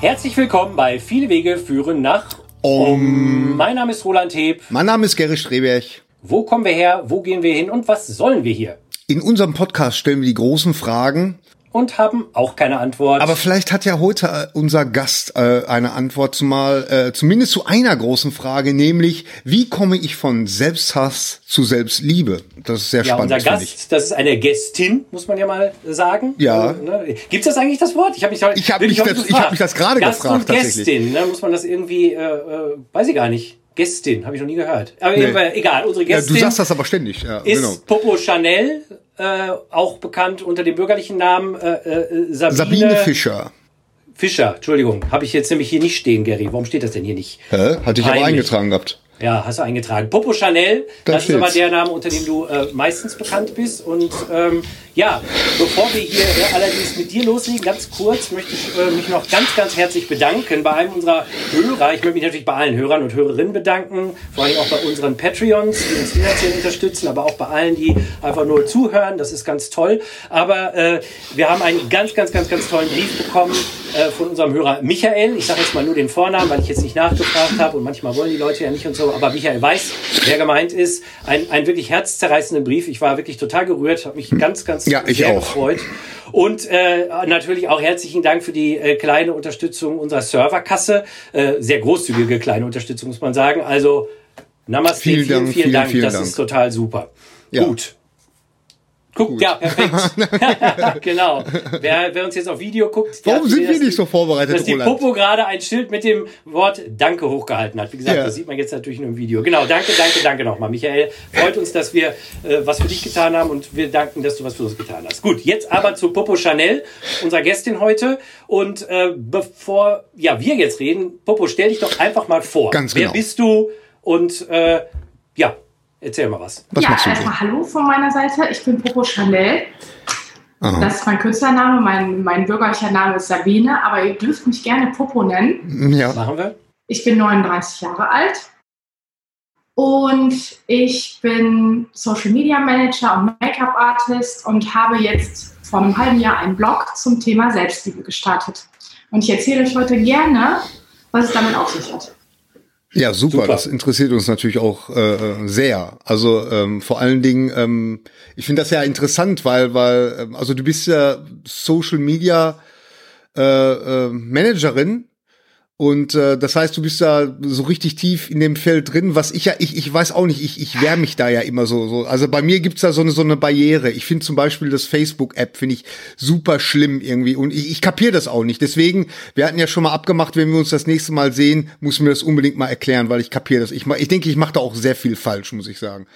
Herzlich willkommen bei Viele Wege führen nach Um. Mein Name ist Roland Heb. Mein Name ist Gary Streberg. Wo kommen wir her? Wo gehen wir hin? Und was sollen wir hier? In unserem Podcast stellen wir die großen Fragen, Und haben auch keine Antwort. aber vielleicht hat ja heute äh, unser Gast äh, eine Antwort zumal, äh, zumindest zu einer großen Frage, nämlich wie komme ich von Selbsthass zu Selbstliebe? Das ist sehr ja, spannend. unser. Gast, das ist eine Gästin, muss man ja mal sagen. Ja. Also, ne? Gibt es das eigentlich, das Wort? Ich habe mich, Ich hab mich das- ich hab mich das gerade Gast gefragt, Und tatsächlich. Gästin, ne? muss man das irgendwie, äh, äh, weiß ich gar nicht. Gästin, habe ich noch nie gehört. Aber Nee. egal, unsere Ja, Gästin du sagst das aber ständig. Ja, ist genau. Popo Chanel, äh, auch bekannt unter dem bürgerlichen Namen äh, äh, Sabine, Sabine Fischer. Fischer, Entschuldigung, habe ich jetzt nämlich hier nicht stehen, Gary. Warum steht das denn hier nicht? Hä? Hatte ich aber Peinlich. eingetragen gehabt. Ja, hast du eingetragen. Popo Chanel, Da das ist aber steht's. der Name, unter dem du äh, meistens bekannt bist. Und ähm, ja, bevor wir hier äh, allerdings mit dir loslegen, ganz kurz möchte ich äh, mich noch ganz, ganz herzlich bedanken bei einem unserer Hörer. Ich möchte mich natürlich bei allen Hörern und Hörerinnen bedanken, vor allem auch bei unseren Patreons, die uns finanziell unterstützen, aber auch bei allen, die einfach nur zuhören. Das ist ganz toll. Aber äh, wir haben einen ganz, ganz, ganz, ganz tollen Brief bekommen äh, von unserem Hörer Michael. Ich sage jetzt mal nur den Vornamen, weil ich jetzt nicht nachgefragt habe und manchmal wollen die Leute ja nicht und so. Aber Michael weiß, wer gemeint ist. Ein, ein wirklich herzzerreißenden Brief. Ich war wirklich total gerührt, habe mich ganz, ganz Ja, ich sehr auch. gefreut. Und äh, natürlich auch herzlichen Dank für die äh, kleine Unterstützung unserer Serverkasse. Äh, sehr großzügige kleine Unterstützung, muss man sagen. Also Namaste, Vielen vielen, Dank, vielen, vielen, Dank. vielen das Dank. ist total super. Ja. Gut. Guck, ja, perfekt. genau. Wer, wer uns jetzt auf Video guckt, Warum sind wir nicht so vorbereitet, Dass die Roland? Popo gerade ein Schild mit dem Wort Danke hochgehalten hat. Wie gesagt, Ja. das sieht man jetzt natürlich nur im Video. Genau, danke, danke, danke nochmal, Michael. Freut uns, dass wir äh, was für dich getan haben und wir danken, dass du was für uns getan hast. Gut, jetzt aber zu Popo Chanel, unserer Gästin heute. Und äh, bevor ja wir jetzt reden, Popo, stell dich doch einfach mal vor. Ganz Wer genau. bist du? Und äh, ja, erzähl mal was. Was ja, du so? erstmal Hallo von meiner Seite. Ich bin Popo Chanel. Aha. Das ist mein Künstlername. Mein, mein bürgerlicher Name ist Sabine, aber ihr dürft mich gerne Popo nennen. Ja. Machen wir? Ich bin 39 Jahre alt und ich bin Social Media Manager und Make-up Artist und habe jetzt vor einem halben Jahr einen Blog zum Thema Selbstliebe gestartet. Und ich erzähle euch heute gerne, was es damit auf sich hat. Ja, super. Super. Das interessiert uns natürlich auch äh, sehr. Also ähm, vor allen Dingen, ähm, ich finde das ja interessant, weil, weil, ähm, also du bist ja Social Media äh, äh, Managerin und äh, das heißt, du bist da so richtig tief in dem Feld drin, was ich ja, ich, ich weiß auch nicht, ich, ich wehre mich da ja immer so, so. Also bei mir gibt's da so eine, so eine Barriere. Ich finde zum Beispiel das Facebook-App, finde ich super schlimm irgendwie und ich, ich kapiere das auch nicht. Deswegen, wir hatten ja schon mal abgemacht, wenn wir uns das nächste Mal sehen, muss mir das unbedingt mal erklären, weil ich kapiere das. Ich, ich denke, ich mache da auch sehr viel falsch, muss ich sagen.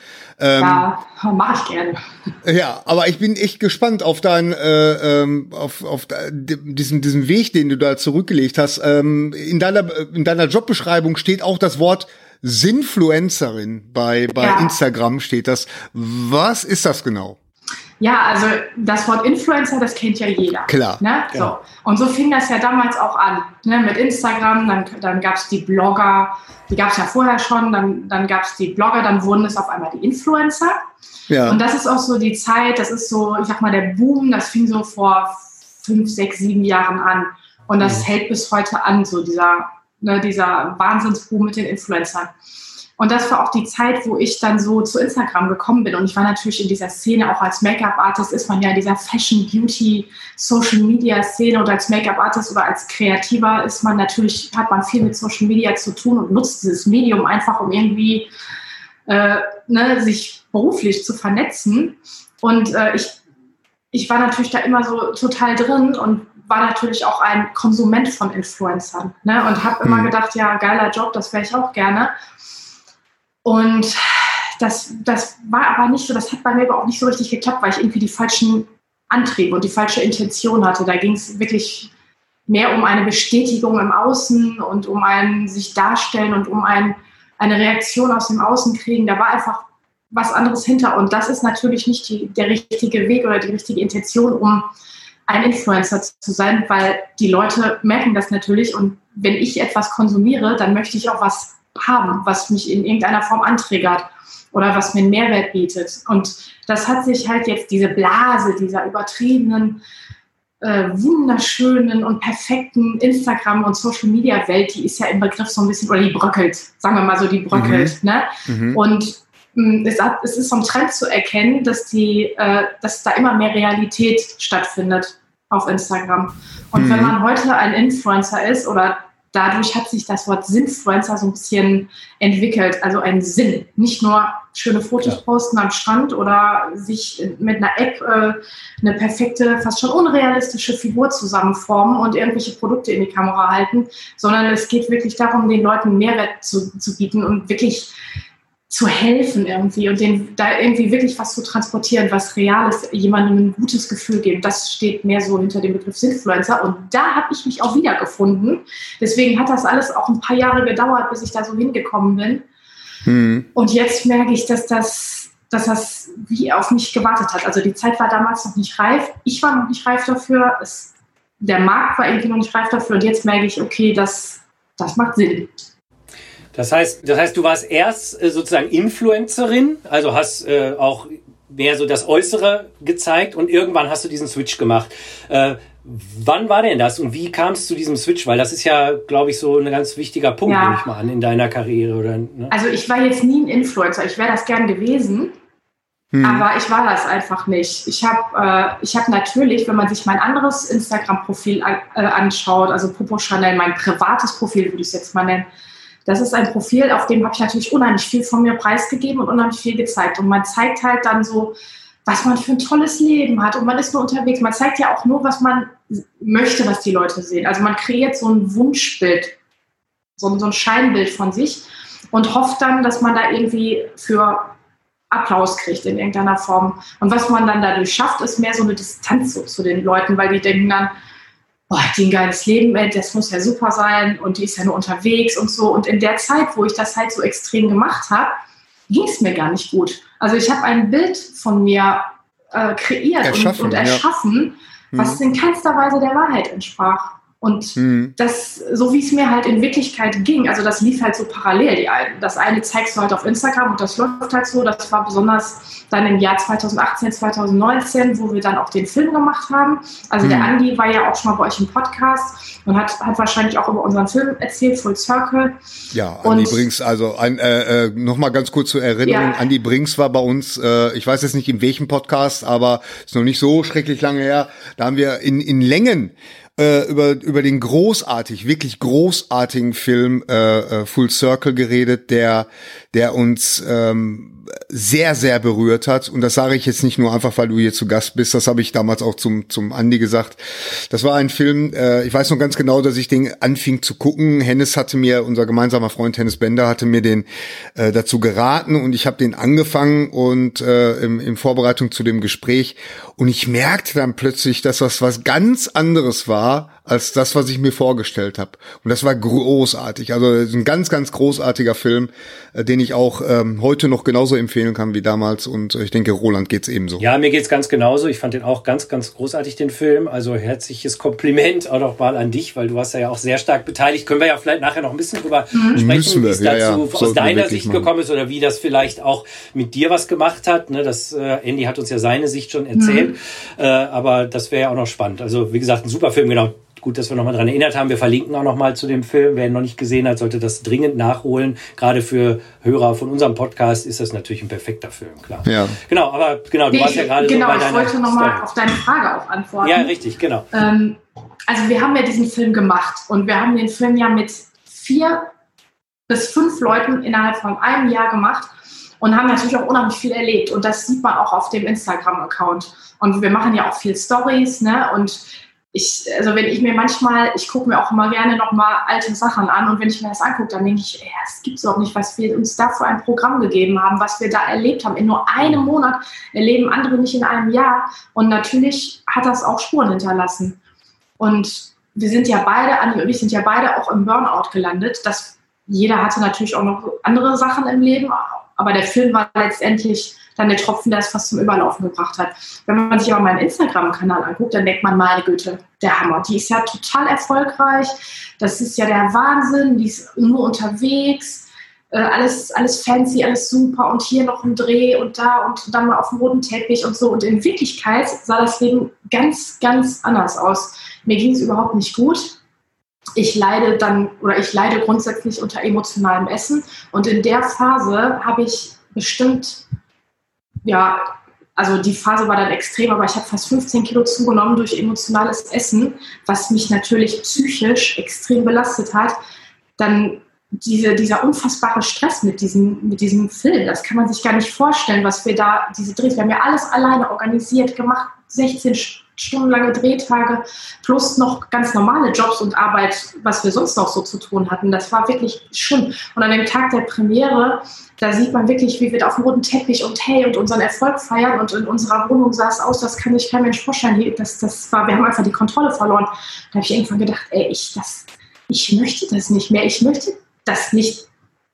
ja, mache ich gerne. Ja, aber ich bin echt gespannt auf deinen, äh, ähm, auf, auf diesen, diesen Weg, den du da zurückgelegt hast. Ähm, in deiner, in deiner Jobbeschreibung steht auch das Wort Sinfluencerin. Bei, bei Ja. Instagram steht das. Was ist das genau? Ja, also das Wort Influencer, das kennt ja jeder. Klar. Ne? So. Und so fing das ja damals auch an. Ne? Mit Instagram, dann, dann gab es die Blogger, die gab es ja vorher schon, dann, dann gab es die Blogger, dann wurden es auf einmal die Influencer. Ja. Und das ist auch so die Zeit, das ist so, ich sag mal, der Boom, das fing so vor fünf, sechs, sieben Jahren an. Und das Mhm. hält bis heute an, so dieser, ne, dieser Wahnsinnsboom mit den Influencern. Und das war auch die Zeit, wo ich dann so zu Instagram gekommen bin. Und ich war natürlich in dieser Szene, auch als Make-up-Artist ist man ja in dieser Fashion, Beauty, Social-Media-Szene oder als Make-up-Artist oder als Kreativer ist man natürlich, hat man viel mit Social Media zu tun und nutzt dieses Medium einfach, um irgendwie äh, ne, sich beruflich zu vernetzen. Und äh, ich, ich war natürlich da immer so total drin und war natürlich auch ein Konsument von Influencern ne, und habe immer Mhm. gedacht, ja, geiler Job, das wäre ich auch gerne. Und das, das war aber nicht so, das hat bei mir aber auch nicht so richtig geklappt, weil ich irgendwie die falschen Antriebe und die falsche Intention hatte. Da ging es wirklich mehr um eine Bestätigung im Außen und um ein sich darstellen und um ein, eine Reaktion aus dem Außen kriegen. Da war einfach was anderes hinter. Und das ist natürlich nicht die, der richtige Weg oder die richtige Intention, um ein Influencer zu sein, weil die Leute merken das natürlich. Und wenn ich etwas konsumiere, dann möchte ich auch was haben, was mich in irgendeiner Form anträgert oder was mir einen Mehrwert bietet. Und das hat sich halt jetzt diese Blase dieser übertriebenen äh, wunderschönen und perfekten Instagram- und Social-Media-Welt, die ist ja im Begriff so ein bisschen, oder die bröckelt, sagen wir mal so, die bröckelt. Mhm. Ne? Mhm. Und es, hat, es, ist ein Trend zu erkennen, dass, die, äh, dass da immer mehr Realität stattfindet auf Instagram. Und mhm. wenn man heute ein Influencer ist oder dadurch hat sich das Wort Sinnfluencer so ein bisschen entwickelt, also ein Sinn. Nicht nur schöne Fotos ja. posten am Strand oder sich mit einer App äh, eine perfekte, fast schon unrealistische Figur zusammenformen und irgendwelche Produkte in die Kamera halten, sondern es geht wirklich darum, den Leuten Mehrwert zu, zu bieten und wirklich zu helfen irgendwie und den da irgendwie wirklich was zu transportieren, was real ist, jemandem ein gutes Gefühl geben. Das steht mehr so hinter dem Begriff Influencer und da habe ich mich auch wiedergefunden. Deswegen hat das alles auch ein paar Jahre gedauert, bis ich da so hingekommen bin. Mhm. Und jetzt merke ich, dass das, dass das wie auf mich gewartet hat. Also die Zeit war damals noch nicht reif. Ich war noch nicht reif dafür. Es, der Markt war irgendwie noch nicht reif dafür. Und jetzt merke ich, okay, das, das macht Sinn. Das heißt, das heißt, du warst erst äh, sozusagen Influencerin, also hast äh, auch mehr so das Äußere gezeigt und irgendwann hast du diesen Switch gemacht. Äh, wann war denn das und wie kam es zu diesem Switch? Weil das ist ja, glaube ich, so ein ganz wichtiger Punkt, ja. nehme ich mal an, in deiner Karriere. Oder, ne? Also ich war jetzt nie ein Influencer. Ich wäre das gern gewesen. Hm. Aber ich war das einfach nicht. Ich habe äh, hab natürlich, wenn man sich mein anderes Instagram-Profil äh, anschaut, also Popo Chanel, mein privates Profil würde ich es jetzt mal nennen, das ist ein Profil, auf dem habe ich natürlich unheimlich viel von mir preisgegeben und unheimlich viel gezeigt. Und man zeigt halt dann so, was man für ein tolles Leben hat und man ist nur unterwegs. Man zeigt ja auch nur, was man möchte, was die Leute sehen. Also man kreiert so ein Wunschbild, so, ein Scheinbild von sich und hofft dann, dass man da irgendwie für Applaus kriegt in irgendeiner Form. Und was man dann dadurch schafft, ist mehr so eine Distanz so zu den Leuten, weil die denken dann, boah, die ein geiles Leben, ey, das muss ja super sein und die ist ja nur unterwegs und so. Und in der Zeit, wo ich das halt so extrem gemacht habe, ging es mir gar nicht gut. Also ich habe ein Bild von mir äh, kreiert und, und, erschaffen, ja. was mhm. in keinster Weise der Wahrheit entsprach. Und mhm. das, so wie es mir halt in Wirklichkeit ging, also das lief halt so parallel. Die einen. Das eine zeigst du halt auf Instagram und das läuft halt so. Das war besonders dann im Jahr 2018, 2019, wo wir dann auch den Film gemacht haben. Also mhm. der Andi war ja auch schon mal bei euch im Podcast und hat, hat wahrscheinlich auch über unseren Film erzählt, Full Circle. Ja, Andi Brinks, also ein, äh, äh, nochmal ganz kurz zur Erinnerung, ja. Andi Brinks war bei uns, äh, ich weiß jetzt nicht in welchem Podcast, aber ist noch nicht so schrecklich lange her, da haben wir in, in Längen äh, über, über den großartig, wirklich großartigen Film äh, äh, Full Circle geredet, der, der uns ähm, sehr, sehr berührt hat. Und das sage ich jetzt nicht nur einfach, weil du hier zu Gast bist. Das habe ich damals auch zum, zum Andi gesagt. Das war ein Film, äh, ich weiß noch ganz genau, dass ich den anfing zu gucken. Hennes hatte mir, unser gemeinsamer Freund Hennes Bender, hatte mir den äh, dazu geraten und ich habe den angefangen und äh, im, in Vorbereitung zu dem Gespräch. Und ich merkte dann plötzlich, dass das was ganz anderes war, als das, was ich mir vorgestellt habe. Und das war großartig. Also ein ganz, ganz großartiger Film, äh, den ich auch ähm, heute noch genauso empfehlen kann wie damals. Und ich denke, Roland geht's ebenso. Ja, mir geht's ganz genauso. Ich fand den auch ganz, ganz großartig, den Film. Also herzliches Kompliment auch noch mal an dich, weil du hast ja auch sehr stark beteiligt. Können wir ja vielleicht nachher noch ein bisschen drüber mhm. sprechen, wie es dazu ja, ja. aus deiner Sicht machen. gekommen ist oder wie das vielleicht auch mit dir was gemacht hat. Ne, das äh, Andy hat uns ja seine Sicht schon erzählt. Mhm. Äh, aber das wäre ja auch noch spannend. Also wie gesagt, ein super Film, genau gut, dass wir nochmal dran erinnert haben. Wir verlinken auch nochmal zu dem Film. Wer ihn noch nicht gesehen hat, sollte das dringend nachholen. Gerade für Hörer von unserem Podcast ist das natürlich ein perfekter Film, klar. Ja. Genau, aber genau, du nee, warst ja gerade genau, so bei deiner Genau, ich wollte nochmal auf deine Frage auch antworten. Ja, richtig, genau. Ähm, also wir haben ja diesen Film gemacht und wir haben den Film ja mit vier bis fünf Leuten innerhalb von einem Jahr gemacht und haben natürlich auch unheimlich viel erlebt. Und das sieht man auch auf dem Instagram-Account. Und wir machen ja auch viel Stories, ne? Und ich, also wenn ich mir manchmal, ich gucke mir auch immer gerne nochmal alte Sachen an und wenn ich mir das angucke, dann denke ich, es gibt es auch nicht, was wir uns da für ein Programm gegeben haben, was wir da erlebt haben. In nur einem Monat erleben andere nicht in einem Jahr und natürlich hat das auch Spuren hinterlassen. Und wir sind ja beide, Anni und ich sind ja beide auch im Burnout gelandet. Das, jeder hatte natürlich auch noch andere Sachen im Leben, aber der Film war letztendlich dann der Tropfen, der es fast zum Überlaufen gebracht hat. Wenn man sich aber meinen Instagram-Kanal anguckt, dann denkt man, meine Güte, der Hammer. Die ist ja total erfolgreich. Das ist ja der Wahnsinn. Die ist nur unterwegs. äh, alles, alles fancy, alles super und hier noch ein Dreh und da und dann mal auf dem roten Teppich und so. Und in Wirklichkeit sah das Leben ganz, ganz anders aus. Mir ging es überhaupt nicht gut. Ich leide dann oder ich leide grundsätzlich unter emotionalem Essen und in der Phase habe ich bestimmt, ja, also die Phase war dann extrem, aber ich habe fast 15 Kilo zugenommen durch emotionales Essen, was mich natürlich psychisch extrem belastet hat. Dann diese, dieser unfassbare Stress mit diesem, mit diesem Film, das kann man sich gar nicht vorstellen, was wir da, diese Drehs, wir haben ja alles alleine organisiert, gemacht, 16 stundenlange Drehtage, plus noch ganz normale Jobs und Arbeit, was wir sonst noch so zu tun hatten. Das war wirklich schlimm. Und an dem Tag der Premiere, da sieht man wirklich, wie wir da auf dem roten Teppich und hey und unseren Erfolg feiern und in unserer Wohnung sah es aus, das kann sich kein Mensch vorstellen. Das, das war, wir haben einfach die Kontrolle verloren. Da habe ich irgendwann gedacht, ey, ich, das, ich möchte das nicht mehr. Ich möchte das nicht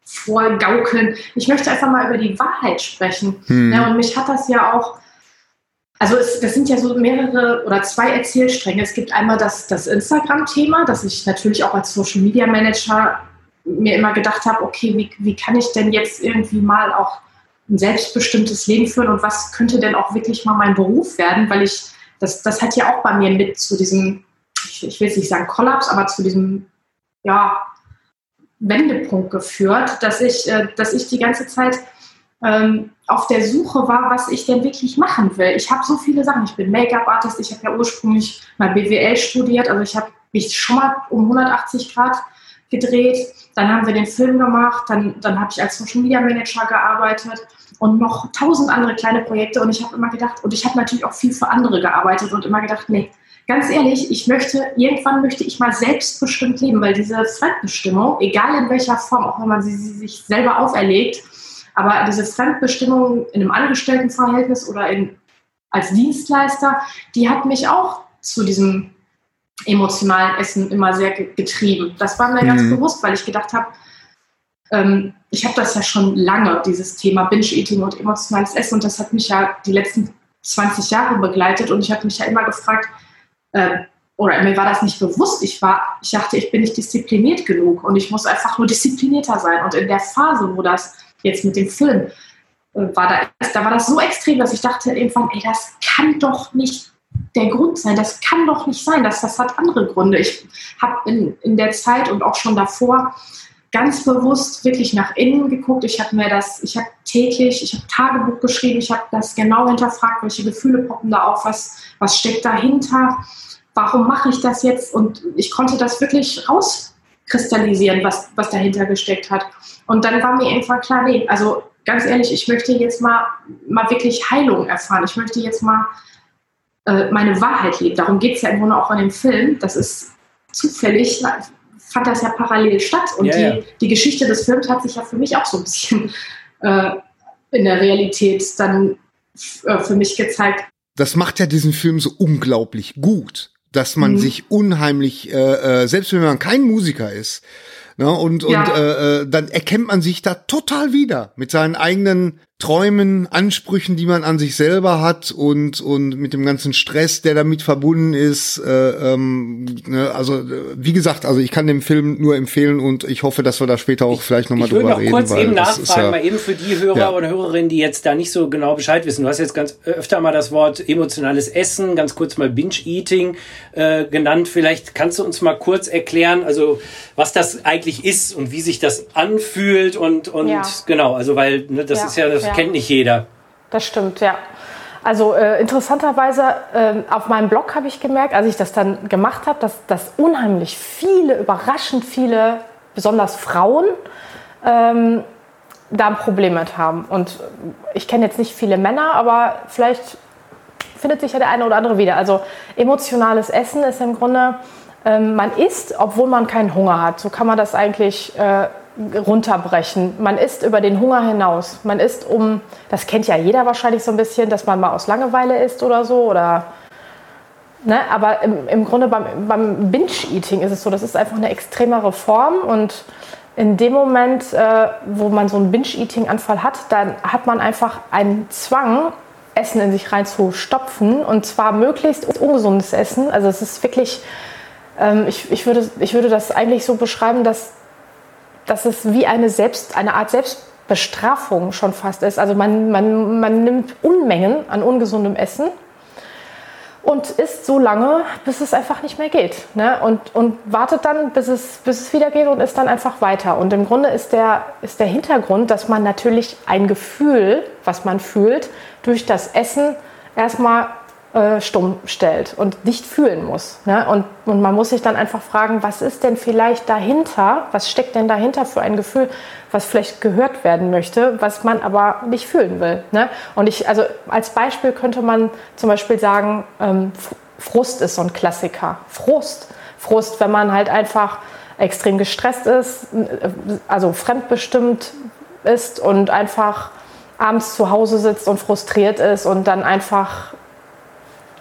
vorgaukeln. Ich möchte einfach mal über die Wahrheit sprechen. Hm. Ja, und mich hat das ja auch, also es, das sind ja so mehrere oder zwei Erzählstränge. Es gibt einmal das, das Instagram-Thema, dass ich natürlich auch als Social Media Manager mir immer gedacht habe, okay, wie, wie kann ich denn jetzt irgendwie mal auch ein selbstbestimmtes Leben führen und was könnte denn auch wirklich mal mein Beruf werden, weil ich, das, das hat ja auch bei mir mit zu diesem, ich, ich will jetzt nicht sagen Kollaps, aber zu diesem, ja, Wendepunkt geführt, dass ich, äh, dass ich die ganze Zeit ähm, auf der Suche war, was ich denn wirklich machen will. Ich habe so viele Sachen. Ich bin Make-up-Artist, ich habe ja ursprünglich mal BWL studiert, also ich habe mich schon mal um 180 Grad gedreht. Dann haben wir den Film gemacht, dann, dann habe ich als Social Media Manager gearbeitet und noch tausend andere kleine Projekte. Und ich habe immer gedacht, und ich habe natürlich auch viel für andere gearbeitet und immer gedacht, nee, ganz ehrlich, ich möchte, irgendwann möchte ich mal selbstbestimmt leben, weil diese Fremdbestimmung, egal in welcher Form, auch wenn man sie, sie sich selber auferlegt, aber diese Fremdbestimmung in einem Angestelltenverhältnis oder in, als Dienstleister, die hat mich auch zu diesem emotionalen Essen immer sehr getrieben. Das war mir mhm. ganz bewusst, weil ich gedacht habe, ähm, ich habe das ja schon lange, dieses Thema Binge-Eating und emotionales Essen, und das hat mich ja die letzten 20 Jahre begleitet und ich habe mich ja immer gefragt, äh, oder mir war das nicht bewusst. Ich war, ich dachte, ich bin nicht diszipliniert genug und ich muss einfach nur disziplinierter sein. Und in der Phase, wo das jetzt mit dem Film äh, war, da, da war das so extrem, dass ich dachte irgendwann, ey, das kann doch nicht der Grund sein. Das kann doch nicht sein. Das, das hat andere Gründe. Ich habe in, in der Zeit und auch schon davor ganz bewusst wirklich nach innen geguckt. Ich habe mir das, ich habe täglich, ich habe Tagebuch geschrieben, ich habe das genau hinterfragt, welche Gefühle poppen da auf, was, was steckt dahinter, warum mache ich das jetzt? Und ich konnte das wirklich rauskristallisieren, was, was dahinter gesteckt hat. Und dann war mir irgendwann klar, nee, also ganz ehrlich, ich möchte jetzt mal, mal wirklich Heilung erfahren. Ich möchte jetzt mal äh, meine Wahrheit leben. Darum geht es ja im Grunde auch in dem Film. Das ist zufällig fand das ja parallel statt. Und ja, die, ja. die Geschichte des Films hat sich ja für mich auch so ein bisschen äh, in der Realität dann äh, für mich gezeigt. Das macht ja diesen Film so unglaublich gut, dass man mhm. sich unheimlich, äh, äh, selbst wenn man kein Musiker ist, ne, und, ja. und äh, äh, dann erkennt man sich da total wieder mit seinen eigenen Träumen, Ansprüchen, die man an sich selber hat und und mit dem ganzen Stress, der damit verbunden ist. Äh, ähm, ne, also wie gesagt, also ich kann den Film nur empfehlen und ich hoffe, dass wir da später auch vielleicht nochmal drüber reden. Ich würde noch kurz eben nachfragen, ja, mal eben für die Hörer ja. und Hörerinnen, die jetzt da nicht so genau Bescheid wissen. Du hast jetzt ganz öfter mal das Wort emotionales Essen, ganz kurz mal Binge-Eating äh, genannt. Vielleicht kannst du uns mal kurz erklären, also was das eigentlich ist und wie sich das anfühlt und und ja. genau, also weil ne, das ist ja das ja. kennt nicht jeder. Das stimmt, ja. Also äh, interessanterweise äh, auf meinem Blog habe ich gemerkt, als ich das dann gemacht habe, dass, dass unheimlich viele, überraschend viele, besonders Frauen, ähm, da ein Problem mit haben. Und ich kenne jetzt nicht viele Männer, aber vielleicht findet sich ja der eine oder andere wieder. Also emotionales Essen ist im Grunde, ähm, man isst, obwohl man keinen Hunger hat. So kann man das eigentlich äh, runterbrechen. Man isst über den Hunger hinaus. Man isst um, das kennt ja jeder wahrscheinlich so ein bisschen, dass man mal aus Langeweile isst oder so oder Ne, aber im, im Grunde beim, beim Binge-Eating ist es so, das ist einfach eine extremere Form und in dem Moment, äh, wo man so einen Binge-Eating-Anfall hat, dann hat man einfach einen Zwang, Essen in sich reinzustopfen und zwar möglichst ungesundes Essen. Also es ist wirklich, ähm, ich, ich, würde, ich würde das eigentlich so beschreiben, dass dass es wie eine, Selbst, eine Art Selbstbestrafung schon fast ist. Also man, man, man nimmt Unmengen an ungesundem Essen und isst so lange, bis es einfach nicht mehr geht. Ne? Und, und wartet dann, bis es, bis es wieder geht und isst dann einfach weiter. Und im Grunde ist der, ist der Hintergrund, dass man natürlich ein Gefühl, was man fühlt, durch das Essen erstmal äh, stumm stellt und nicht fühlen muss. Ne? Und, und man muss sich dann einfach fragen, was ist denn vielleicht dahinter, was steckt denn dahinter für ein Gefühl, was vielleicht gehört werden möchte, was man aber nicht fühlen will. Ne? Und ich, also als Beispiel könnte man zum Beispiel sagen, ähm, Frust ist so ein Klassiker. Frust. Frust, wenn man halt einfach extrem gestresst ist, also fremdbestimmt ist und einfach abends zu Hause sitzt und frustriert ist und dann einfach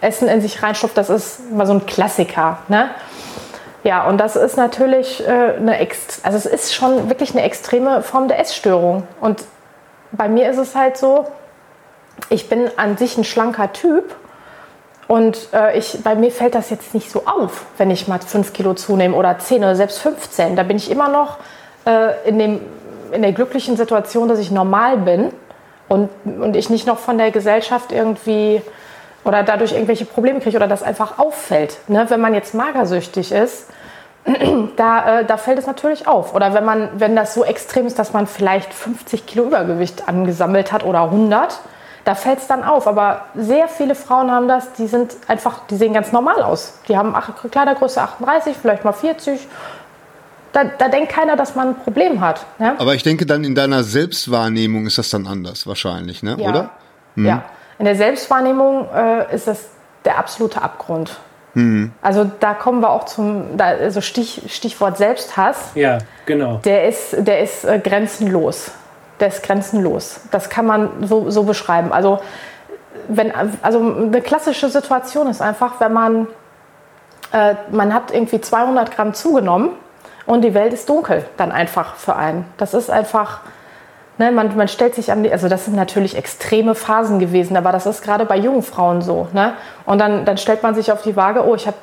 Essen in sich reinstopft, das ist immer so ein Klassiker. Ne? Ja, und das ist natürlich äh, eine, Ext also es ist schon wirklich eine extreme Form der Essstörung. Und bei mir ist es halt so, ich bin an sich ein schlanker Typ und äh, ich, bei mir fällt das jetzt nicht so auf, wenn ich mal 5 Kilo zunehme oder 10 oder selbst 15. Da bin ich immer noch äh, in, dem, in der glücklichen Situation, dass ich normal bin und, und ich nicht noch von der Gesellschaft irgendwie oder dadurch irgendwelche Probleme kriege oder das einfach auffällt. Ne? Wenn man jetzt magersüchtig ist, da, äh, da fällt es natürlich auf. Oder wenn, man, wenn das so extrem ist, dass man vielleicht 50 Kilo Übergewicht angesammelt hat oder 100, da fällt es dann auf. Aber sehr viele Frauen haben das, die sind einfach, die sehen ganz normal aus. Die haben Kleidergröße 38, vielleicht mal 40. Da, da denkt keiner, dass man ein Problem hat. Ne? Aber ich denke dann in deiner Selbstwahrnehmung ist das dann anders wahrscheinlich, ne? Ja. oder? Mhm. Ja. In der Selbstwahrnehmung äh, ist das der absolute Abgrund. Mhm. Also da kommen wir auch zum, da, also Stich, Stichwort Selbsthass. Ja, genau. Der ist, der ist äh, grenzenlos. Der ist grenzenlos. Das kann man so, so beschreiben. Also, wenn, also eine klassische Situation ist einfach, wenn man, äh, man hat irgendwie 200 Gramm zugenommen und die Welt ist dunkel, dann einfach für einen. Das ist einfach Ne, man, man stellt sich an also das sind natürlich extreme Phasen gewesen, aber das ist gerade bei jungen Frauen so. Ne? Und dann, dann stellt man sich auf die Waage, oh, ich habe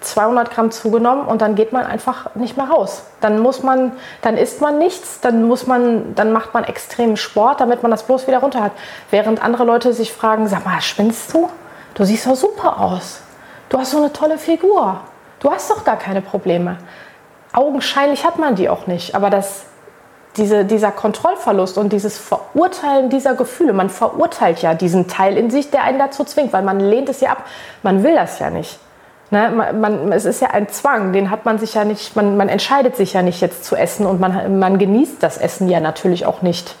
200 Gramm zugenommen und dann geht man einfach nicht mehr raus. Dann muss man, dann isst man nichts, dann muss man, dann macht man extremen Sport, damit man das bloß wieder runter hat. Während andere Leute sich fragen, sag mal, spinnst du? Du siehst doch super aus. Du hast so eine tolle Figur. Du hast doch gar keine Probleme. Augenscheinlich hat man die auch nicht, aber das diese, dieser Kontrollverlust und dieses Verurteilen dieser Gefühle, man verurteilt ja diesen Teil in sich, der einen dazu zwingt, weil man lehnt es ja ab, man will das ja nicht. Ne? Man, man, es ist ja ein Zwang, den hat man sich ja nicht, man, man entscheidet sich ja nicht jetzt zu essen und man, man genießt das Essen ja natürlich auch nicht.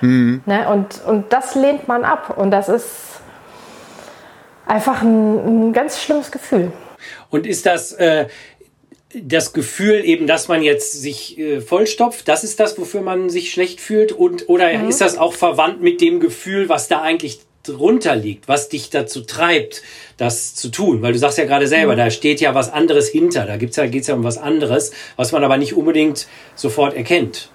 Mhm. Ne? Und, und das lehnt man ab und das ist einfach ein, ein ganz schlimmes Gefühl. Und ist das, äh, das Gefühl eben, dass man jetzt sich äh, vollstopft, das ist das, wofür man sich schlecht fühlt und oder mhm. ist das auch verwandt mit dem Gefühl, was da eigentlich drunter liegt, was dich dazu treibt, das zu tun? Weil du sagst ja gerade selber, mhm. da steht ja was anderes hinter, da gibt's ja geht's ja um was anderes, was man aber nicht unbedingt sofort erkennt.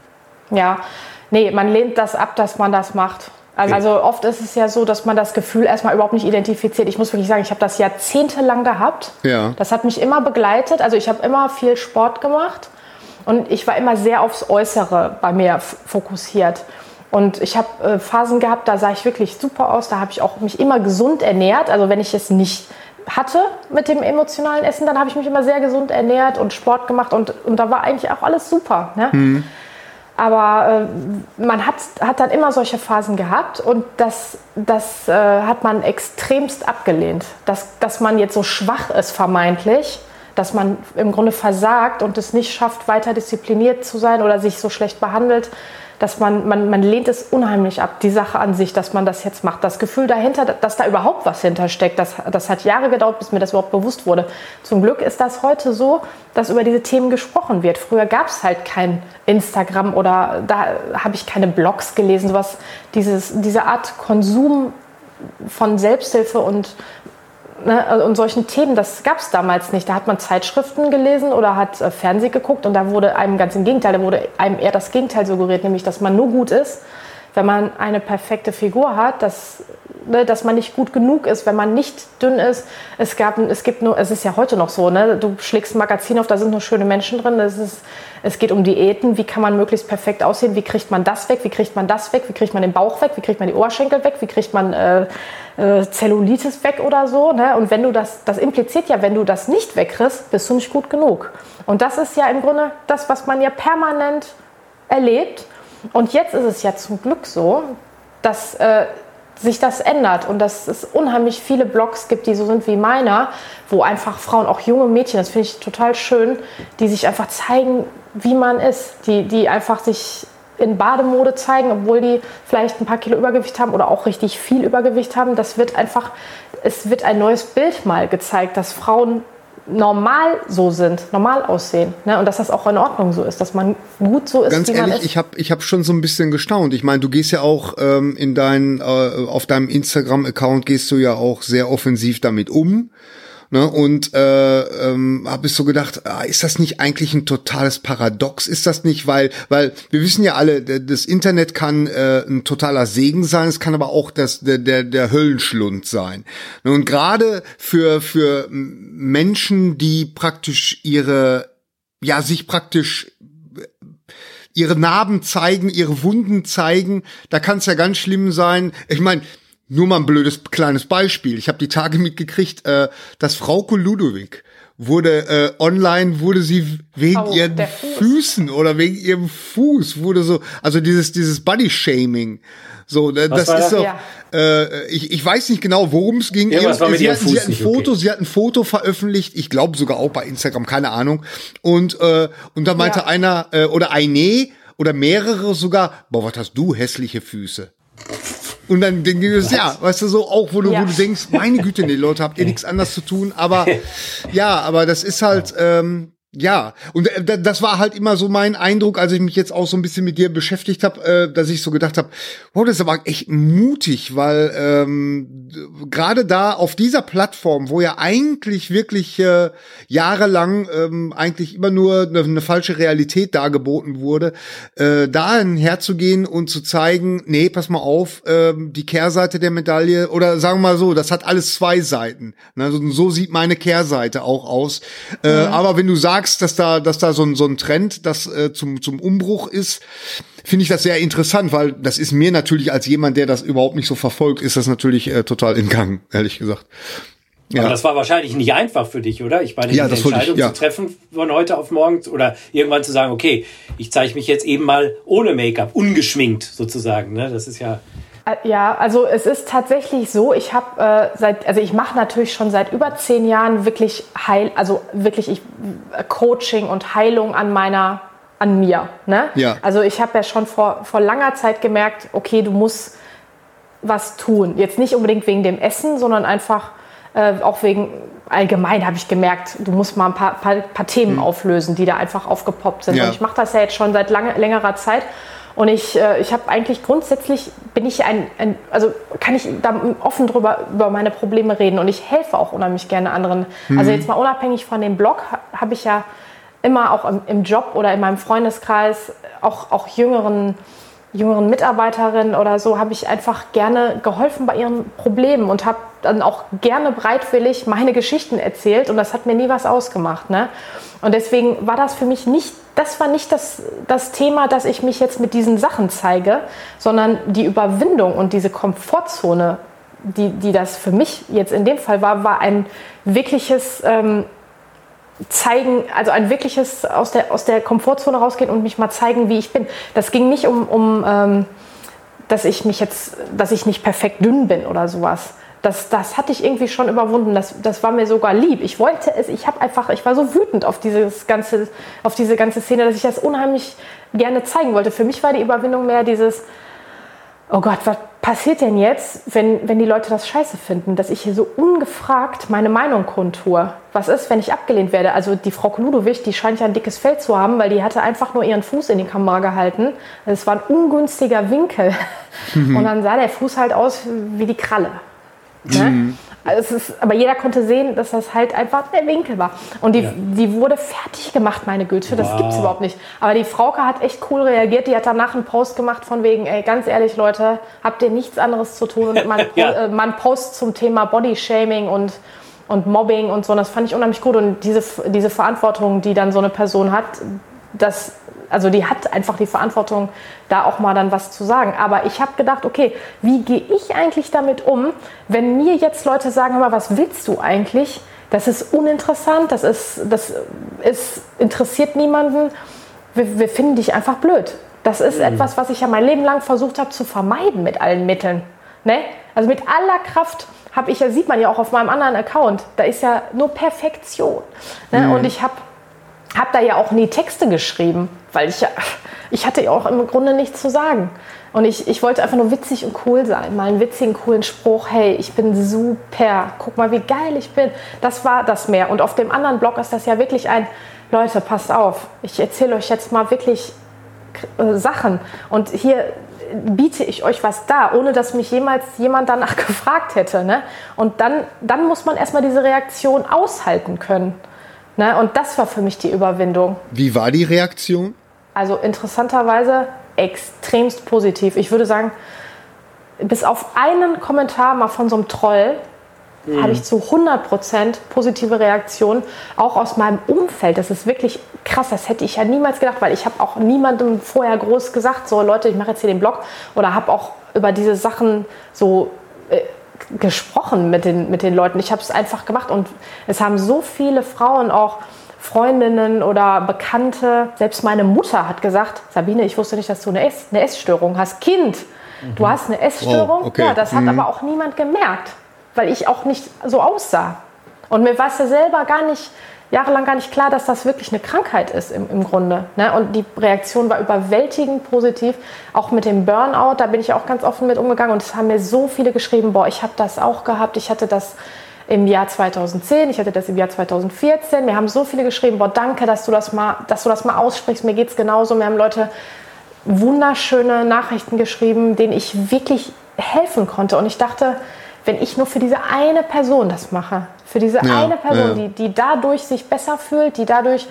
Ja, nee, man lehnt das ab, dass man das macht. Also, also, oft ist es ja so, dass man das Gefühl erstmal überhaupt nicht identifiziert. Ich muss wirklich sagen, ich habe das jahrzehntelang gehabt. Ja. Das hat mich immer begleitet. Also ich habe immer viel Sport gemacht und ich war immer sehr aufs Äußere bei mir fokussiert. Und ich habe äh, Phasen gehabt, da sah ich wirklich super aus. Da habe ich auch mich immer gesund ernährt. Also wenn ich es nicht hatte mit dem emotionalen Essen, dann habe ich mich immer sehr gesund ernährt und Sport gemacht und, und da war eigentlich auch alles super. Ne? Mhm. Aber äh, man hat, hat dann immer solche Phasen gehabt und das, das äh, hat man extremst abgelehnt. Dass, dass man jetzt so schwach ist, vermeintlich, dass man im Grunde versagt und es nicht schafft, weiter diszipliniert zu sein oder sich so schlecht behandelt, dass man, man, man lehnt es unheimlich ab, die Sache an sich, dass man das jetzt macht. Das Gefühl dahinter, dass da überhaupt was hintersteckt, das, das hat Jahre gedauert, bis mir das überhaupt bewusst wurde. Zum Glück ist das heute so, dass über diese Themen gesprochen wird. Früher gab es halt kein Instagram oder da habe ich keine Blogs gelesen, sowas, dieses, diese Art Konsum von Selbsthilfe und ne, und solchen Themen, das gab es damals nicht. Da hat man Zeitschriften gelesen oder hat äh, Fernsehen geguckt und da wurde einem ganz im Gegenteil, da wurde einem eher das Gegenteil suggeriert, nämlich dass man nur gut ist, wenn man eine perfekte Figur hat, dass ne, dass man nicht gut genug ist, wenn man nicht dünn ist. Es gab, es gibt nur, es ist ja heute noch so, ne? Du schlägst ein Magazin auf, da sind nur schöne Menschen drin. Es, ist, es geht um Diäten. Wie kann man möglichst perfekt aussehen? Wie kriegt man das weg? Wie kriegt man das weg? Wie kriegt man den Bauch weg? Wie kriegt man die Oberschenkel weg? Wie kriegt man äh, äh, Zellulitis weg oder so? Ne? Und wenn du das, das impliziert ja, wenn du das nicht wegkriegst, bist du nicht gut genug. Und das ist ja im Grunde das, was man ja permanent erlebt. Und jetzt ist es ja zum Glück so, dass äh, sich das ändert und dass es unheimlich viele Blogs gibt, die so sind wie meiner, wo einfach Frauen, auch junge Mädchen, das finde ich total schön, die sich einfach zeigen, wie man ist, die, die einfach sich in Bademode zeigen, obwohl die vielleicht ein paar Kilo Übergewicht haben oder auch richtig viel Übergewicht haben. Das wird einfach, es wird ein neues Bild mal gezeigt, dass Frauen normal so sind, normal aussehen. Ne? Und dass das auch in Ordnung so ist, dass man gut so ist, Ganz wie ehrlich, man ist. Ich habe ich hab schon so ein bisschen gestaunt. Ich meine, du gehst ja auch ähm, in dein, äh, auf deinem Instagram-Account gehst du ja auch sehr offensiv damit um. Ne? Und äh, ähm, habe ich so gedacht, ah, ist das nicht eigentlich ein totales Paradox? Ist das nicht, weil, weil wir wissen ja alle, das Internet kann äh, ein totaler Segen sein, es kann aber auch das, der, der, der Höllenschlund sein. Ne? Und gerade für, für Menschen, die praktisch ihre, ja, sich praktisch ihre Narben zeigen, ihre Wunden zeigen, da kann es ja ganz schlimm sein. Ich meine, nur mal ein blödes kleines Beispiel. Ich habe die Tage mitgekriegt, äh, dass Frauke Ludowig wurde äh, online wurde sie wegen oh, ihren Füßen oder wegen ihrem Fuß wurde so also dieses dieses Body Shaming so äh, das ist so ja. äh, ich, ich weiß nicht genau worum es ging ja, sie, sie, hat, sie hat ein Foto okay. sie hat ein Foto veröffentlicht ich glaube sogar auch bei Instagram keine Ahnung und äh, und da meinte ja. einer äh, oder eine oder mehrere sogar boah was hast du hässliche Füße und dann denke ich, ja, weißt du, so auch, wo du, ja. wo du denkst, meine Güte, nee, Leute, habt ihr nichts anderes zu tun, aber ja, aber das ist halt, ähm, ja, und äh, das war halt immer so mein Eindruck, als ich mich jetzt auch so ein bisschen mit dir beschäftigt habe, äh, dass ich so gedacht habe, wow, das ist aber echt mutig, weil ähm, gerade da auf dieser Plattform, wo ja eigentlich wirklich äh, jahrelang ähm, eigentlich immer nur eine, eine falsche Realität dargeboten wurde, äh, dahin herzugehen und zu zeigen, nee, pass mal auf, äh, die Kehrseite der Medaille oder sagen wir mal so, das hat alles zwei Seiten. Ne? So, so sieht meine Kehrseite auch aus. Äh, mhm. Aber wenn du sagst sagst, dass da, dass da so ein, so ein Trend, das äh, zum, zum Umbruch ist, finde ich das sehr interessant, weil das ist mir natürlich als jemand, der das überhaupt nicht so verfolgt, ist das natürlich äh, total in Gang, ehrlich gesagt. Ja. Aber das war wahrscheinlich nicht einfach für dich, oder? Ich meine, ja, die Entscheidung ich, ja. zu treffen von heute auf morgen oder irgendwann zu sagen, okay, ich zeige mich jetzt eben mal ohne Make-up, ungeschminkt sozusagen. Ne? Das ist ja ja, also es ist tatsächlich so, ich habe äh, seit, also ich mache natürlich schon seit über zehn Jahren wirklich Heil, also wirklich ich, äh, Coaching und Heilung an meiner, an mir. Ne? Ja. Also ich habe ja schon vor, vor langer Zeit gemerkt, okay, du musst was tun. Jetzt nicht unbedingt wegen dem Essen, sondern einfach äh, auch wegen allgemein habe ich gemerkt, du musst mal ein paar, paar, paar Themen mhm. auflösen, die da einfach aufgepoppt sind. Ja. Und ich mache das ja jetzt schon seit lange, längerer Zeit. Und ich, äh, ich habe eigentlich grundsätzlich, bin ich ein, ein, also kann ich da offen drüber über meine Probleme reden und ich helfe auch unheimlich gerne anderen. Mhm. Also jetzt mal unabhängig von dem Blog habe ich ja immer auch im, im, Job oder in meinem Freundeskreis auch, auch jüngeren jüngeren Mitarbeiterinnen oder so habe ich einfach gerne geholfen bei ihren Problemen und habe dann auch gerne breitwillig meine Geschichten erzählt und das hat mir nie was ausgemacht. Ne? Und deswegen war das für mich nicht, das war nicht das, das Thema, dass ich mich jetzt mit diesen Sachen zeige, sondern die Überwindung und diese Komfortzone, die, die das für mich jetzt in dem Fall war, war ein wirkliches ähm, zeigen, also ein wirkliches aus der, aus der Komfortzone rausgehen und mich mal zeigen, wie ich bin. Das ging nicht um, um ähm, dass ich mich jetzt, dass ich nicht perfekt dünn bin oder sowas, das, das hatte ich irgendwie schon überwunden. Das, das war mir sogar lieb. Ich wollte es, ich habe einfach, ich war so wütend auf dieses ganze, auf diese ganze Szene, dass ich das unheimlich gerne zeigen wollte. Für mich war die Überwindung mehr dieses, oh Gott, was passiert denn jetzt, wenn, wenn die Leute das scheiße finden, dass ich hier so ungefragt meine Meinung kundtue? Was ist, wenn ich abgelehnt werde? Also die Frau Kludowig, die scheint ja ein dickes Fell zu haben, weil die hatte einfach nur ihren Fuß in die Kamera gehalten. Es war ein ungünstiger Winkel. Mhm. Und dann sah der Fuß halt aus wie die Kralle. Ne? Mhm. Also ist, aber jeder konnte sehen, dass das halt einfach der Winkel war. Und die, ja. die wurde fertig gemacht, meine Güte. Das wow. gibt es überhaupt nicht. Aber die Frauke hat echt cool reagiert. Die hat danach einen Post gemacht von wegen, ey, ganz ehrlich, Leute, habt ihr nichts anderes zu tun? Und man, ja. äh, man Post zum Thema Bodyshaming und, und Mobbing und so. Und das fand ich unheimlich gut. Und diese, diese Verantwortung, die dann so eine Person hat, das also die hat einfach die Verantwortung, da auch mal dann was zu sagen. Aber ich habe gedacht, okay, wie gehe ich eigentlich damit um, wenn mir jetzt Leute sagen, mal, was willst du eigentlich? Das ist uninteressant, das ist, das ist, interessiert niemanden. Wir, wir finden dich einfach blöd. Das ist mhm. etwas, was ich ja mein Leben lang versucht habe zu vermeiden mit allen Mitteln. Ne? Also mit aller Kraft habe ich ja, sieht man ja auch auf meinem anderen Account, da ist ja nur Perfektion. Ne? Mhm. Und ich habe habe da ja auch nie Texte geschrieben, weil ich ja, ich hatte ja auch im Grunde nichts zu sagen. Und ich, ich wollte einfach nur witzig und cool sein. Mal einen witzigen, coolen Spruch. Hey, ich bin super. Guck mal, wie geil ich bin. Das war das mehr. Und auf dem anderen Blog ist das ja wirklich ein, Leute, passt auf. Ich erzähle euch jetzt mal wirklich äh, Sachen. Und hier biete ich euch was da, ohne dass mich jemals jemand danach gefragt hätte. Ne? Und dann, dann muss man erstmal diese Reaktion aushalten können. Ne? Und das war für mich die Überwindung. Wie war die Reaktion? Also interessanterweise extremst positiv. Ich würde sagen, bis auf einen Kommentar mal von so einem Troll mhm. habe ich zu 100% positive Reaktionen, auch aus meinem Umfeld. Das ist wirklich krass, das hätte ich ja niemals gedacht, weil ich habe auch niemandem vorher groß gesagt, so Leute, ich mache jetzt hier den Blog oder habe auch über diese Sachen so äh, gesprochen mit den, mit den Leuten. Ich habe es einfach gemacht und es haben so viele Frauen auch Freundinnen oder Bekannte, selbst meine Mutter hat gesagt, Sabine, ich wusste nicht, dass du eine, Ess, eine Essstörung hast. Kind, mhm. du hast eine Essstörung. Oh, okay. Ja, das hat mhm. aber auch niemand gemerkt, weil ich auch nicht so aussah. Und mir war es ja selber gar nicht jahrelang gar nicht klar, dass das wirklich eine Krankheit ist im, im Grunde. Ne? Und die Reaktion war überwältigend positiv. Auch mit dem Burnout, da bin ich auch ganz offen mit umgegangen. Und es haben mir so viele geschrieben, boah, ich habe das auch gehabt. Ich hatte das im Jahr 2010, ich hatte das im Jahr 2014. Mir haben so viele geschrieben, boah, danke, dass du das mal, dass du das mal aussprichst. Mir geht es genauso. Mir haben Leute wunderschöne Nachrichten geschrieben, denen ich wirklich helfen konnte. Und ich dachte, wenn ich nur für diese eine Person das mache, für diese ja, eine Person, ja. die, die dadurch sich besser fühlt, die dadurch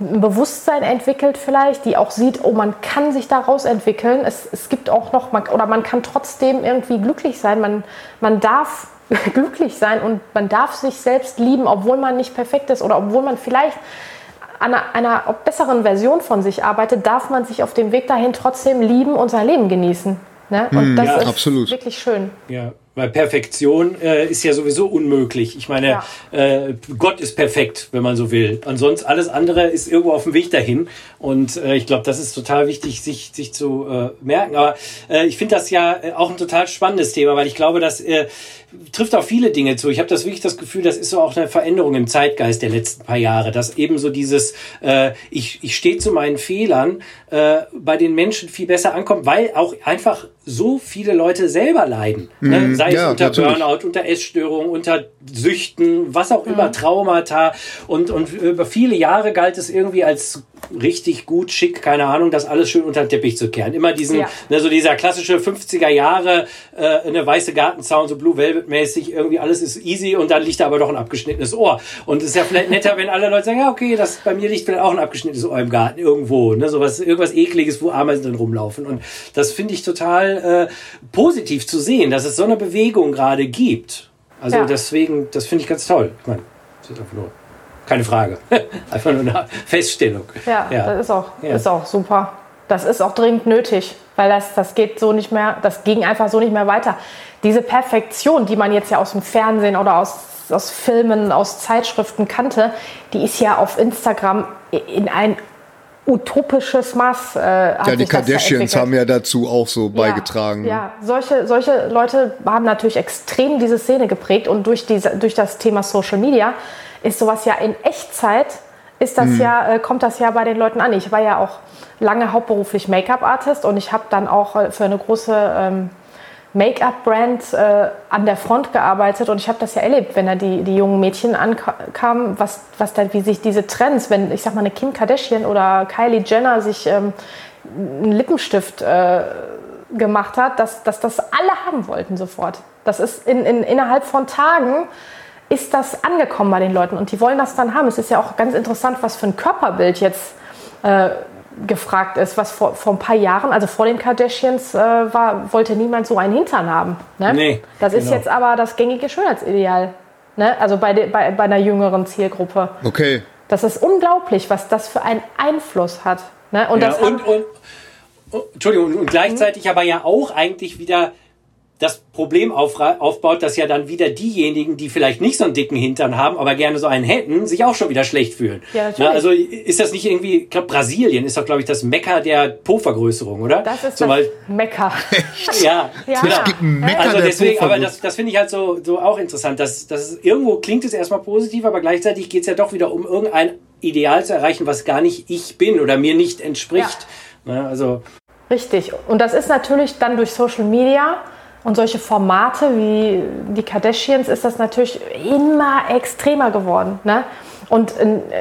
ein Bewusstsein entwickelt vielleicht, die auch sieht, oh, man kann sich daraus entwickeln. Es, es gibt auch noch, man, oder man kann trotzdem irgendwie glücklich sein. Man, man darf glücklich sein und man darf sich selbst lieben, obwohl man nicht perfekt ist oder obwohl man vielleicht an einer, einer besseren Version von sich arbeitet, darf man sich auf dem Weg dahin trotzdem lieben und sein Leben genießen. Ne? Und hm, das ja, ist absolut. wirklich schön. Ja, weil Perfektion äh, ist ja sowieso unmöglich. Ich meine, ja. äh, Gott ist perfekt, wenn man so will. Ansonsten alles andere ist irgendwo auf dem Weg dahin. Und äh, ich glaube, das ist total wichtig, sich, sich zu äh, merken. Aber äh, ich finde das ja äh, auch ein total spannendes Thema, weil ich glaube, dass äh, trifft auf viele Dinge zu. Ich habe das wirklich das Gefühl, das ist so auch eine Veränderung im Zeitgeist der letzten paar Jahre, dass eben so dieses, äh, ich, ich stehe zu meinen Fehlern, äh, bei den Menschen viel besser ankommt, weil auch einfach so viele Leute selber leiden. Ne? Mhm, ne? Sei ja, es unter natürlich. Burnout, unter Essstörungen, unter Süchten, was auch immer, mhm. Traumata. Und, und über viele Jahre galt es irgendwie als richtig gut, schick, keine Ahnung, das alles schön unter den Teppich zu kehren. Immer diesen, ja. ne, so dieser klassische 50er Jahre, äh, eine weiße Gartenzaun, so Blue Velvet mäßig, irgendwie alles ist easy und dann liegt da aber doch ein abgeschnittenes Ohr. Und es ist ja vielleicht netter, wenn alle Leute sagen, ja, okay, das, bei mir liegt vielleicht auch ein abgeschnittenes Ohr im Garten irgendwo, ne, sowas, irgendwas ekliges, wo Ameisen drin rumlaufen. Und das finde ich total äh, positiv zu sehen, dass es so eine Bewegung gerade gibt. Also ja. deswegen, das finde ich ganz toll. Ich meine, das ist einfach nur keine Frage. Einfach nur eine Feststellung. Ja, ja. das ist auch, ja. ist auch super. Das ist auch dringend nötig, weil das, das geht so nicht mehr, das ging einfach so nicht mehr weiter. Diese Perfektion, die man jetzt ja aus dem Fernsehen oder aus, aus Filmen, aus Zeitschriften kannte, die ist ja auf Instagram in ein utopisches Maß. Äh, ja, die Kardashians haben ja dazu auch so ja, beigetragen. Ja, solche, solche Leute haben natürlich extrem diese Szene geprägt und durch, diese, durch das Thema Social Media ist sowas ja in Echtzeit, ist das mhm. ja, äh, kommt das ja bei den Leuten an. Ich war ja auch lange hauptberuflich Make-up-Artist und ich habe dann auch äh, für eine große ähm, Make-up-Brand äh, an der Front gearbeitet und ich habe das ja erlebt, wenn da die, die jungen Mädchen ankamen, was, was da, wie sich diese Trends, wenn ich sag mal eine Kim Kardashian oder Kylie Jenner sich ähm, einen Lippenstift äh, gemacht hat, dass, dass das alle haben wollten sofort. Das ist in, in, innerhalb von Tagen ist das angekommen bei den Leuten und die wollen das dann haben. Es ist ja auch ganz interessant, was für ein Körperbild jetzt äh, gefragt ist, was vor, vor ein paar Jahren, also vor den Kardashians, äh, war, wollte niemand so einen Hintern haben. Ne? Nee, das ist genau. jetzt aber das gängige Schönheitsideal. Ne? Also bei, de, bei, bei einer jüngeren Zielgruppe. Okay. Das ist unglaublich, was das für einen Einfluss hat. Ne? Und, ja, und, und, und, Entschuldigung, und gleichzeitig mhm. aber ja auch eigentlich wieder das Problem aufbaut, dass ja dann wieder diejenigen, die vielleicht nicht so einen dicken Hintern haben, aber gerne so einen hätten, sich auch schon wieder schlecht fühlen. Ja, Na, also ist das nicht irgendwie, ich glaube, Brasilien ist doch, glaube ich, das Mecker der Po-Vergrößerung, oder? Das ist so, das Mecker. ja, ja. Es gibt ein Mecker also deswegen, aber das, das finde ich halt so, so auch interessant. Dass, dass irgendwo klingt es erstmal positiv, aber gleichzeitig geht es ja doch wieder um irgendein Ideal zu erreichen, was gar nicht ich bin oder mir nicht entspricht. Ja. Na, also Richtig. Und das ist natürlich dann durch Social Media und solche Formate wie die Kardashians ist das natürlich immer extremer geworden. Ne? Und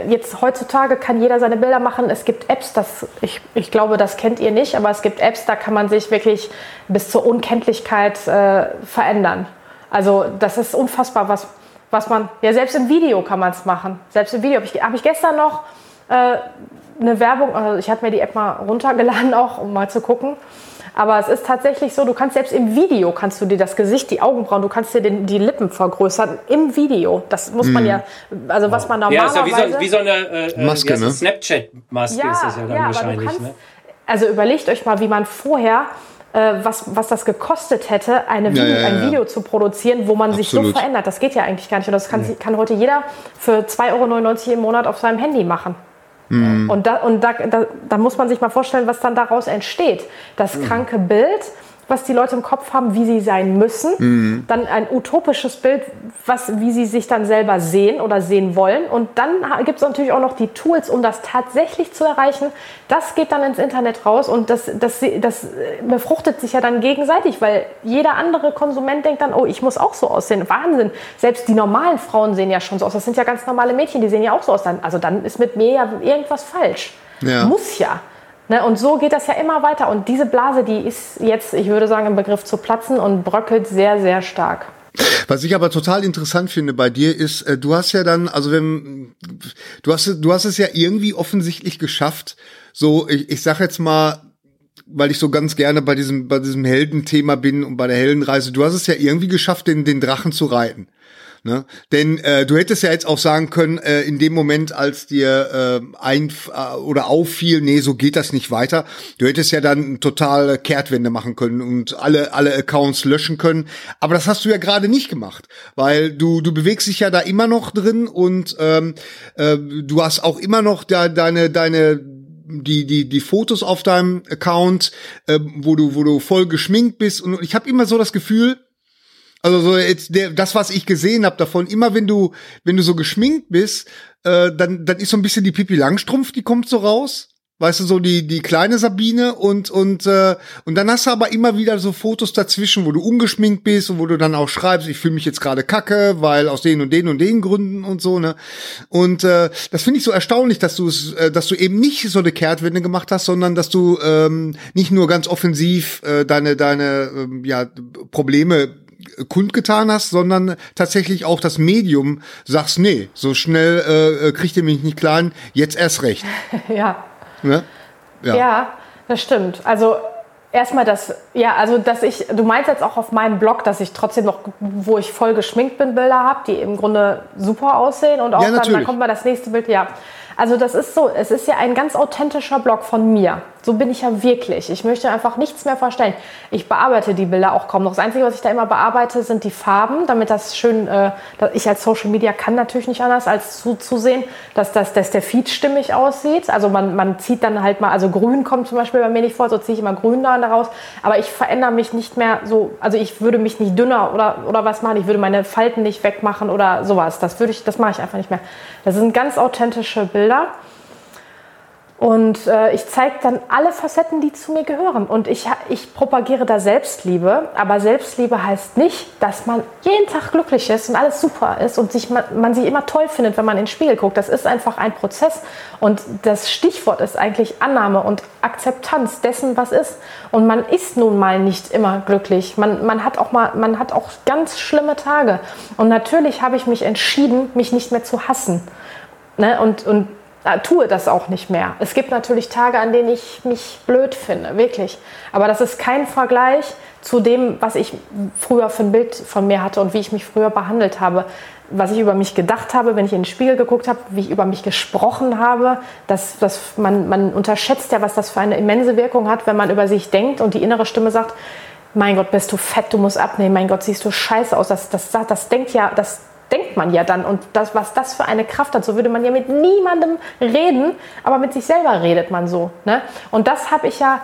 jetzt heutzutage kann jeder seine Bilder machen. Es gibt Apps, das, ich, ich glaube, das kennt ihr nicht, aber es gibt Apps, da kann man sich wirklich bis zur Unkenntlichkeit äh, verändern. Also das ist unfassbar, was, was man, ja selbst im Video kann man es machen. Selbst im Video habe ich, hab ich gestern noch äh, eine Werbung, also ich habe mir die App mal runtergeladen auch, um mal zu gucken. Aber es ist tatsächlich so, du kannst selbst im Video, kannst du dir das Gesicht, die Augenbrauen, du kannst dir den, die Lippen vergrößern im Video. Das muss man mhm. ja, also was man normalerweise... Ja, ist ja wie so, wie so eine äh, Maske, ne? Snapchat-Maske ja, ist das ja dann ja, wahrscheinlich. Kannst, ne? Also überlegt euch mal, wie man vorher äh, was, was das gekostet hätte, eine Video, ja, ja, ja. ein Video zu produzieren, wo man Absolut. sich so verändert. Das geht ja eigentlich gar nicht. Und das kann, kann heute jeder für 2,99 Euro im Monat auf seinem Handy machen. Mhm. Und, da, und da, da, da, muss man sich mal vorstellen, was dann daraus entsteht. Das mhm. kranke Bild, was die Leute im Kopf haben, wie sie sein müssen. Mhm. Dann ein utopisches Bild, was, wie sie sich dann selber sehen oder sehen wollen. Und dann gibt es natürlich auch noch die Tools, um das tatsächlich zu erreichen. Das geht dann ins Internet raus und das, das, das befruchtet sich ja dann gegenseitig, weil jeder andere Konsument denkt dann, oh, ich muss auch so aussehen. Wahnsinn. Selbst die normalen Frauen sehen ja schon so aus. Das sind ja ganz normale Mädchen, die sehen ja auch so aus. Also dann ist mit mir ja irgendwas falsch. Ja. Muss ja. Ne, und so geht das ja immer weiter. Und diese Blase, die ist jetzt, ich würde sagen, im Begriff zu platzen und bröckelt sehr, sehr stark. Was ich aber total interessant finde bei dir ist, äh, du hast ja dann, also wenn du hast, du hast es ja irgendwie offensichtlich geschafft, so ich, ich sag jetzt mal, weil ich so ganz gerne bei diesem bei diesem Heldenthema bin und bei der Heldenreise, du hast es ja irgendwie geschafft, den den Drachen zu reiten. Ne? Denn äh, du hättest ja jetzt auch sagen können, äh, in dem Moment, als dir äh, ein äh, oder auffiel, nee, so geht das nicht weiter, du hättest ja dann total Kehrtwende machen können und alle alle Accounts löschen können. Aber das hast du ja gerade nicht gemacht, weil du du bewegst dich ja da immer noch drin und ähm, äh, du hast auch immer noch da deine deine die die die Fotos auf deinem Account, äh, wo du wo du voll geschminkt bist und ich habe immer so das Gefühl, also so jetzt der, das, was ich gesehen habe davon, immer wenn du, wenn du so geschminkt bist, äh, dann, dann ist so ein bisschen die Pipi Langstrumpf, die kommt so raus. Weißt du, so die, die kleine Sabine und, und, äh, und dann hast du aber immer wieder so Fotos dazwischen, wo du ungeschminkt bist und wo du dann auch schreibst, ich fühle mich jetzt gerade kacke, weil aus den und den und den Gründen und so, ne? Und äh, das finde ich so erstaunlich, dass du es, äh, dass du eben nicht so eine Kehrtwende gemacht hast, sondern dass du ähm, nicht nur ganz offensiv äh, deine, deine ähm, ja, Probleme kundgetan hast, sondern tatsächlich auch das Medium sagst, nee, so schnell äh, äh kriegt ihr mich nicht klein, jetzt erst recht. ja. Ne? ja. Ja, das stimmt. Also erstmal das, ja, also dass ich, du meinst jetzt auch auf meinem Blog, dass ich trotzdem noch, wo ich voll geschminkt bin, Bilder habe, die im Grunde super aussehen und auch ja, dann, dann kommt mal das nächste Bild, ja. Also das ist so, es ist ja ein ganz authentischer Blog von mir. So bin ich ja wirklich. Ich möchte einfach nichts mehr verstellen. Ich bearbeite die Bilder auch kaum noch. Das Einzige, was ich da immer bearbeite, sind die Farben, damit das schön, äh, ich als Social Media kann natürlich nicht anders, als zuzusehen, dass, das, dass der Feed stimmig aussieht. Also man, man zieht dann halt mal, also grün kommt zum Beispiel bei mir nicht vor, so ziehe ich immer grün da daraus. Aber ich verändere mich nicht mehr so, also ich würde mich nicht dünner oder, oder was machen, ich würde meine Falten nicht wegmachen oder sowas. Das würde ich, das mache ich einfach nicht mehr. Das sind ganz authentische Bilder. Und äh, ich zeige dann alle Facetten, die zu mir gehören. Und ich, ich propagiere da Selbstliebe. Aber Selbstliebe heißt nicht, dass man jeden Tag glücklich ist und alles super ist und sich, man, man sich immer toll findet, wenn man in den Spiegel guckt. Das ist einfach ein Prozess. Und das Stichwort ist eigentlich Annahme und Akzeptanz dessen, was ist. Und man ist nun mal nicht immer glücklich. Man, man, hat, auch mal, man hat auch ganz schlimme Tage. Und natürlich habe ich mich entschieden, mich nicht mehr zu hassen. Ne? Und, und tue das auch nicht mehr. Es gibt natürlich Tage, an denen ich mich blöd finde, wirklich. Aber das ist kein Vergleich zu dem, was ich früher für ein Bild von mir hatte und wie ich mich früher behandelt habe. Was ich über mich gedacht habe, wenn ich in den Spiegel geguckt habe, wie ich über mich gesprochen habe. Das, das, man, man unterschätzt ja, was das für eine immense Wirkung hat, wenn man über sich denkt und die innere Stimme sagt, mein Gott, bist du fett, du musst abnehmen, mein Gott, siehst du scheiße aus. Das, das, das, das denkt ja, das denkt man ja dann. Und das, was das für eine Kraft hat, so würde man ja mit niemandem reden, aber mit sich selber redet man so. Ne? Und das habe ich ja.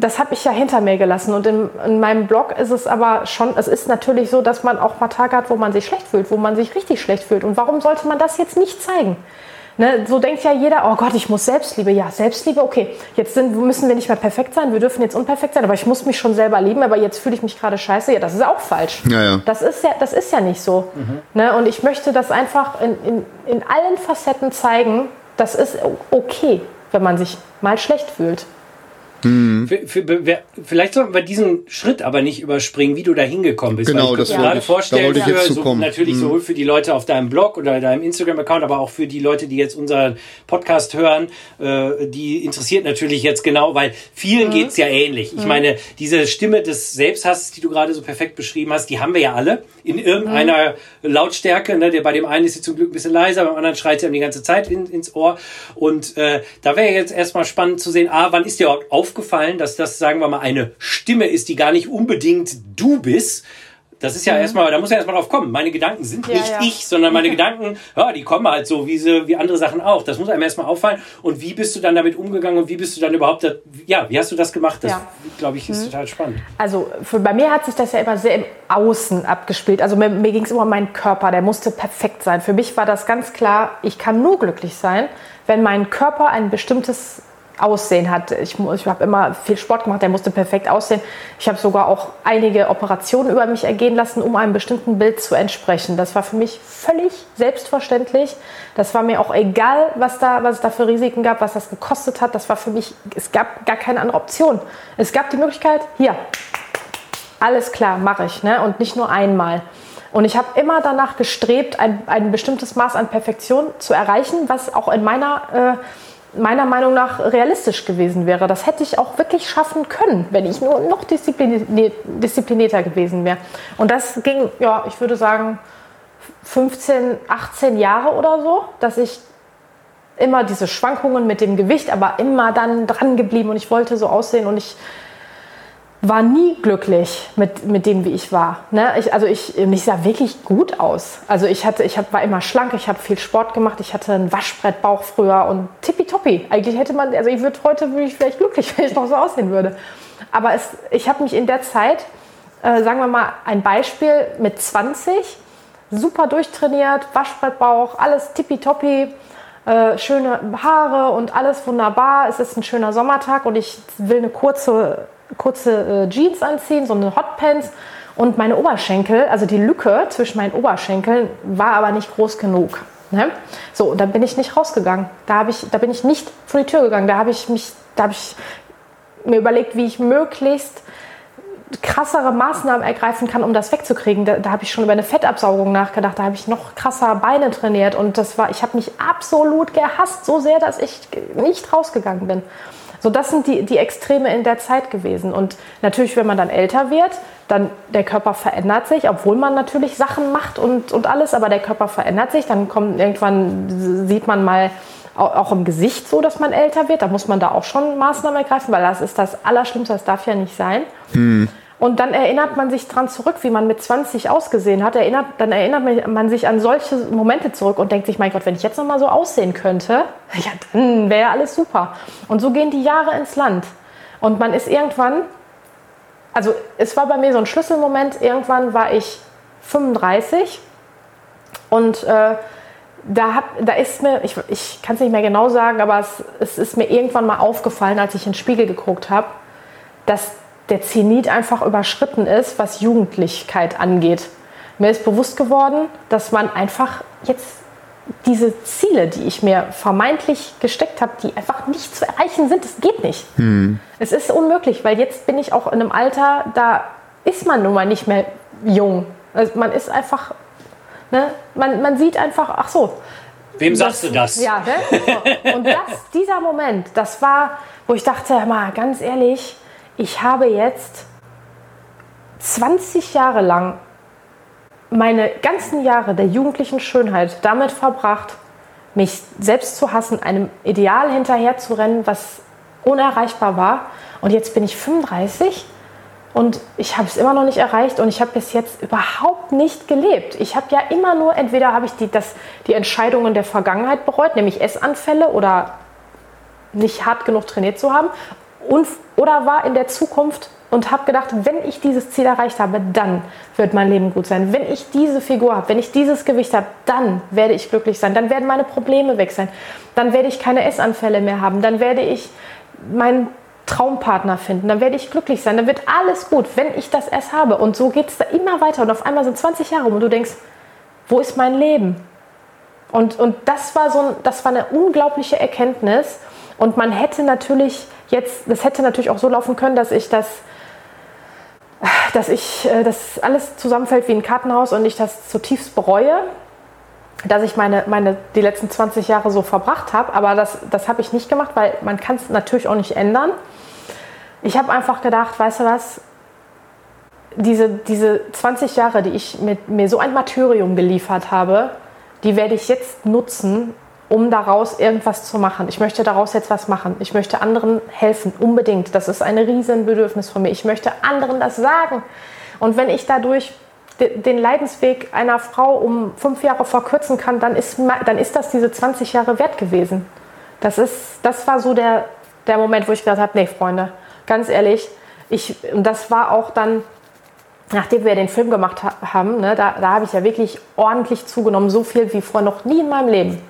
Das habe ich ja hinter mir gelassen und in, in meinem Blog ist es aber schon, es ist natürlich so, dass man auch mal Tage hat, wo man sich schlecht fühlt, wo man sich richtig schlecht fühlt. Und warum sollte man das jetzt nicht zeigen? Ne, so denkt ja jeder, oh Gott, ich muss Selbstliebe. Ja, Selbstliebe, okay. Jetzt sind, müssen wir nicht mehr perfekt sein, wir dürfen jetzt unperfekt sein, aber ich muss mich schon selber lieben, aber jetzt fühle ich mich gerade scheiße. Ja, das ist auch falsch. Ja, ja. Das, ist ja, das ist ja nicht so. Mhm. Ne, und ich möchte das einfach in, in, in allen Facetten zeigen, das ist okay, wenn man sich mal schlecht fühlt. Für, vielleicht sollten wir diesen Schritt aber nicht überspringen, wie du da hingekommen bist. Genau, das wollte gerade vorstellen, da für, so, natürlich mhm. sowohl für die Leute auf deinem Blog oder deinem Instagram-Account, aber auch für die Leute, die jetzt unseren Podcast hören, äh, die interessiert natürlich jetzt genau, weil vielen mhm. geht's ja ähnlich. Ich mhm. meine, diese Stimme des Selbsthasses, die du gerade so perfekt beschrieben hast, die haben wir ja alle in irgendeiner mhm. Lautstärke. Ne? Der, bei dem einen ist sie zum Glück ein bisschen leiser, beim anderen schreit sie ihm die ganze Zeit in, ins Ohr. Und äh, da wäre jetzt erstmal spannend zu sehen, ah, wann ist dir überhaupt auf aufgefallen, dass das, sagen wir mal, eine Stimme ist, die gar nicht unbedingt du bist, das ist ja mhm. erstmal, da muss ja erstmal drauf kommen. Meine Gedanken sind ja, nicht ja. ich, sondern meine Gedanken, ja, die kommen halt so, wie sie, wie andere Sachen auch. Das muss einem erstmal auffallen. Und wie bist du dann damit umgegangen und wie bist du dann überhaupt, da, ja, wie hast du das gemacht? Das, ja. glaube ich, ist mhm. total spannend. Also für, bei mir hat sich das ja immer sehr im Außen abgespielt. Also mir, mir ging es immer um meinen Körper, der musste perfekt sein. Für mich war das ganz klar, ich kann nur glücklich sein, wenn mein Körper ein bestimmtes Aussehen hat. Ich, ich habe immer viel Sport gemacht, der musste perfekt aussehen. Ich habe sogar auch einige Operationen über mich ergehen lassen, um einem bestimmten Bild zu entsprechen. Das war für mich völlig selbstverständlich. Das war mir auch egal, was, da, was es da für Risiken gab, was das gekostet hat. Das war für mich, es gab gar keine andere Option. Es gab die Möglichkeit, hier, alles klar, mache ich. Ne? Und nicht nur einmal. Und ich habe immer danach gestrebt, ein, ein bestimmtes Maß an Perfektion zu erreichen, was auch in meiner... Äh, meiner Meinung nach realistisch gewesen wäre. Das hätte ich auch wirklich schaffen können, wenn ich nur noch disziplinierter gewesen wäre. Und das ging, ja, ich würde sagen, 15, 18 Jahre oder so, dass ich immer diese Schwankungen mit dem Gewicht, aber immer dann dran geblieben und ich wollte so aussehen und ich war nie glücklich mit, mit dem, wie ich war. Ne? Ich, also ich, ich sah wirklich gut aus. Also ich, hatte, ich hab, war immer schlank, ich habe viel Sport gemacht, ich hatte einen Waschbrettbauch früher und tippitoppi. Eigentlich hätte man, also ich würde heute würde ich vielleicht glücklich, wenn ich noch so aussehen würde. Aber es, ich habe mich in der Zeit, äh, sagen wir mal ein Beispiel, mit 20 super durchtrainiert, Waschbrettbauch, alles tippitoppi. Äh, schöne Haare und alles wunderbar. Es ist ein schöner Sommertag und ich will eine kurze kurze äh, Jeans anziehen, so eine Hotpants und meine Oberschenkel, also die Lücke zwischen meinen Oberschenkeln war aber nicht groß genug. Ne? So, und dann bin ich nicht rausgegangen. Da, ich, da bin ich nicht vor die Tür gegangen. Da habe ich, mich, da hab ich mir überlegt, wie ich möglichst krassere Maßnahmen ergreifen kann, um das wegzukriegen. Da, da habe ich schon über eine Fettabsaugung nachgedacht. Da habe ich noch krasser Beine trainiert und das war, ich habe mich absolut gehasst, so sehr, dass ich nicht rausgegangen bin. So, das sind die, die Extreme in der Zeit gewesen. Und natürlich, wenn man dann älter wird, dann der Körper verändert sich, obwohl man natürlich Sachen macht und, und alles, aber der Körper verändert sich. Dann kommt irgendwann, sieht man mal auch im Gesicht so, dass man älter wird. Da muss man da auch schon Maßnahmen ergreifen, weil das ist das Allerschlimmste, das darf ja nicht sein. Hm. Und dann erinnert man sich dran zurück, wie man mit 20 ausgesehen hat. Erinnert, dann erinnert man sich an solche Momente zurück und denkt sich, mein Gott, wenn ich jetzt noch mal so aussehen könnte, ja, dann wäre alles super. Und so gehen die Jahre ins Land. Und man ist irgendwann, also es war bei mir so ein Schlüsselmoment, irgendwann war ich 35 und äh, da, hab, da ist mir, ich, ich kann es nicht mehr genau sagen, aber es, es ist mir irgendwann mal aufgefallen, als ich in den Spiegel geguckt habe, dass der Zenit einfach überschritten ist, was Jugendlichkeit angeht. Mir ist bewusst geworden, dass man einfach jetzt diese Ziele, die ich mir vermeintlich gesteckt habe, die einfach nicht zu erreichen sind, das geht nicht. Hm. Es ist unmöglich, weil jetzt bin ich auch in einem Alter, da ist man nun mal nicht mehr jung. Also man ist einfach, ne, man, man sieht einfach, ach so. Wem das, sagst du das? Ja, ne? So. Und das, dieser Moment, das war, wo ich dachte, mal ganz ehrlich, ich habe jetzt 20 Jahre lang meine ganzen Jahre der jugendlichen Schönheit damit verbracht, mich selbst zu hassen, einem Ideal hinterherzurennen, was unerreichbar war. Und jetzt bin ich 35 und ich habe es immer noch nicht erreicht und ich habe bis jetzt überhaupt nicht gelebt. Ich habe ja immer nur, entweder habe ich die, das, die Entscheidungen der Vergangenheit bereut, nämlich Essanfälle oder nicht hart genug trainiert zu haben, und, oder war in der Zukunft und habe gedacht, wenn ich dieses Ziel erreicht habe, dann wird mein Leben gut sein. Wenn ich diese Figur habe, wenn ich dieses Gewicht habe, dann werde ich glücklich sein. Dann werden meine Probleme weg sein. Dann werde ich keine Essanfälle mehr haben. Dann werde ich meinen Traumpartner finden. Dann werde ich glücklich sein. Dann wird alles gut, wenn ich das erst habe. Und so geht es da immer weiter. Und auf einmal sind 20 Jahre rum und du denkst, wo ist mein Leben? Und, und das, war so, das war eine unglaubliche Erkenntnis. Und man hätte natürlich jetzt, das hätte natürlich auch so laufen können, dass ich das dass ich äh, das alles zusammenfällt wie ein Kartenhaus und ich das zutiefst bereue, dass ich meine, meine die letzten 20 Jahre so verbracht habe. Aber das, das habe ich nicht gemacht, weil man kann es natürlich auch nicht ändern. Ich habe einfach gedacht, weißt du was, diese, diese 20 Jahre, die ich mit mir so ein Martyrium geliefert habe, die werde ich jetzt nutzen, um daraus irgendwas zu machen. Ich möchte daraus jetzt was machen. Ich möchte anderen helfen, unbedingt. Das ist ein Riesenbedürfnis von mir. Ich möchte anderen das sagen. Und wenn ich dadurch den Leidensweg einer Frau um fünf Jahre verkürzen kann, dann ist, dann ist das diese 20 Jahre wert gewesen. Das, ist, das war so der, der Moment, wo ich gesagt habe, nee, Freunde, ganz ehrlich, ich, und das war auch dann, nachdem wir den Film gemacht haben, ne, da, da habe ich ja wirklich ordentlich zugenommen, so viel wie vor noch nie in meinem Leben.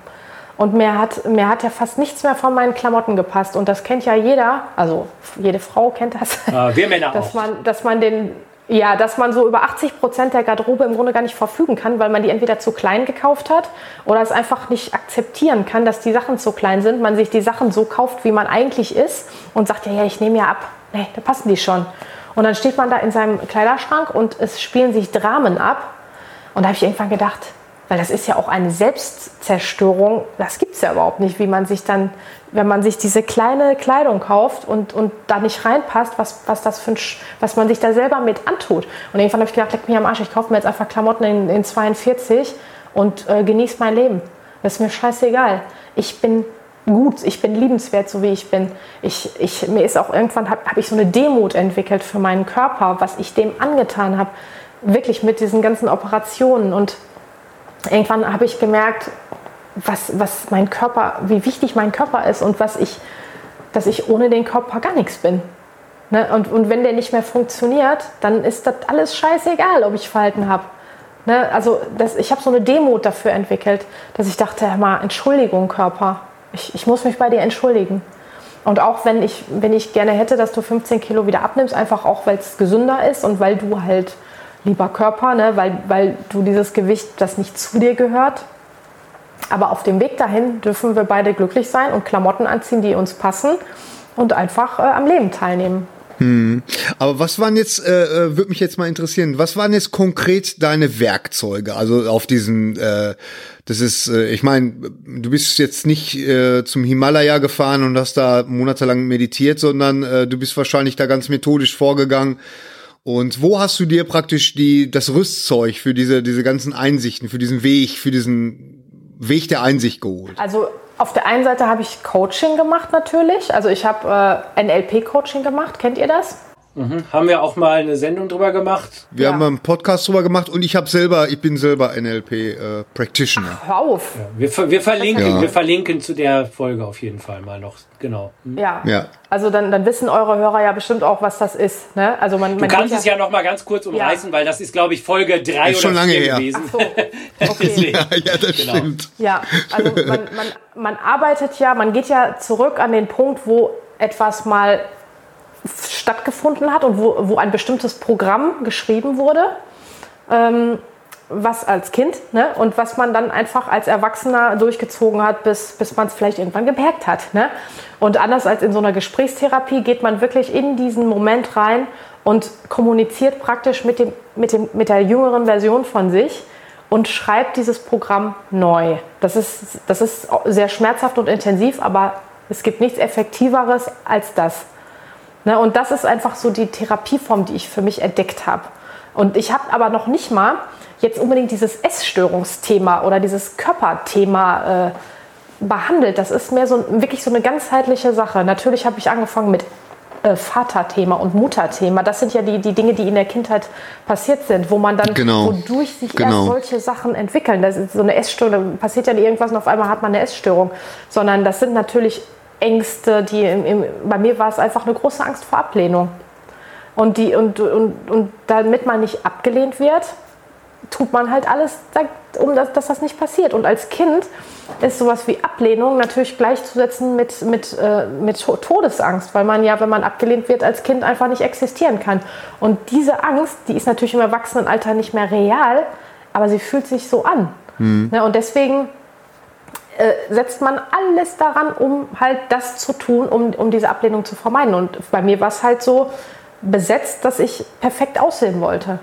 Und mir hat, mir hat ja fast nichts mehr von meinen Klamotten gepasst. Und das kennt ja jeder, also jede Frau kennt das. Äh, wir Männer dass auch. Man, dass man den, ja, dass man so über 80 Prozent der Garderobe im Grunde gar nicht verfügen kann, weil man die entweder zu klein gekauft hat oder es einfach nicht akzeptieren kann, dass die Sachen zu klein sind. Man sich die Sachen so kauft, wie man eigentlich ist und sagt, ja, ja, ich nehme ja ab. Nee, da passen die schon. Und dann steht man da in seinem Kleiderschrank und es spielen sich Dramen ab. Und da habe ich irgendwann gedacht, weil das ist ja auch eine Selbstzerstörung. Das gibt es ja überhaupt nicht, wie man sich dann, wenn man sich diese kleine Kleidung kauft und, und da nicht reinpasst, was, was, das für ein, was man sich da selber mit antut. Und irgendwann habe ich gedacht, leck mich am Arsch, ich kaufe mir jetzt einfach Klamotten in, in 42 und äh, genieße mein Leben. Das ist mir scheißegal. Ich bin gut, ich bin liebenswert, so wie ich bin. Ich, ich, mir ist auch irgendwann, habe hab ich so eine Demut entwickelt für meinen Körper, was ich dem angetan habe. Wirklich mit diesen ganzen Operationen und irgendwann habe ich gemerkt, was, was mein Körper, wie wichtig mein Körper ist und was ich, dass ich ohne den Körper gar nichts bin. Ne? Und, und wenn der nicht mehr funktioniert, dann ist das alles scheißegal, ob ich Falten habe. Ne? Also das, ich habe so eine Demut dafür entwickelt, dass ich dachte, mal, Entschuldigung, Körper, ich, ich muss mich bei dir entschuldigen. Und auch wenn ich, wenn ich gerne hätte, dass du 15 Kilo wieder abnimmst, einfach auch, weil es gesünder ist und weil du halt lieber Körper, ne? weil, weil du dieses Gewicht, das nicht zu dir gehört. Aber auf dem Weg dahin dürfen wir beide glücklich sein und Klamotten anziehen, die uns passen und einfach äh, am Leben teilnehmen. Hm. Aber was waren jetzt, äh, äh würde mich jetzt mal interessieren, was waren jetzt konkret deine Werkzeuge? Also auf diesen, äh, das ist, äh, ich meine, du bist jetzt nicht äh, zum Himalaya gefahren und hast da monatelang meditiert, sondern äh, du bist wahrscheinlich da ganz methodisch vorgegangen und wo hast du dir praktisch die, das Rüstzeug für diese, diese ganzen Einsichten, für diesen Weg, für diesen Weg der Einsicht geholt? Also auf der einen Seite habe ich Coaching gemacht natürlich. Also ich habe äh, NLP-Coaching gemacht. Kennt ihr das? Mhm. Haben wir auch mal eine Sendung drüber gemacht? Wir ja. haben einen Podcast drüber gemacht und ich habe selber, ich bin selber NLP äh, Practitioner. Hör auf. Ja, wir, wir, verlinken, ja. wir verlinken zu der Folge auf jeden Fall mal noch. Genau. Mhm. Ja. ja. Also dann, dann wissen eure Hörer ja bestimmt auch, was das ist. Ne? Also man, man du kannst es ja, noch mal ganz kurz umreißen, weil das ist, glaube ich, Folge 3 oder schon lange her. gewesen. Ach so. Okay. ja, das genau. stimmt. Ja, also man, man, man arbeitet ja, man geht ja zurück an den Punkt, wo etwas mal stattgefunden hat und wo, wo ein bestimmtes Programm geschrieben wurde, ähm, was als Kind ne? und was man dann einfach als Erwachsener durchgezogen hat, bis, bis man es vielleicht irgendwann gemerkt hat. Ne? Und anders als in so einer Gesprächstherapie geht man wirklich in diesen Moment rein und kommuniziert praktisch mit, dem, mit, dem, mit der jüngeren Version von sich und schreibt dieses Programm neu. Das ist, das ist sehr schmerzhaft und intensiv, aber es gibt nichts Effektiveres als das. Ne, und das ist einfach so die Therapieform, die ich für mich entdeckt habe. Und ich habe aber noch nicht mal jetzt unbedingt dieses Essstörungsthema oder dieses Körperthema äh, behandelt. Das ist mehr so wirklich so eine ganzheitliche Sache. Natürlich habe ich angefangen mit äh, Vaterthema und Mutterthema. Das sind ja die, die Dinge, die in der Kindheit passiert sind, wo man dann, genau. wodurch sich genau. erst solche Sachen entwickeln. Das ist so eine Essstörung, da passiert ja nicht irgendwas und auf einmal hat man eine Essstörung, sondern das sind natürlich Ängste, die im, im, bei mir war es einfach eine große Angst vor Ablehnung. Und, die, und, und, und damit man nicht abgelehnt wird, tut man halt alles, um das, dass das nicht passiert. Und als Kind ist sowas wie Ablehnung natürlich gleichzusetzen mit, mit, äh, mit Todesangst, weil man ja, wenn man abgelehnt wird, als Kind einfach nicht existieren kann. Und diese Angst, die ist natürlich im Erwachsenenalter nicht mehr real, aber sie fühlt sich so an. Mhm. Ja, und deswegen äh, setzt man alles daran, um halt das zu tun, um, um diese Ablehnung zu vermeiden. Und bei mir war es halt so besetzt, dass ich perfekt aussehen wollte.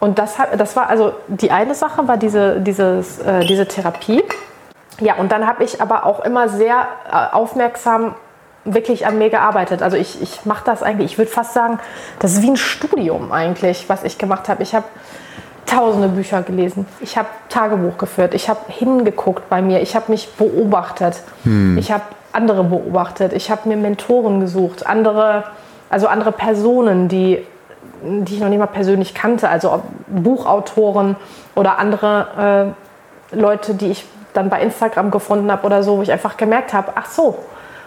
Und das, das war also die eine Sache, war diese, dieses, äh, diese Therapie. Ja, und dann habe ich aber auch immer sehr äh, aufmerksam wirklich an mir gearbeitet. Also ich, ich mache das eigentlich, ich würde fast sagen, das ist wie ein Studium eigentlich, was ich gemacht habe. Ich habe tausende Bücher gelesen. Ich habe Tagebuch geführt. Ich habe hingeguckt bei mir. Ich habe mich beobachtet. Hm. Ich habe andere beobachtet. Ich habe mir Mentoren gesucht. Andere, also andere Personen, die, die ich noch nicht mal persönlich kannte. Also Buchautoren oder andere äh, Leute, die ich dann bei Instagram gefunden habe oder so, wo ich einfach gemerkt habe, ach so,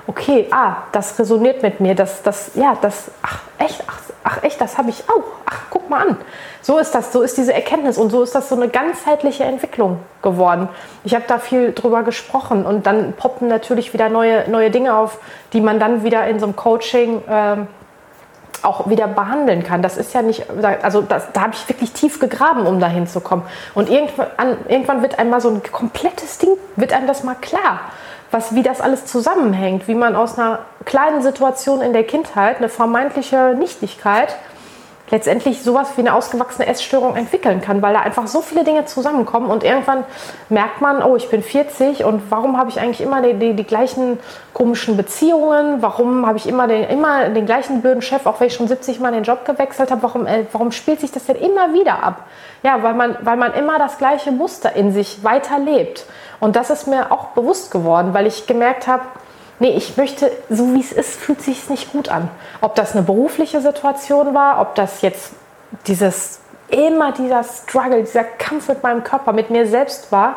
okay, ah, das resoniert mit mir, das, das, ja, das, ach, echt, ach, ach echt, das habe ich auch, ach, guck mal an. So ist das, so ist diese Erkenntnis und so ist das so eine ganzheitliche Entwicklung geworden. Ich habe da viel drüber gesprochen und dann poppen natürlich wieder neue, neue Dinge auf, die man dann wieder in so einem Coaching äh, auch wieder behandeln kann. Das ist ja nicht, also das, da habe ich wirklich tief gegraben, um dahin zu kommen. Und irgendwann, irgendwann wird einmal so ein komplettes Ding, wird einem das mal klar was, wie das alles zusammenhängt, wie man aus einer kleinen Situation in der Kindheit, eine vermeintliche Nichtigkeit, letztendlich sowas wie eine ausgewachsene Essstörung entwickeln kann, weil da einfach so viele Dinge zusammenkommen und irgendwann merkt man, oh, ich bin 40 und warum habe ich eigentlich immer die, die, die gleichen komischen Beziehungen, warum habe ich immer den, immer den gleichen blöden Chef, auch wenn ich schon 70 Mal den Job gewechselt habe, warum, äh, warum spielt sich das denn immer wieder ab? Ja, weil man, weil man immer das gleiche Muster in sich weiterlebt. Und das ist mir auch bewusst geworden, weil ich gemerkt habe, nee, ich möchte, so wie es ist, fühlt sich nicht gut an. Ob das eine berufliche Situation war, ob das jetzt dieses immer dieser Struggle, dieser Kampf mit meinem Körper, mit mir selbst war.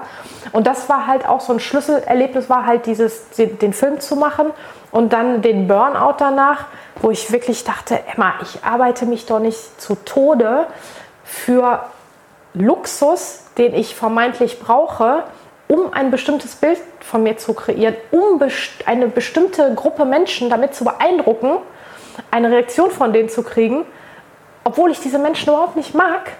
Und das war halt auch so ein Schlüsselerlebnis, war halt dieses, den Film zu machen und dann den Burnout danach, wo ich wirklich dachte, Emma, ich arbeite mich doch nicht zu Tode für Luxus, den ich vermeintlich brauche, um ein bestimmtes Bild von mir zu kreieren, um eine bestimmte Gruppe Menschen damit zu beeindrucken, eine Reaktion von denen zu kriegen, obwohl ich diese Menschen überhaupt nicht mag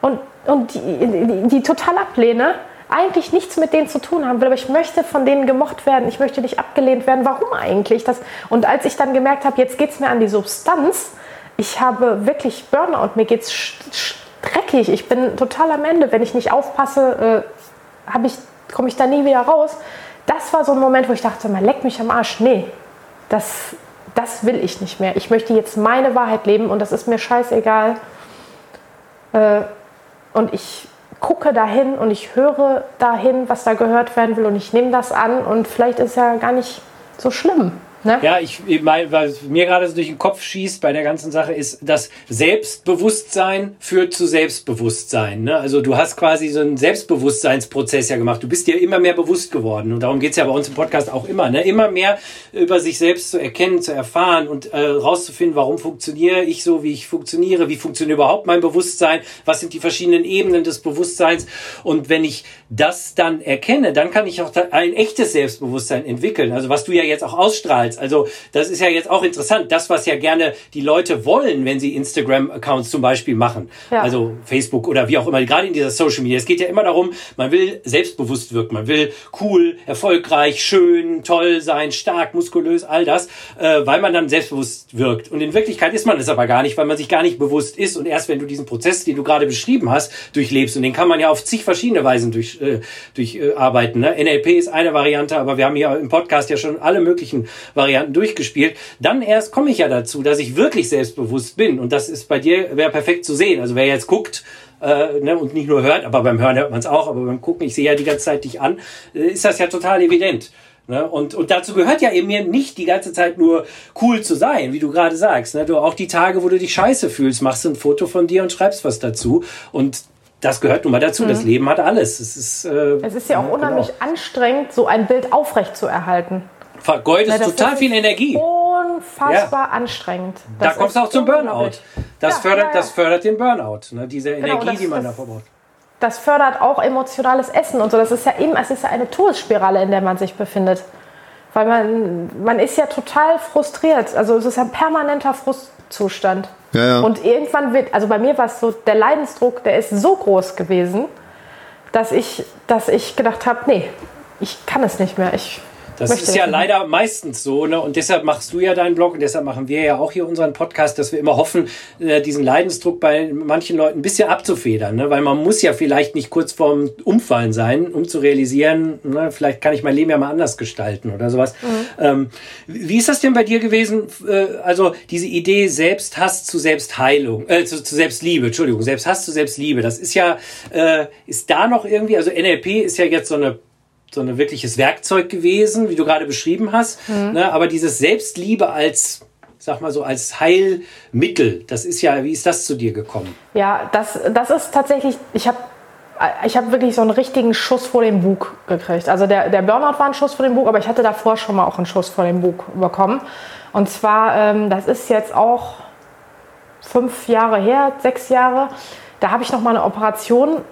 und, und die, die, die total ablehne, eigentlich nichts mit denen zu tun haben will, aber ich möchte von denen gemocht werden, ich möchte nicht abgelehnt werden. Warum eigentlich? Das, und als ich dann gemerkt habe, jetzt geht es mir an die Substanz, ich habe wirklich Burnout, mir geht es dreckig, ich bin total am Ende. Wenn ich nicht aufpasse, äh, habe ich komme ich da nie wieder raus. Das war so ein Moment, wo ich dachte, man leckt mich am Arsch. Nee, das, das will ich nicht mehr. Ich möchte jetzt meine Wahrheit leben und das ist mir scheißegal. Äh, und ich gucke dahin und ich höre dahin, was da gehört werden will und ich nehme das an und vielleicht ist es ja gar nicht so schlimm. Ne? Ja, ich, mein, was mir gerade so durch den Kopf schießt bei der ganzen Sache ist, dass Selbstbewusstsein führt zu Selbstbewusstsein. Ne? Also du hast quasi so einen Selbstbewusstseinsprozess ja gemacht. Du bist dir immer mehr bewusst geworden. Und darum geht's ja bei uns im Podcast auch immer. Ne? Immer mehr über sich selbst zu erkennen, zu erfahren und äh, rauszufinden, warum funktioniere ich so, wie ich funktioniere, wie funktioniert überhaupt mein Bewusstsein, was sind die verschiedenen Ebenen des Bewusstseins. Und wenn ich das dann erkenne, dann kann ich auch ein echtes Selbstbewusstsein entwickeln. Also was du ja jetzt auch ausstrahlst. Also das ist ja jetzt auch interessant. Das, was ja gerne die Leute wollen, wenn sie Instagram-Accounts zum Beispiel machen. Ja. Also Facebook oder wie auch immer, gerade in dieser Social Media. Es geht ja immer darum, man will selbstbewusst wirken. Man will cool, erfolgreich, schön, toll sein, stark, muskulös, all das, äh, weil man dann selbstbewusst wirkt. Und in Wirklichkeit ist man es aber gar nicht, weil man sich gar nicht bewusst ist. Und erst wenn du diesen Prozess, den du gerade beschrieben hast, durchlebst, und den kann man ja auf zig verschiedene Weisen durch, äh, durcharbeiten. Äh, ne? NLP ist eine Variante, aber wir haben hier im Podcast ja schon alle möglichen Varianten durchgespielt. Dann erst komme ich ja dazu, dass ich wirklich selbstbewusst bin. Und das ist bei dir, wäre perfekt zu sehen. Also wer jetzt guckt, äh, ne, und nicht nur hört, aber beim Hören hört man es auch, aber beim Gucken, ich sehe ja die ganze Zeit dich an, äh, ist das ja total evident. Ne? Und, und dazu gehört ja eben mir nicht die ganze Zeit nur cool zu sein, wie du gerade sagst. Ne? Du auch die Tage, wo du dich scheiße fühlst, machst ein Foto von dir und schreibst was dazu. Und das gehört nun mal dazu. Mhm. Das Leben hat alles. Es ist, äh, es ist ja auch unheimlich genau. anstrengend, so ein Bild aufrecht zu erhalten vergeudest Na, total viel Energie. Unfassbar ja. anstrengend. Das da kommst du auch zum Burnout. Das, ja, fördert, ja, das fördert den Burnout, ne? diese genau, Energie, das, die man da verbraucht. Das fördert auch emotionales Essen und so. Das ist ja eben, es ist ja eine Todesspirale, in der man sich befindet. Weil man, man ist ja total frustriert. Also es ist ein permanenter Frustzustand. Ja, ja. Und irgendwann wird, also bei mir war es so, der Leidensdruck, der ist so groß gewesen, dass ich, dass ich gedacht habe, nee, ich kann es nicht mehr. Ich das ist ja leider meistens so, ne? Und deshalb machst du ja deinen Blog und deshalb machen wir ja auch hier unseren Podcast, dass wir immer hoffen, äh, diesen Leidensdruck bei manchen Leuten ein bisschen abzufedern, ne? Weil man muss ja vielleicht nicht kurz vorm Umfallen sein, um zu realisieren, ne? vielleicht kann ich mein Leben ja mal anders gestalten oder sowas. Mhm. Ähm, wie ist das denn bei dir gewesen? Äh, also diese Idee Selbsthass zu Selbstheilung, äh, zu, zu Selbstliebe, Entschuldigung, Selbsthass zu Selbstliebe, das ist ja, äh, ist da noch irgendwie, also NLP ist ja jetzt so eine so ein wirkliches Werkzeug gewesen, wie du gerade beschrieben hast. Mhm. Ne? Aber dieses Selbstliebe als sag mal so als Heilmittel, das ist ja, wie ist das zu dir gekommen? Ja, das, das ist tatsächlich, ich habe ich hab wirklich so einen richtigen Schuss vor dem Bug gekriegt. Also der, der Burnout war ein Schuss vor dem Bug, aber ich hatte davor schon mal auch einen Schuss vor dem Bug bekommen. Und zwar, ähm, das ist jetzt auch fünf Jahre her, sechs Jahre, da habe ich noch mal eine Operation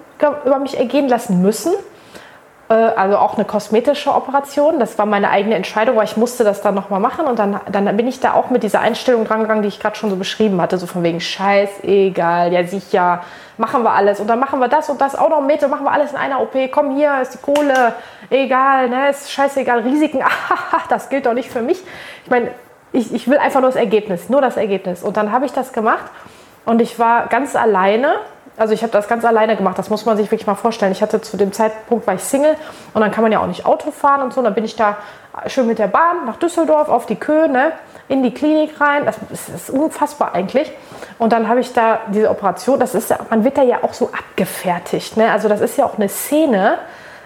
über mich ergehen lassen müssen also auch eine kosmetische Operation. Das war meine eigene Entscheidung, weil ich musste das dann nochmal machen. Und dann, dann bin ich da auch mit dieser Einstellung dran gegangen, die ich gerade schon so beschrieben hatte. So von wegen, scheißegal, ja sicher, machen wir alles. Und dann machen wir das und das auch noch mit und machen wir alles in einer OP. Komm hier, ist die Kohle, egal, ne, ist scheißegal, Risiken, das gilt doch nicht für mich. Ich meine, ich, ich will einfach nur das Ergebnis, nur das Ergebnis. Und dann habe ich das gemacht und ich war ganz alleine also ich habe das ganz alleine gemacht, das muss man sich wirklich mal vorstellen. Ich hatte zu dem Zeitpunkt, war ich Single und dann kann man ja auch nicht Auto fahren und so. Und dann bin ich da schön mit der Bahn nach Düsseldorf auf die Köhe, ne, in die Klinik rein. Das ist, das ist unfassbar eigentlich. Und dann habe ich da diese Operation, das ist man wird da ja auch so abgefertigt. Ne? Also das ist ja auch eine Szene,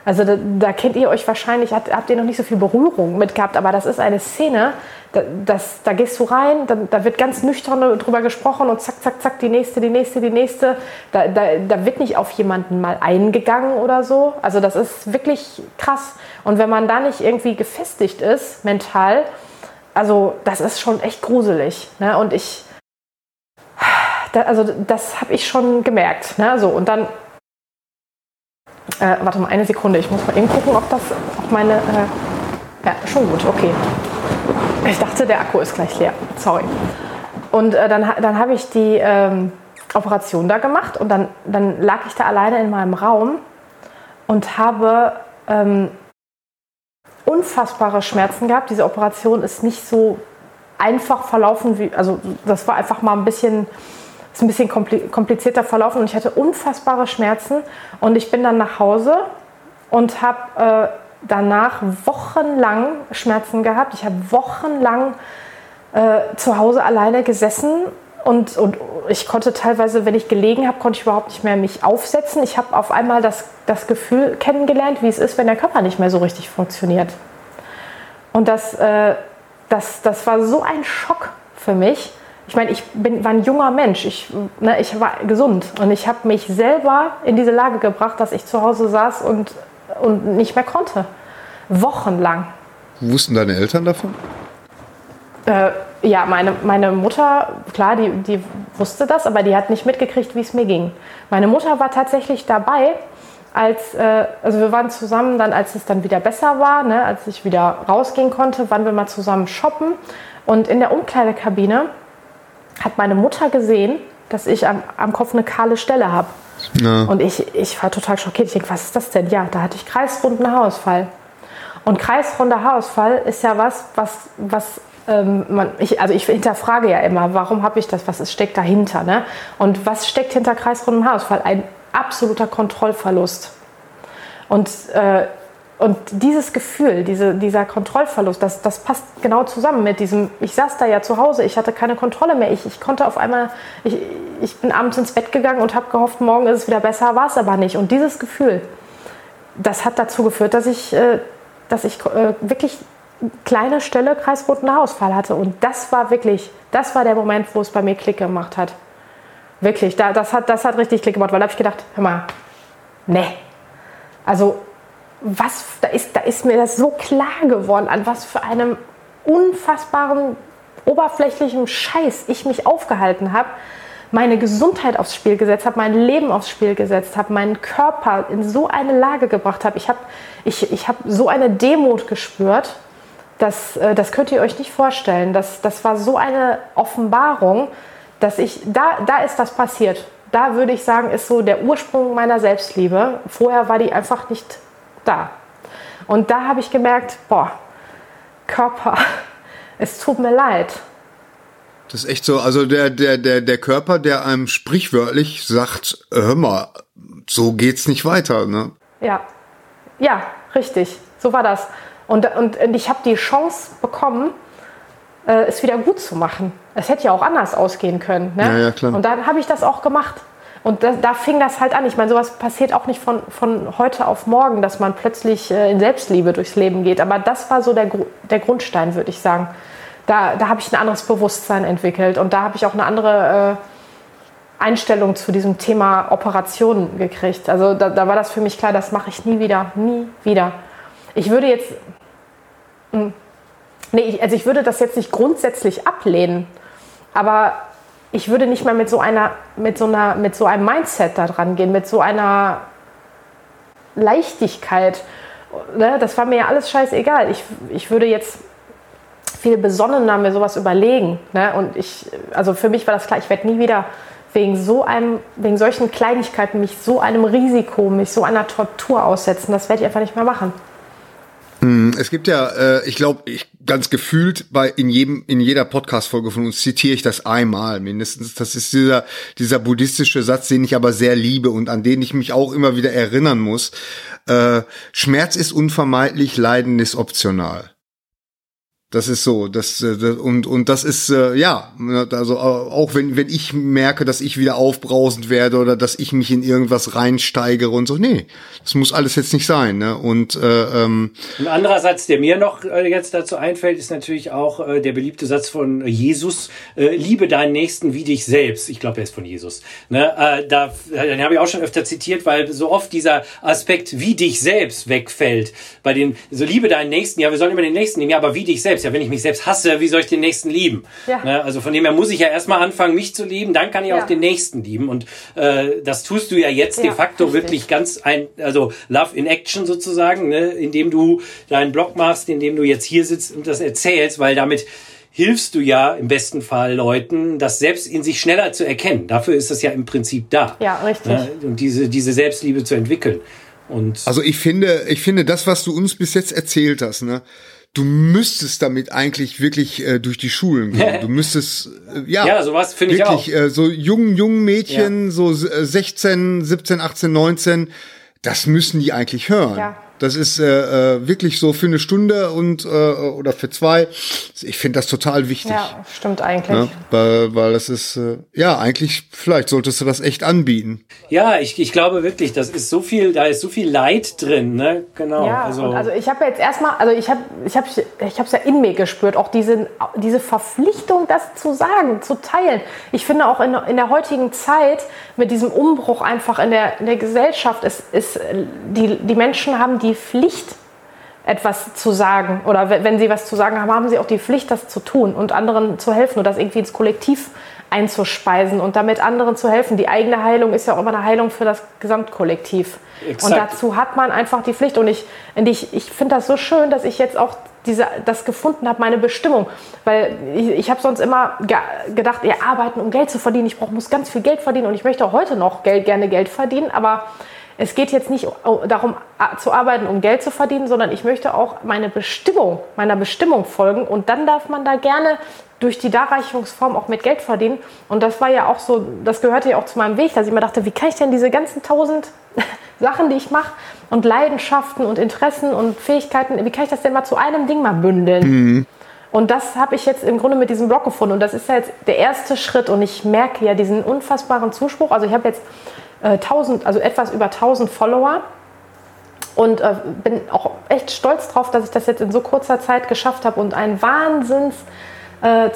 also da, da, kennt ihr euch wahrscheinlich, habt, habt, ihr noch nicht so viel Berührung mit gehabt, aber das ist eine Szene, da, das, da gehst du rein, da, da, wird ganz nüchtern drüber gesprochen und zack, zack, zack, die nächste, die nächste, die nächste. Da, da, wird nicht auf jemanden mal eingegangen oder so. Also das ist wirklich krass. Und wenn man da nicht irgendwie gefestigt ist, mental, also das ist schon echt gruselig. Ne? Und ich, also das habe ich schon gemerkt. Ne? So, und dann äh, warte mal eine Sekunde, ich muss mal eben gucken, ob das auf meine. Äh, ja, schon gut, okay. Ich dachte, der Akku ist gleich leer. Sorry. Und äh, dann, dann habe ich die ähm, Operation da gemacht und dann, dann lag ich da alleine in meinem Raum und habe ähm, unfassbare Schmerzen gehabt. Diese Operation ist nicht so einfach verlaufen, wie, also das war einfach mal ein bisschen ist ein bisschen komplizierter verlaufen und ich hatte unfassbare Schmerzen und ich bin dann nach Hause und habe äh, danach wochenlang Schmerzen gehabt. Ich habe wochenlang äh, zu Hause alleine gesessen und, und ich konnte teilweise, wenn ich gelegen habe, konnte ich überhaupt nicht mehr mich aufsetzen. Ich habe auf einmal das, das Gefühl kennengelernt, wie es ist, wenn der Körper nicht mehr so richtig funktioniert. Und das, äh, das, das war so ein Schock für mich. Ich meine, ich bin, war ein junger Mensch, ich, ne, ich war gesund und ich habe mich selber in diese Lage gebracht, dass ich zu Hause saß und, und nicht mehr konnte. Wochenlang. Wussten deine Eltern davon? Äh, ja, meine, meine Mutter, klar, die, die wusste das, aber die hat nicht mitgekriegt, wie es mir ging. Meine Mutter war tatsächlich dabei, als, äh, also wir waren zusammen dann, als es dann wieder besser war, ne, als ich wieder rausgehen konnte, waren wir mal zusammen shoppen. Und in der Umkleidekabine hat meine Mutter gesehen, dass ich am, am Kopf eine kahle Stelle habe. Ja. Und ich, ich war total schockiert. Ich denke, was ist das denn? Ja, da hatte ich kreisrunden Haarausfall. Und kreisrunder Haarausfall ist ja was, was, was ähm, man, ich, also ich hinterfrage ja immer, warum habe ich das, was ist, steckt dahinter? Ne? Und was steckt hinter kreisrundem Haarausfall? Ein absoluter Kontrollverlust. Und, äh, und dieses Gefühl, diese, dieser Kontrollverlust, das, das passt genau zusammen mit diesem, ich saß da ja zu Hause, ich hatte keine Kontrolle mehr, ich, ich konnte auf einmal, ich, ich bin abends ins Bett gegangen und habe gehofft, morgen ist es wieder besser, war es aber nicht. Und dieses Gefühl, das hat dazu geführt, dass ich, äh, dass ich äh, wirklich kleine Stelle kreisroten Haarausfall hatte. Und das war wirklich, das war der Moment, wo es bei mir Klick gemacht hat. Wirklich, da, das, hat, das hat richtig Klick gemacht, weil da habe ich gedacht, hör mal, ne. Also, was, da ist, da ist mir das so klar geworden, an was für einem unfassbaren, oberflächlichen Scheiß ich mich aufgehalten habe, meine Gesundheit aufs Spiel gesetzt habe, mein Leben aufs Spiel gesetzt habe, meinen Körper in so eine Lage gebracht habe. Ich habe ich, ich hab so eine Demut gespürt das, äh, das könnt ihr euch nicht vorstellen. Das, das war so eine Offenbarung, dass ich, da, da ist das passiert. Da würde ich sagen, ist so der Ursprung meiner Selbstliebe. Vorher war die einfach nicht da. Und da habe ich gemerkt, boah, Körper, es tut mir leid. Das ist echt so, also der, der, der, der Körper, der einem sprichwörtlich sagt, hör mal, so geht's nicht weiter, ne? Ja, ja, richtig, so war das. Und, und, und ich habe die Chance bekommen, äh, es wieder gut zu machen. Es hätte ja auch anders ausgehen können. Ne? Ja, ja, klar. Und dann habe ich das auch gemacht. Und da, da, fing das halt an. Ich meine, sowas passiert auch nicht von, von heute auf morgen, dass man plötzlich äh, in Selbstliebe durchs Leben geht. Aber das war so der, der Grundstein, würde ich sagen. Da, da habe ich ein anderes Bewusstsein entwickelt und da habe ich auch eine andere äh, Einstellung zu diesem Thema Operationen gekriegt. Also da, da war das für mich klar, das mache ich nie wieder, nie wieder. Ich würde jetzt, hm, nee, also ich würde das jetzt nicht grundsätzlich ablehnen, aber ich würde nicht mehr mit so einer, mit so einer, mit so einem Mindset da dran gehen, mit so einer Leichtigkeit. Ne? Das war mir ja alles scheißegal. Ich, ich würde jetzt viel besonnener mir sowas überlegen. Ne? Und ich, also für mich war das klar, ich werde nie wieder wegen so einem, wegen solchen Kleinigkeiten mich so einem Risiko, mich so einer Tortur aussetzen. Das werde ich einfach nicht mehr machen. Hm, es gibt ja, äh, ich glaube, ich ganz gefühlt bei in jedem in jeder Podcast-Folge von uns zitiere ich das einmal mindestens. Das ist dieser dieser buddhistische Satz, den ich aber sehr liebe und an den ich mich auch immer wieder erinnern muss. Äh, Schmerz ist unvermeidlich, Leiden ist optional. Das ist so, das, äh, das und und das ist äh, ja, also auch wenn wenn ich merke, dass ich wieder aufbrausend werde oder dass ich mich in irgendwas reinsteigere und so, nee, das muss alles jetzt nicht sein, ne? Und äh, ähm, ein anderer Satz, der mir noch äh, jetzt dazu einfällt, ist natürlich auch äh, der beliebte Satz von Jesus: äh, Liebe deinen Nächsten wie dich selbst. Ich glaube, er ist von Jesus. Ne? Äh, da, den habe ich auch schon öfter zitiert, weil so oft dieser Aspekt wie dich selbst wegfällt. Bei den so Liebe deinen Nächsten, ja, wir sollen immer den Nächsten nehmen, ja, aber wie dich selbst ja, wenn ich mich selbst hasse, wie soll ich den Nächsten lieben? Ja. Ne? Also von dem her muss ich ja erstmal anfangen, mich zu lieben, dann kann ich ja. auch den Nächsten lieben. Und äh, das tust du ja jetzt ja, de facto richtig. wirklich ganz ein, also Love in Action sozusagen, ne? indem du deinen Blog machst, indem du jetzt hier sitzt und das erzählst, weil damit hilfst du ja im besten Fall Leuten, das selbst in sich schneller zu erkennen. Dafür ist das ja im Prinzip da. Ja, richtig. Ne? Und diese, diese Selbstliebe zu entwickeln. Und also ich finde, ich finde das, was du uns bis jetzt erzählt hast, ne, du müsstest damit eigentlich wirklich äh, durch die Schulen gehen. Du müsstest äh, ja, ja sowas finde ich auch. Äh, so jungen jungen Mädchen, ja. so 16, 17, 18, 19, das müssen die eigentlich hören. Ja. Das ist äh, äh, wirklich so für eine Stunde und äh, oder für zwei. Ich finde das total wichtig. Ja, stimmt eigentlich. Ne? Weil, weil das ist, äh, ja, eigentlich, vielleicht solltest du das echt anbieten. Ja, ich, ich glaube wirklich, das ist so viel, da ist so viel Leid drin, ne? Genau. Ja, also, also ich habe jetzt erstmal, also ich habe ich hab, ich es ja in mir gespürt, auch diese, diese Verpflichtung, das zu sagen, zu teilen. Ich finde auch in, in der heutigen Zeit mit diesem Umbruch einfach in der, in der Gesellschaft, ist, ist die, die Menschen haben die Pflicht, etwas zu sagen. Oder wenn sie was zu sagen haben, haben sie auch die Pflicht, das zu tun und anderen zu helfen und das irgendwie ins Kollektiv einzuspeisen und damit anderen zu helfen. Die eigene Heilung ist ja auch immer eine Heilung für das Gesamtkollektiv. Exakt. Und dazu hat man einfach die Pflicht. Und ich, ich, ich finde das so schön, dass ich jetzt auch diese, das gefunden habe, meine Bestimmung. Weil ich, ich habe sonst immer ge gedacht, ja, arbeiten, um Geld zu verdienen. Ich brauch, muss ganz viel Geld verdienen und ich möchte auch heute noch Geld, gerne Geld verdienen. Aber es geht jetzt nicht darum zu arbeiten, um Geld zu verdienen, sondern ich möchte auch meine Bestimmung, meiner Bestimmung folgen und dann darf man da gerne durch die Darreichungsform auch mit Geld verdienen. Und das war ja auch so, das gehörte ja auch zu meinem Weg, dass ich mir dachte, wie kann ich denn diese ganzen tausend Sachen, die ich mache und Leidenschaften und Interessen und Fähigkeiten, wie kann ich das denn mal zu einem Ding mal bündeln? Mhm. Und das habe ich jetzt im Grunde mit diesem Blog gefunden. Und das ist ja jetzt der erste Schritt. Und ich merke ja diesen unfassbaren Zuspruch. Also ich habe jetzt äh, 1000, also etwas über 1000 Follower und äh, bin auch echt stolz drauf, dass ich das jetzt in so kurzer Zeit geschafft habe und ein Wahnsinns äh,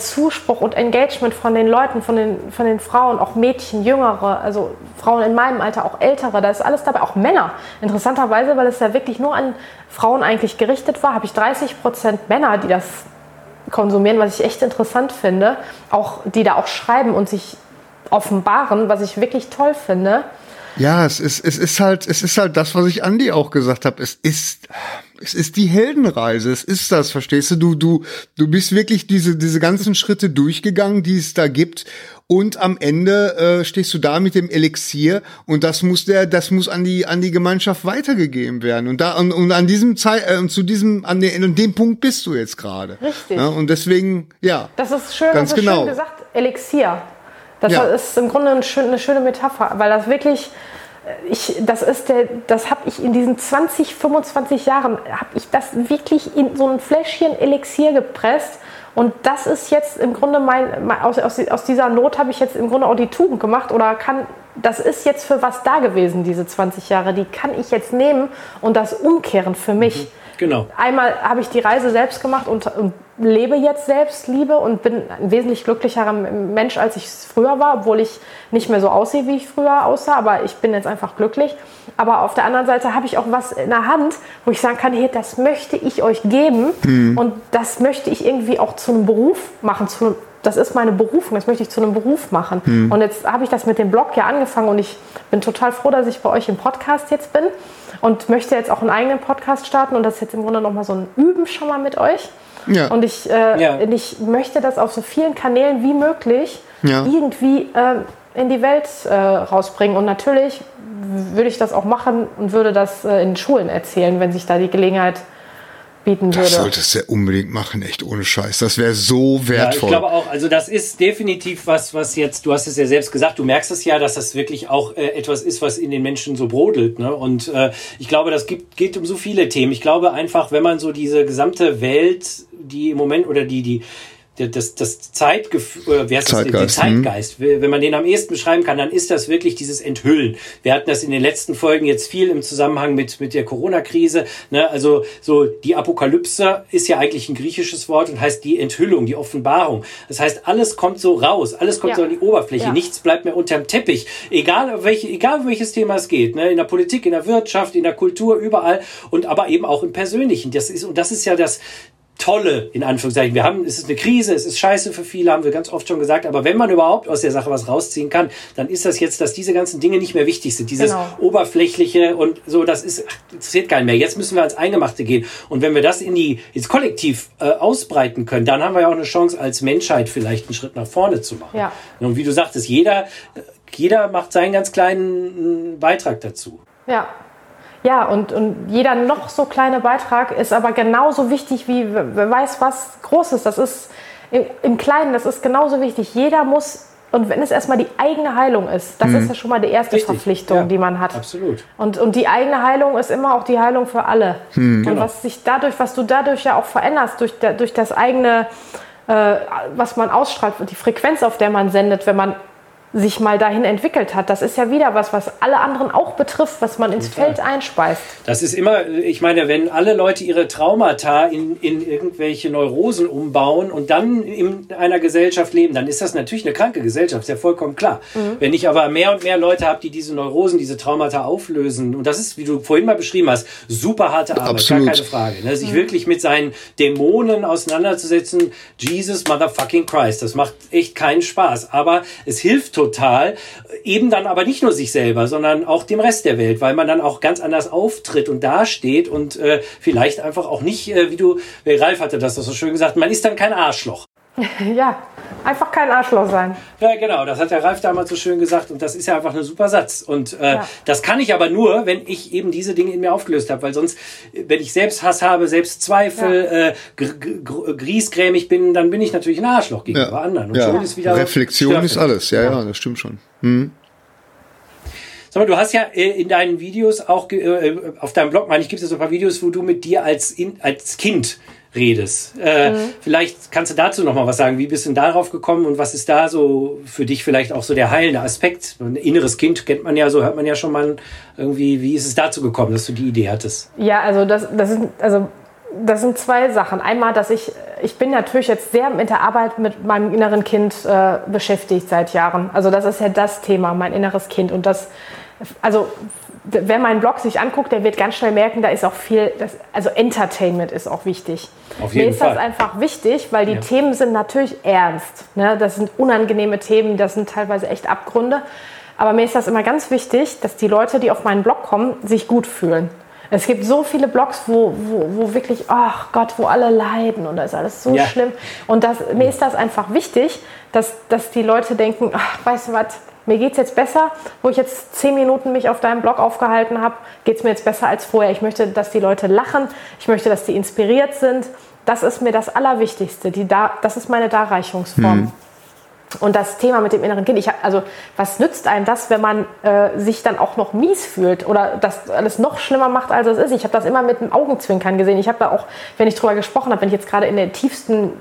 und Engagement von den Leuten, von den, von den Frauen, auch Mädchen, Jüngere, also Frauen in meinem Alter, auch Ältere, da ist alles dabei, auch Männer. Interessanterweise, weil es ja wirklich nur an Frauen eigentlich gerichtet war, habe ich 30 Prozent Männer, die das konsumieren, was ich echt interessant finde, auch die da auch schreiben und sich offenbaren, was ich wirklich toll finde. Ja, es ist, es ist halt, es ist halt das, was ich Andi auch gesagt habe. Es ist, es ist die Heldenreise. Es ist das, verstehst du? Du, du, du bist wirklich diese, diese ganzen Schritte durchgegangen, die es da gibt. Und am Ende äh, stehst du da mit dem Elixier und das muss der, das muss an die an die Gemeinschaft weitergegeben werden. Und da und, und an diesem Zeit äh, und zu diesem an, den, an dem Punkt bist du jetzt gerade. Richtig. Ja, und deswegen, ja. Das ist schön, ganz das ist genau. schön gesagt. Elixier. Das ja. ist im Grunde eine schöne, Metapher, weil das wirklich, äh, ich, das ist der, das habe ich in diesen 20, 25 Jahren, habe ich das wirklich in so ein Fläschchen Elixier gepresst. Und das ist jetzt im Grunde mein, mein aus, aus, aus dieser Not habe ich jetzt im Grunde auch die Tugend gemacht oder kann, das ist jetzt für was da gewesen, diese 20 Jahre. Die kann ich jetzt nehmen und das umkehren für mich. Mhm. Genau. Einmal habe ich die Reise selbst gemacht und, und, lebe jetzt Selbstliebe und bin ein wesentlich glücklicherer Mensch, als ich früher war, obwohl ich nicht mehr so aussehe, wie ich früher aussah. Aber ich bin jetzt einfach glücklich. Aber auf der anderen Seite habe ich auch was in der Hand, wo ich sagen kann, hey, das möchte ich euch geben mhm. und das möchte ich irgendwie auch zu einem Beruf machen, zu, das ist meine Berufung, das möchte ich zu einem Beruf machen. Mhm. Und jetzt habe ich das mit dem Blog ja angefangen und ich bin total froh, dass ich bei euch im Podcast jetzt bin und möchte jetzt auch einen eigenen Podcast starten und das ist jetzt im Grunde nochmal so ein Üben schon mal mit euch. Ja. Und ich, äh, ja. ich möchte das auf so vielen Kanälen wie möglich ja. irgendwie äh, in die Welt äh, rausbringen. Und natürlich würde ich das auch machen und würde das äh, in Schulen erzählen, wenn sich da die Gelegenheit bieten würde. Das solltest du ja unbedingt machen, echt ohne Scheiß. Das wäre so wertvoll. Ja, ich glaube auch, also das ist definitiv was, was jetzt, du hast es ja selbst gesagt, du merkst es ja, dass das wirklich auch äh, etwas ist, was in den Menschen so brodelt. Ne? Und äh, ich glaube, das gibt, geht um so viele Themen. Ich glaube einfach, wenn man so diese gesamte Welt, die im Moment oder die, die, das, das Zeitgefühl, wie heißt Zeitgeist, das, den Zeitgeist, mhm. wenn man den am ehesten beschreiben kann, dann ist das wirklich dieses Enthüllen. Wir hatten das in den letzten Folgen jetzt viel im Zusammenhang mit, mit der Corona-Krise. Ne? Also so die Apokalypse ist ja eigentlich ein griechisches Wort und heißt die Enthüllung, die Offenbarung. Das heißt, alles kommt so raus, alles kommt ja. so an die Oberfläche, ja. nichts bleibt mehr unterm Teppich. Egal, welche, egal welches Thema es geht, ne? in der Politik, in der Wirtschaft, in der Kultur, überall und aber eben auch im Persönlichen. Das ist, und das ist ja das, tolle, in Anführungszeichen. Wir haben, es ist eine Krise, es ist scheiße für viele, haben wir ganz oft schon gesagt. Aber wenn man überhaupt aus der Sache was rausziehen kann, dann ist das jetzt, dass diese ganzen Dinge nicht mehr wichtig sind. Dieses genau. oberflächliche und so, das ist, interessiert keinen mehr. Jetzt müssen wir ans Eingemachte gehen. Und wenn wir das in die, ins Kollektiv äh, ausbreiten können, dann haben wir ja auch eine Chance, als Menschheit vielleicht einen Schritt nach vorne zu machen. Ja. Und wie du sagtest, jeder, jeder macht seinen ganz kleinen äh, Beitrag dazu. Ja, ja, und, und jeder noch so kleine Beitrag ist aber genauso wichtig wie, wer weiß was Großes. Das ist im, im Kleinen, das ist genauso wichtig. Jeder muss und wenn es erstmal die eigene Heilung ist, das mhm. ist ja schon mal die erste Richtig, Verpflichtung, ja, die man hat. Absolut. Und, und die eigene Heilung ist immer auch die Heilung für alle. Mhm. Und genau. was sich dadurch, was du dadurch ja auch veränderst, durch, durch das eigene, äh, was man ausstrahlt, die Frequenz, auf der man sendet, wenn man sich mal dahin entwickelt hat. Das ist ja wieder was, was alle anderen auch betrifft, was man ins Total. Feld einspeist. Das ist immer, ich meine, wenn alle Leute ihre Traumata in, in irgendwelche Neurosen umbauen und dann in einer Gesellschaft leben, dann ist das natürlich eine kranke Gesellschaft, ist ja vollkommen klar. Mhm. Wenn ich aber mehr und mehr Leute habe, die diese Neurosen, diese Traumata auflösen, und das ist, wie du vorhin mal beschrieben hast, super harte Arbeit, Absolut. gar keine Frage. Ne? Sich mhm. wirklich mit seinen Dämonen auseinanderzusetzen, Jesus motherfucking Christ, das macht echt keinen Spaß. Aber es hilft total. Eben dann aber nicht nur sich selber, sondern auch dem Rest der Welt, weil man dann auch ganz anders auftritt und dasteht und äh, vielleicht einfach auch nicht, äh, wie du, äh, Ralf hatte das so schön gesagt, man ist dann kein Arschloch. Ja, einfach kein Arschloch sein. Ja, genau, das hat der Ralf damals so schön gesagt und das ist ja einfach ein super Satz. Und äh, ja. das kann ich aber nur, wenn ich eben diese Dinge in mir aufgelöst habe, weil sonst, wenn ich selbst Hass habe, selbst Zweifel, ja. äh, griesgrämig bin, dann bin ich natürlich ein Arschloch gegenüber ja. anderen. Und ja. schon ist wieder Reflexion ist alles, ja, ja, das stimmt schon. Hm. Sag mal, du hast ja äh, in deinen Videos auch, äh, auf deinem Blog, meine ich, gibt es so ein paar Videos, wo du mit dir als, als Kind redest. Äh, mhm. Vielleicht kannst du dazu noch mal was sagen. Wie bist du denn darauf gekommen und was ist da so für dich vielleicht auch so der heilende Aspekt? Ein inneres Kind kennt man ja, so hört man ja schon mal irgendwie. Wie ist es dazu gekommen, dass du die Idee hattest? Ja, also das, das ist, also das sind zwei Sachen. Einmal, dass ich, ich bin natürlich jetzt sehr mit der Arbeit mit meinem inneren Kind äh, beschäftigt seit Jahren. Also das ist ja das Thema, mein inneres Kind. Und das, also wer meinen Blog sich anguckt, der wird ganz schnell merken, da ist auch viel, das, also Entertainment ist auch wichtig. Auf jeden Mir ist Fall. das einfach wichtig, weil die ja. Themen sind natürlich ernst. Ne? Das sind unangenehme Themen, das sind teilweise echt Abgründe. Aber mir ist das immer ganz wichtig, dass die Leute, die auf meinen Blog kommen, sich gut fühlen. Es gibt so viele Blogs, wo, wo, wo wirklich, ach Gott, wo alle leiden und da ist alles so ja. schlimm. Und das, mir ist das einfach wichtig, dass, dass die Leute denken, ach, weißt du was, mir geht es jetzt besser, wo ich jetzt zehn Minuten mich auf deinem Blog aufgehalten habe, geht es mir jetzt besser als vorher. Ich möchte, dass die Leute lachen, ich möchte, dass die inspiriert sind. Das ist mir das Allerwichtigste. Die da, das ist meine Darreichungsform. Hm. Und das Thema mit dem inneren Kind, ich, also was nützt einem das, wenn man äh, sich dann auch noch mies fühlt oder das alles noch schlimmer macht, als es ist? Ich habe das immer mit dem Augenzwinkern gesehen. Ich habe da auch, wenn ich drüber gesprochen habe, wenn ich jetzt gerade in der tiefsten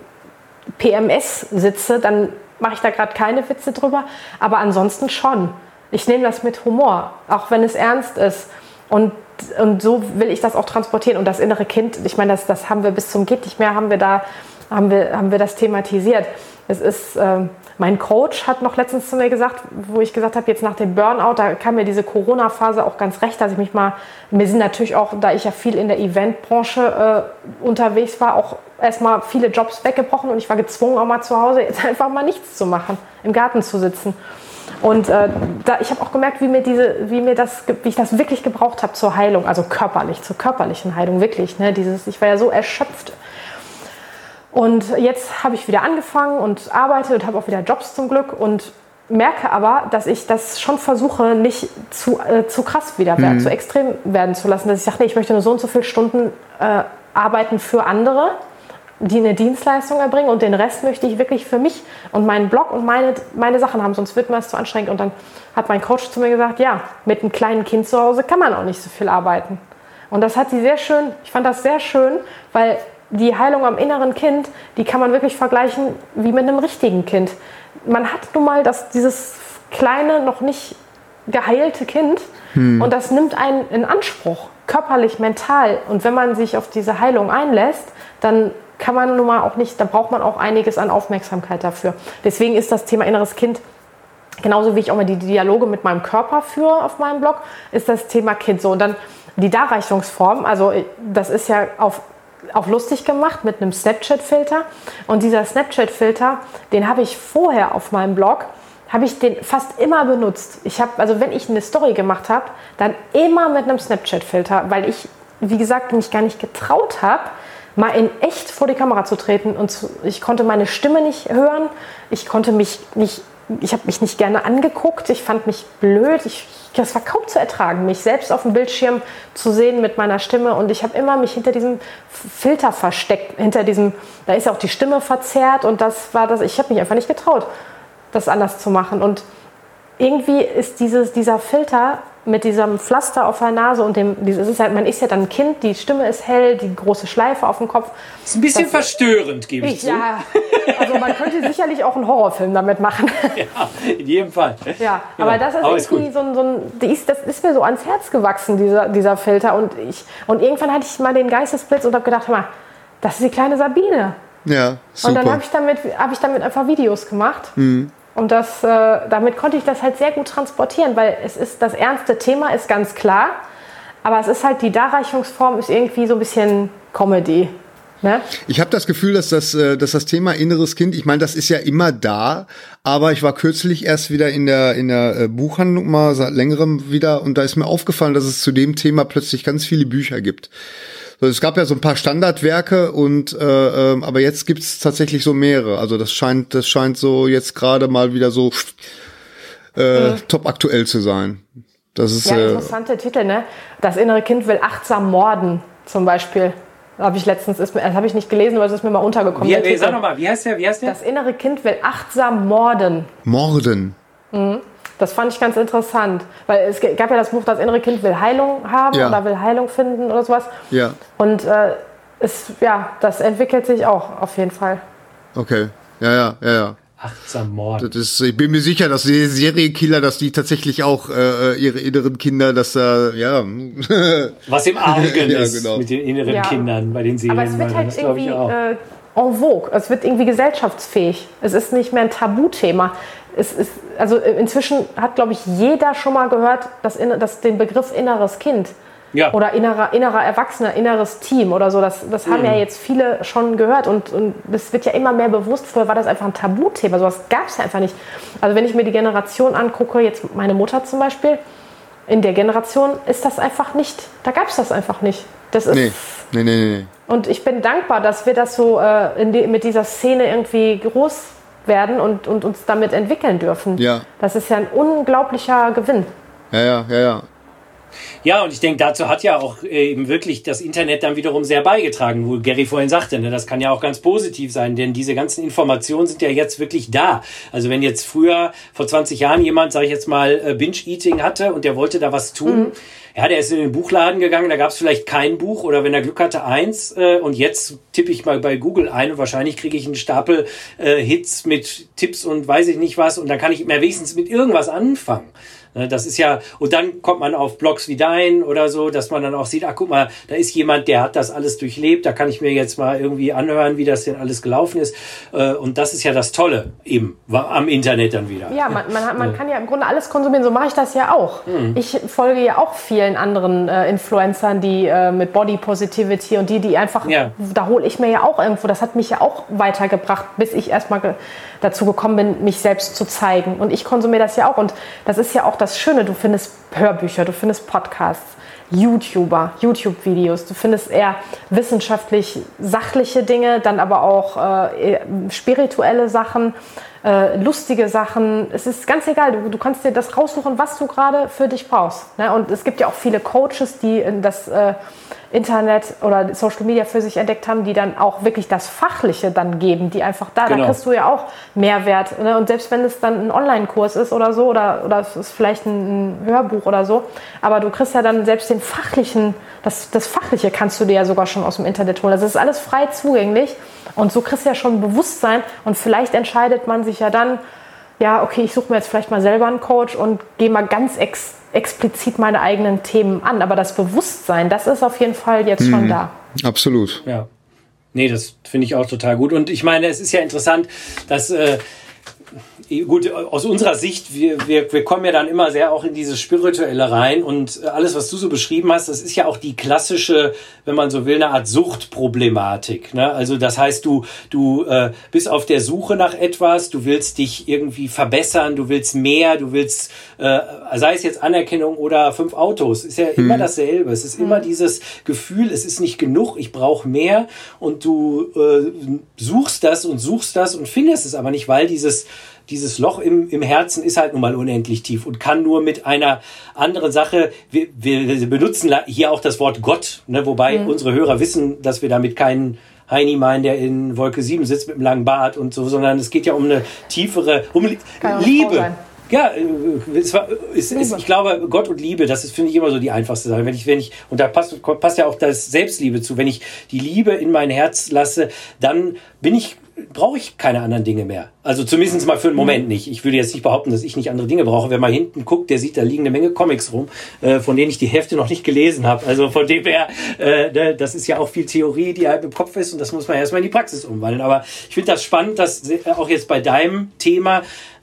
PMS sitze, dann mache ich da gerade keine Witze drüber, aber ansonsten schon. Ich nehme das mit Humor, auch wenn es ernst ist. Und, und so will ich das auch transportieren. Und das innere Kind, ich meine, das, das haben wir bis zum Geht nicht mehr, haben wir da, haben wir, haben wir das thematisiert. Es ist, äh, mein Coach hat noch letztens zu mir gesagt, wo ich gesagt habe, jetzt nach dem Burnout, da kam mir diese Corona-Phase auch ganz recht, dass ich mich mal, mir sind natürlich auch, da ich ja viel in der Eventbranche äh, unterwegs war, auch erstmal viele Jobs weggebrochen und ich war gezwungen, auch mal zu Hause jetzt einfach mal nichts zu machen, im Garten zu sitzen. Und äh, da, ich habe auch gemerkt, wie mir, diese, wie mir das, wie ich das wirklich gebraucht habe zur Heilung, also körperlich, zur körperlichen Heilung, wirklich. Ne? Dieses, ich war ja so erschöpft und jetzt habe ich wieder angefangen und arbeite und habe auch wieder Jobs zum Glück und merke aber, dass ich das schon versuche, nicht zu, äh, zu krass wieder mhm. zu extrem werden zu lassen. Dass ich sage, nee, ich möchte nur so und so viele Stunden äh, arbeiten für andere, die eine Dienstleistung erbringen und den Rest möchte ich wirklich für mich und meinen Blog und meine, meine Sachen haben, sonst wird mir das zu anstrengend. Und dann hat mein Coach zu mir gesagt, ja, mit einem kleinen Kind zu Hause kann man auch nicht so viel arbeiten. Und das hat sie sehr schön, ich fand das sehr schön, weil die Heilung am inneren Kind, die kann man wirklich vergleichen wie mit einem richtigen Kind. Man hat nun mal das, dieses kleine, noch nicht geheilte Kind hm. und das nimmt einen in Anspruch, körperlich, mental. Und wenn man sich auf diese Heilung einlässt, dann kann man nun mal auch nicht, da braucht man auch einiges an Aufmerksamkeit dafür. Deswegen ist das Thema inneres Kind genauso wie ich auch mal die Dialoge mit meinem Körper führe auf meinem Blog, ist das Thema Kind so. Und dann die Darreichungsform, also das ist ja auf auch lustig gemacht mit einem Snapchat-Filter. Und dieser Snapchat-Filter, den habe ich vorher auf meinem Blog, habe ich den fast immer benutzt. Ich habe, also wenn ich eine Story gemacht habe, dann immer mit einem Snapchat-Filter, weil ich, wie gesagt, mich gar nicht getraut habe, mal in echt vor die Kamera zu treten. Und zu, ich konnte meine Stimme nicht hören, ich konnte mich nicht ich habe mich nicht gerne angeguckt, ich fand mich blöd, ich, das war kaum zu ertragen, mich selbst auf dem Bildschirm zu sehen mit meiner Stimme und ich habe immer mich hinter diesem Filter versteckt, hinter diesem, da ist auch die Stimme verzerrt und das war das, ich habe mich einfach nicht getraut. das anders zu machen. Und irgendwie ist dieses, dieser Filter mit diesem Pflaster auf der Nase und dem, es ist halt, man ist ja dann ein Kind, die Stimme ist hell, die große Schleife auf dem Kopf. Das ist ein bisschen das, verstörend, gebe ich, ich zu. Ja, also man könnte sicherlich auch einen Horrorfilm damit machen. Ja, in jedem Fall. Ja, ja aber das ist aber irgendwie ist so ein, so ein das ist mir so ans Herz gewachsen, dieser, dieser Filter. Und, ich, und irgendwann hatte ich mal den Geistesblitz und habe gedacht, hör mal, das ist die kleine Sabine. Ja, super. Und dann habe ich, damit, hab ich damit einfach Videos gemacht. Mhm. Und das, äh, damit konnte ich das halt sehr gut transportieren, weil es ist das ernste Thema ist ganz klar, aber es ist halt die Darreichungsform ist irgendwie so ein bisschen Comedy. Ne? Ich habe das Gefühl, dass das, äh, dass das Thema inneres Kind, ich meine, das ist ja immer da, aber ich war kürzlich erst wieder in der, in der äh, Buchhandlung mal seit längerem wieder und da ist mir aufgefallen, dass es zu dem Thema plötzlich ganz viele Bücher gibt. Es gab ja so ein paar Standardwerke und äh, äh, aber jetzt gibt's tatsächlich so mehrere. Also das scheint, das scheint so jetzt gerade mal wieder so äh, mhm. top aktuell zu sein. Das ist ja äh, interessante Titel, ne? Das innere Kind will achtsam morden, zum Beispiel. Habe ich letztens, ist, das habe ich nicht gelesen, aber es ist mir mal untergekommen. Wie, sag nochmal, wie heißt der? Wie heißt der? Das innere Kind will achtsam morden. Morden. Mhm. Das fand ich ganz interessant, weil es gab ja das Buch, das innere Kind will Heilung haben ja. oder will Heilung finden oder sowas. Ja. Und äh, es, ja, das entwickelt sich auch auf jeden Fall. Okay, ja, ja, ja, ja. Achtsam Mord. Das ist, ich bin mir sicher, dass die Serienkiller, dass die tatsächlich auch äh, ihre inneren Kinder, dass da, äh, ja. Was im Argen ja, ist genau. mit den inneren ja. Kindern bei den Serien. Aber es wird halt irgendwie äh, en vogue. Es wird irgendwie gesellschaftsfähig. Es ist nicht mehr ein Tabuthema es ist, also inzwischen hat, glaube ich, jeder schon mal gehört, dass, dass den Begriff inneres Kind ja. oder innerer, innerer Erwachsener, inneres Team oder so. Das, das haben mhm. ja jetzt viele schon gehört und, und das wird ja immer mehr bewusst. Früher war das einfach ein Tabuthema, sowas gab es ja einfach nicht. Also wenn ich mir die Generation angucke, jetzt meine Mutter zum Beispiel, in der Generation ist das einfach nicht, da gab es das einfach nicht. Das ist, nee. Nee, nee, nee. Und ich bin dankbar, dass wir das so äh, die, mit dieser Szene irgendwie groß werden und, und uns damit entwickeln dürfen. Ja. Das ist ja ein unglaublicher Gewinn. Ja, ja, ja, ja. Ja, und ich denke, dazu hat ja auch äh, eben wirklich das Internet dann wiederum sehr beigetragen, wo Gary vorhin sagte, ne, das kann ja auch ganz positiv sein, denn diese ganzen Informationen sind ja jetzt wirklich da. Also wenn jetzt früher, vor 20 Jahren jemand, sage ich jetzt mal, äh, Binge-Eating hatte und der wollte da was tun, mhm. ja, der ist in den Buchladen gegangen, da gab es vielleicht kein Buch oder wenn er Glück hatte, eins äh, und jetzt tippe ich mal bei Google ein und wahrscheinlich kriege ich einen Stapel äh, Hits mit Tipps und weiß ich nicht was und dann kann ich mir wenigstens mit irgendwas anfangen. Ne, das ist ja, und dann kommt man auf Blogs wie dein oder so, dass man dann auch sieht, ach guck mal, da ist jemand, der hat das alles durchlebt, da kann ich mir jetzt mal irgendwie anhören, wie das denn alles gelaufen ist. Äh, und das ist ja das Tolle eben am Internet dann wieder. Ja, man, man, man kann ja im Grunde alles konsumieren, so mache ich das ja auch. Mhm. Ich folge ja auch vielen anderen äh, Influencern, die äh, mit Body Positivity und die, die einfach, ja. da hole ich mir ja auch irgendwo, das hat mich ja auch weitergebracht, bis ich erstmal ge dazu gekommen bin, mich selbst zu zeigen. Und ich konsumiere das ja auch. Und das ist ja auch das Schöne. Du findest Hörbücher, du findest Podcasts, YouTuber, YouTube-Videos. Du findest eher wissenschaftlich sachliche Dinge, dann aber auch äh, spirituelle Sachen, äh, lustige Sachen. Es ist ganz egal. Du, du, kannst dir das raussuchen, was du gerade für dich brauchst. Ne? Und es gibt ja auch viele Coaches, die das äh, Internet oder Social Media für sich entdeckt haben, die dann auch wirklich das Fachliche dann geben, die einfach da, genau. da kriegst du ja auch Mehrwert. Ne? Und selbst wenn es dann ein Online-Kurs ist oder so, oder, oder es ist vielleicht ein, ein, Hörbuch oder so, aber du kriegst ja dann selbst den fachlichen, das, das Fachliche kannst du dir ja sogar schon aus dem Internet holen. Das ist alles frei zugänglich und so kriegst du ja schon ein Bewusstsein und vielleicht entscheidet man sich ja dann, ja, okay, ich suche mir jetzt vielleicht mal selber einen Coach und gehe mal ganz ex explizit meine eigenen Themen an. Aber das Bewusstsein, das ist auf jeden Fall jetzt mhm. schon da. Absolut. Ja. Nee, das finde ich auch total gut. Und ich meine, es ist ja interessant, dass äh, gut, aus unserer Sicht, wir, wir, wir kommen ja dann immer sehr auch in dieses Spirituelle rein und alles, was du so beschrieben hast, das ist ja auch die klassische, wenn man so will, eine Art Suchtproblematik. Ne? Also das heißt, du, du äh, bist auf der Suche nach etwas, du willst dich irgendwie verbessern, du willst mehr, du willst, äh, sei es jetzt Anerkennung oder fünf Autos, ist ja mhm. immer dasselbe. Es ist mhm. immer dieses Gefühl, es ist nicht genug, ich brauche mehr und du äh, suchst das und suchst das und findest es aber nicht, weil dieses dieses Loch im, im Herzen ist halt nun mal unendlich tief und kann nur mit einer anderen Sache, wir, wir benutzen hier auch das Wort Gott, ne, wobei mhm. unsere Hörer wissen, dass wir damit keinen Heini meinen, der in Wolke 7 sitzt mit einem langen Bart und so, sondern es geht ja um eine tiefere, um Liebe. Ja, äh, es war, es ist, ich glaube, Gott und Liebe, das ist, finde ich, immer so die einfachste Sache. Wenn ich, wenn ich, und da passt, passt ja auch das Selbstliebe zu. Wenn ich die Liebe in mein Herz lasse, dann bin ich brauche ich keine anderen Dinge mehr. Also zumindest mal für einen Moment nicht. Ich würde jetzt nicht behaupten, dass ich nicht andere Dinge brauche. Wer mal hinten guckt, der sieht, da liegen eine Menge Comics rum, äh, von denen ich die Hälfte noch nicht gelesen habe. Also von dem her, äh, ne, das ist ja auch viel Theorie, die halt im Kopf ist und das muss man erstmal in die Praxis umwandeln. Aber ich finde das spannend, dass äh, auch jetzt bei deinem Thema,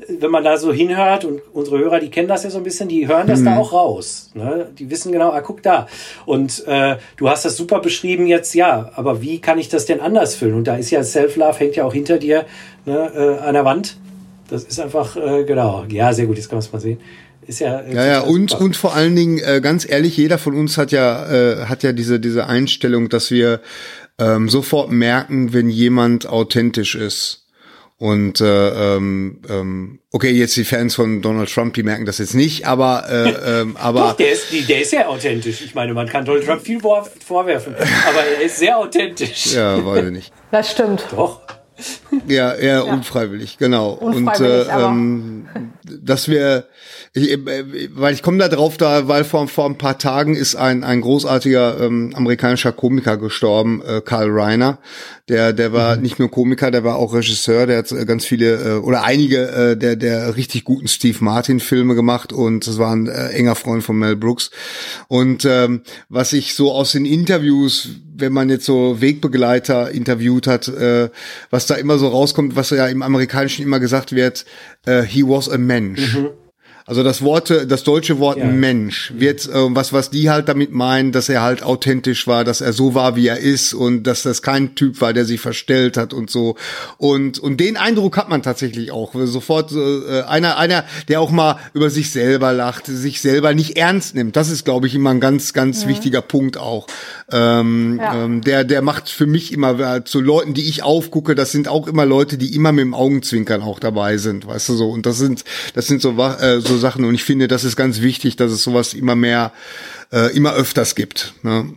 wenn man da so hinhört und unsere Hörer, die kennen das ja so ein bisschen, die hören das mhm. da auch raus. Ne? Die wissen genau, ah, guck da. Und äh, du hast das super beschrieben jetzt, ja, aber wie kann ich das denn anders füllen? Und da ist ja Self-Love, hängt ja auch hinter dir ne, äh, an der Wand. Das ist einfach, äh, genau. Ja, sehr gut, jetzt kann man es mal sehen. Ist ja, äh, ja, ja, und, und vor allen Dingen, äh, ganz ehrlich, jeder von uns hat ja, äh, hat ja diese, diese Einstellung, dass wir ähm, sofort merken, wenn jemand authentisch ist. Und äh, ähm, ähm, okay, jetzt die Fans von Donald Trump, die merken das jetzt nicht, aber äh, ähm, aber Doch, der ist, der ist sehr authentisch. Ich meine, man kann Donald Trump viel vorwerfen, aber er ist sehr authentisch. Ja, weiß ich nicht. Das stimmt. Doch. Ja, eher ja. unfreiwillig, genau. Unfreiwillig, Und äh, ähm, dass wir, ich, äh, weil ich komme da drauf, da, weil vor, vor ein paar Tagen ist ein, ein großartiger ähm, amerikanischer Komiker gestorben, äh, Karl Reiner. Der, der war mhm. nicht nur Komiker, der war auch Regisseur, der hat äh, ganz viele äh, oder einige äh, der, der richtig guten Steve Martin-Filme gemacht und das war ein äh, enger Freund von Mel Brooks. Und ähm, was ich so aus den Interviews, wenn man jetzt so Wegbegleiter interviewt hat, äh, was da immer so rauskommt, was ja im Amerikanischen immer gesagt wird, äh, he was a Mensch. Mhm. Also das Wort, das deutsche Wort ja. Mensch wird, äh, was, was die halt damit meinen, dass er halt authentisch war, dass er so war, wie er ist und dass das kein Typ war, der sich verstellt hat und so. Und, und den Eindruck hat man tatsächlich auch. Sofort äh, einer, einer, der auch mal über sich selber lacht, sich selber nicht ernst nimmt. Das ist, glaube ich, immer ein ganz, ganz mhm. wichtiger Punkt auch. Ähm, ja. ähm, der, der macht für mich immer äh, zu Leuten, die ich aufgucke, das sind auch immer Leute, die immer mit dem Augenzwinkern auch dabei sind, weißt du so. Und das sind, das sind so, äh, so Sachen. Und ich finde, das ist ganz wichtig, dass es sowas immer mehr, äh, immer öfters gibt. Ne?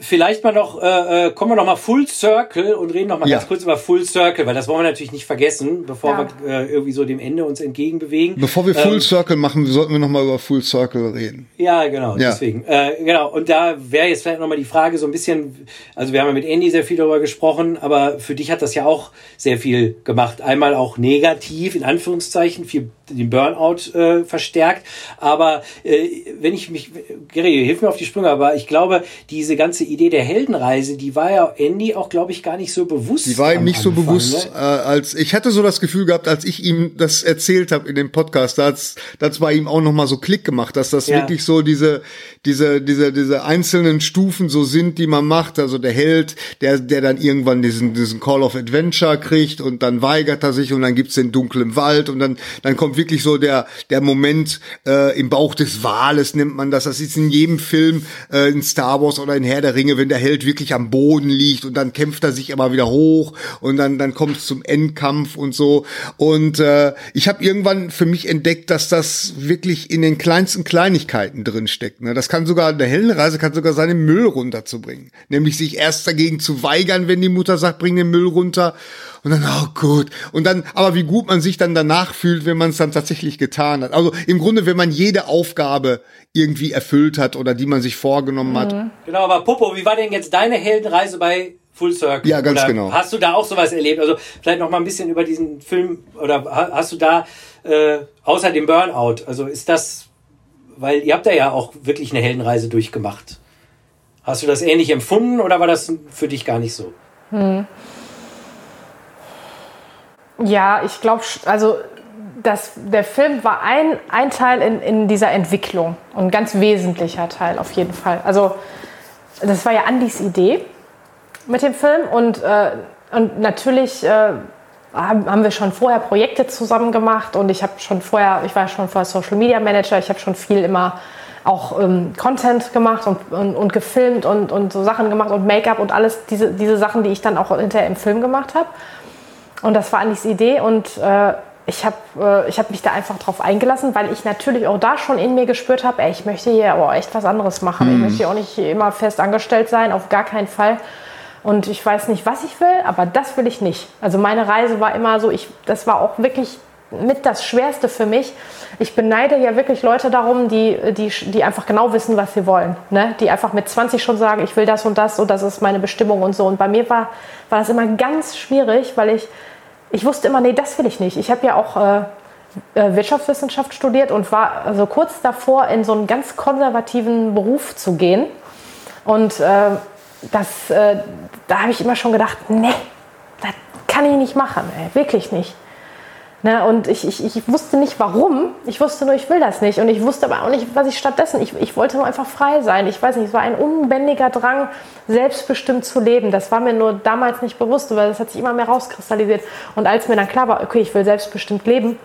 Vielleicht mal noch, äh, äh, kommen wir noch mal Full Circle und reden noch mal ja. ganz kurz über Full Circle, weil das wollen wir natürlich nicht vergessen, bevor ja. wir äh, irgendwie so dem Ende uns entgegenbewegen. Bevor wir Full ähm, Circle machen, sollten wir noch mal über Full Circle reden. Ja, genau, ja. deswegen. Äh, genau, und da wäre jetzt vielleicht noch mal die Frage so ein bisschen, also wir haben ja mit Andy sehr viel darüber gesprochen, aber für dich hat das ja auch sehr viel gemacht. Einmal auch negativ, in Anführungszeichen, viel den Burnout äh, verstärkt. Aber äh, wenn ich mich, Gary, hilf mir auf die Sprünge, aber ich glaube, diese ganze Idee der Heldenreise, die war ja Andy auch, glaube ich, gar nicht so bewusst. Die war ihm nicht Anfang, so bewusst, ne? äh, als ich hatte so das Gefühl gehabt, als ich ihm das erzählt habe in dem Podcast, da hat's, das bei ihm auch noch mal so Klick gemacht, dass das ja. wirklich so diese, diese, diese, diese einzelnen Stufen so sind, die man macht. Also der Held, der, der dann irgendwann diesen, diesen Call of Adventure kriegt und dann weigert er sich und dann gibt's den dunklen Wald und dann, dann kommt wirklich so der, der Moment äh, im Bauch des Wales, nimmt man das. Das ist in jedem Film, äh, in Star Wars oder in Herr der Ringe, wenn der Held wirklich am Boden liegt und dann kämpft er sich immer wieder hoch und dann, dann kommt es zum Endkampf und so. Und äh, ich habe irgendwann für mich entdeckt, dass das wirklich in den kleinsten Kleinigkeiten drin steckt. Ne? Das kann sogar, eine Heldenreise kann sogar sein, den Müll runterzubringen. Nämlich sich erst dagegen zu weigern, wenn die Mutter sagt, bring den Müll runter und dann, oh gut. Und dann, aber wie gut man sich dann danach fühlt, wenn man es dann tatsächlich getan hat. Also im Grunde, wenn man jede Aufgabe irgendwie erfüllt hat oder die man sich vorgenommen mhm. hat. Genau, aber Popo, wie war denn jetzt deine Heldenreise bei Full Circle? Ja, ganz oder genau. Hast du da auch sowas erlebt? Also vielleicht noch mal ein bisschen über diesen Film oder hast du da äh, außer dem Burnout, also ist das, weil ihr habt da ja auch wirklich eine Heldenreise durchgemacht. Hast du das ähnlich empfunden oder war das für dich gar nicht so? Hm. Ja, ich glaube, also das, der Film war ein, ein Teil in, in dieser Entwicklung und ein ganz wesentlicher Teil auf jeden Fall. Also das war ja Andys Idee mit dem Film und, äh, und natürlich äh, haben wir schon vorher Projekte zusammen gemacht und ich habe schon vorher, ich war schon vorher Social Media Manager, ich habe schon viel immer auch ähm, Content gemacht und, und, und gefilmt und, und so Sachen gemacht und Make-up und alles diese, diese Sachen, die ich dann auch hinterher im Film gemacht habe. Und das war Andis Idee und äh, ich habe äh, hab mich da einfach drauf eingelassen, weil ich natürlich auch da schon in mir gespürt habe, ich möchte hier oh, echt was anderes machen. Mhm. Ich möchte hier auch nicht immer fest angestellt sein, auf gar keinen Fall. Und ich weiß nicht, was ich will, aber das will ich nicht. Also meine Reise war immer so, ich, das war auch wirklich mit das Schwerste für mich. Ich beneide ja wirklich Leute darum, die, die, die einfach genau wissen, was sie wollen. Ne? Die einfach mit 20 schon sagen, ich will das und das und das ist meine Bestimmung und so. Und bei mir war, war das immer ganz schwierig, weil ich, ich wusste immer, nee, das will ich nicht. Ich habe ja auch äh, äh Wirtschaftswissenschaft studiert und war also kurz davor, in so einen ganz konservativen Beruf zu gehen. Und äh, das, äh, da habe ich immer schon gedacht, nee, das kann ich nicht machen, ey, wirklich nicht. Ne, und ich, ich, ich wusste nicht warum. Ich wusste nur, ich will das nicht. Und ich wusste aber auch nicht, was ich stattdessen. Ich, ich wollte nur einfach frei sein. Ich weiß nicht, es war ein unbändiger Drang, selbstbestimmt zu leben. Das war mir nur damals nicht bewusst, weil das hat sich immer mehr rauskristallisiert. Und als mir dann klar war, okay, ich will selbstbestimmt leben,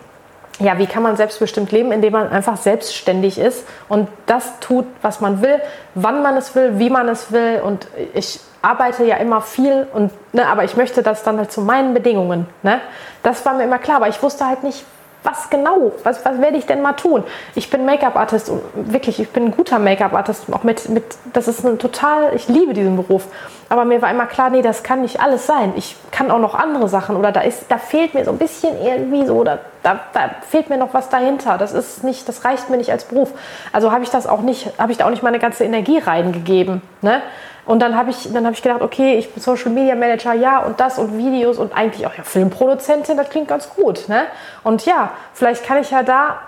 ja, wie kann man selbstbestimmt leben, indem man einfach selbstständig ist und das tut, was man will, wann man es will, wie man es will. Und ich arbeite ja immer viel, und, ne, aber ich möchte das dann halt zu meinen Bedingungen. Ne? Das war mir immer klar, aber ich wusste halt nicht, was genau, was, was werde ich denn mal tun? Ich bin Make-up-Artist und wirklich, ich bin ein guter Make-up-Artist, auch mit, mit, das ist ein total, ich liebe diesen Beruf. Aber mir war immer klar, nee, das kann nicht alles sein. Ich kann auch noch andere Sachen oder da ist, da fehlt mir so ein bisschen irgendwie so, da, da, da fehlt mir noch was dahinter. Das ist nicht, das reicht mir nicht als Beruf. Also habe ich das auch nicht, habe ich da auch nicht meine ganze Energie reingegeben. Ne? Und dann habe ich, hab ich gedacht, okay, ich bin Social Media Manager, ja, und das und Videos und eigentlich auch ja, Filmproduzentin, das klingt ganz gut. Ne? Und ja, vielleicht kann ich ja da,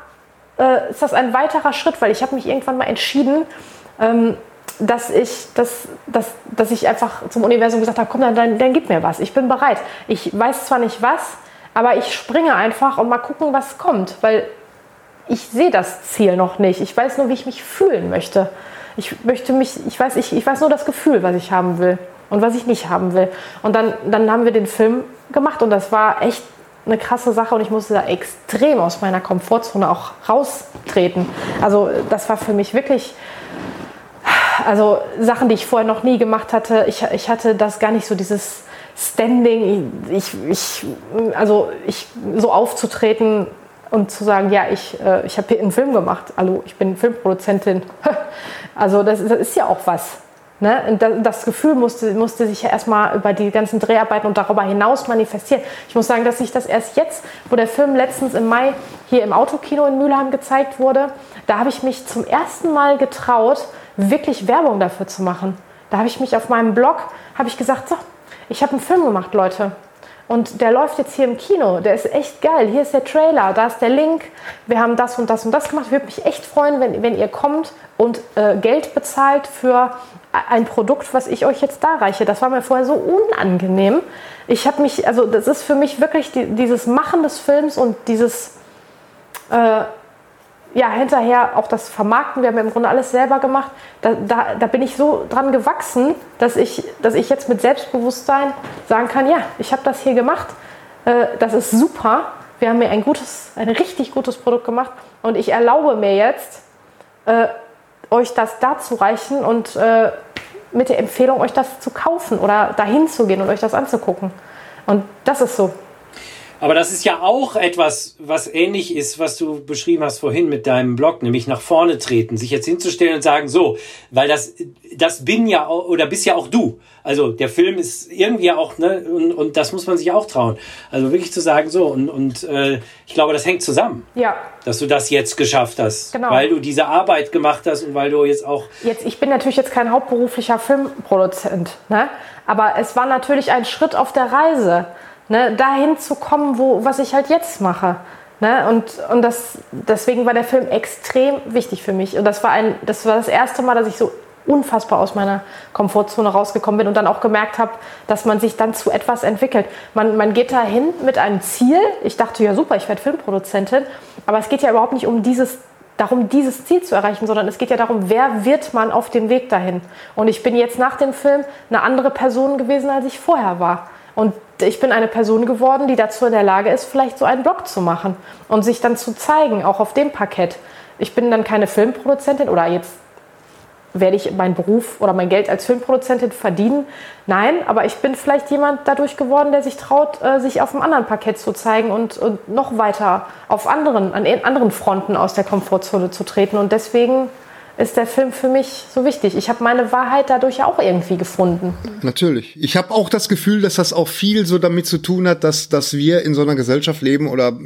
äh, ist das ein weiterer Schritt, weil ich habe mich irgendwann mal entschieden, ähm, dass ich, dass, dass, dass ich einfach zum Universum gesagt habe, komm, dann, dann, dann gib mir was, ich bin bereit. Ich weiß zwar nicht was, aber ich springe einfach und mal gucken, was kommt, weil ich sehe das Ziel noch nicht. Ich weiß nur, wie ich mich fühlen möchte. Ich möchte mich, ich weiß, ich, ich weiß nur das Gefühl, was ich haben will und was ich nicht haben will. Und dann, dann haben wir den Film gemacht und das war echt eine krasse Sache und ich musste da extrem aus meiner Komfortzone auch raustreten. Also das war für mich wirklich, also Sachen, die ich vorher noch nie gemacht hatte. Ich, ich hatte das gar nicht so dieses Standing, ich, ich, also ich so aufzutreten und zu sagen, ja, ich, äh, ich habe hier einen Film gemacht, hallo, ich bin Filmproduzentin. also das, das ist ja auch was. Ne? Das Gefühl musste, musste sich ja erstmal über die ganzen Dreharbeiten und darüber hinaus manifestieren. Ich muss sagen, dass ich das erst jetzt, wo der Film letztens im Mai hier im Autokino in Mülheim gezeigt wurde, da habe ich mich zum ersten Mal getraut, wirklich Werbung dafür zu machen. Da habe ich mich auf meinem Blog, habe ich gesagt, so, ich habe einen Film gemacht, Leute. Und der läuft jetzt hier im Kino. Der ist echt geil. Hier ist der Trailer, da ist der Link. Wir haben das und das und das gemacht. Ich würde mich echt freuen, wenn, wenn ihr kommt und äh, Geld bezahlt für ein Produkt, was ich euch jetzt darreiche. Das war mir vorher so unangenehm. Ich habe mich, also das ist für mich wirklich die, dieses Machen des Films und dieses äh, ja, hinterher auch das Vermarkten, wir haben ja im Grunde alles selber gemacht, da, da, da, bin ich so dran gewachsen, dass ich, dass ich jetzt mit Selbstbewusstsein sagen kann, ja, ich habe das hier gemacht, äh, das ist super, wir haben mir ein gutes, ein richtig gutes Produkt gemacht. Und ich erlaube mir jetzt, äh, euch das dazu reichen und äh, mit der Empfehlung, euch das zu kaufen oder dahin zu gehen und euch das anzugucken. Und das ist so. Aber das ist ja auch etwas, was ähnlich ist, was du beschrieben hast vorhin mit deinem Blog, nämlich nach vorne treten, sich jetzt hinzustellen und sagen, so, weil das, das bin ja oder bist ja auch du. Also der Film ist irgendwie auch, ne, und, und das muss man sich auch trauen. Also wirklich zu sagen, so, und, und äh, ich glaube, das hängt zusammen. Ja. Dass du das jetzt geschafft hast. Genau. Weil du diese Arbeit gemacht hast und weil du jetzt auch. Jetzt, ich bin natürlich jetzt kein hauptberuflicher Filmproduzent, ne? Aber es war natürlich ein Schritt auf der Reise ne, dahin zu kommen, wo, was ich halt jetzt mache. Ne? Und, und das, deswegen war der Film extrem wichtig für mich. Und das war, ein, das war das erste Mal, dass ich so unfassbar aus meiner Komfortzone rausgekommen bin und dann auch gemerkt habe, dass man sich dann zu etwas entwickelt. Man, man geht dahin mit einem Ziel. Ich dachte, ja super, ich werde Filmproduzentin. Aber es geht ja überhaupt nicht um dieses darum, dieses Ziel zu erreichen, sondern es geht ja darum, wer wird man auf dem Weg dahin. Und ich bin jetzt nach dem Film eine andere Person gewesen, als ich vorher war. Und ich bin eine Person geworden, die dazu in der Lage ist, vielleicht so einen Blog zu machen und sich dann zu zeigen, auch auf dem Parkett. Ich bin dann keine Filmproduzentin oder jetzt werde ich meinen Beruf oder mein Geld als Filmproduzentin verdienen. Nein, aber ich bin vielleicht jemand dadurch geworden, der sich traut, äh, sich auf einem anderen Parkett zu zeigen und, und noch weiter auf anderen, an anderen Fronten aus der Komfortzone zu treten. Und deswegen ist der Film für mich so wichtig. Ich habe meine Wahrheit dadurch ja auch irgendwie gefunden. Natürlich. Ich habe auch das Gefühl, dass das auch viel so damit zu tun hat, dass, dass wir in so einer Gesellschaft leben oder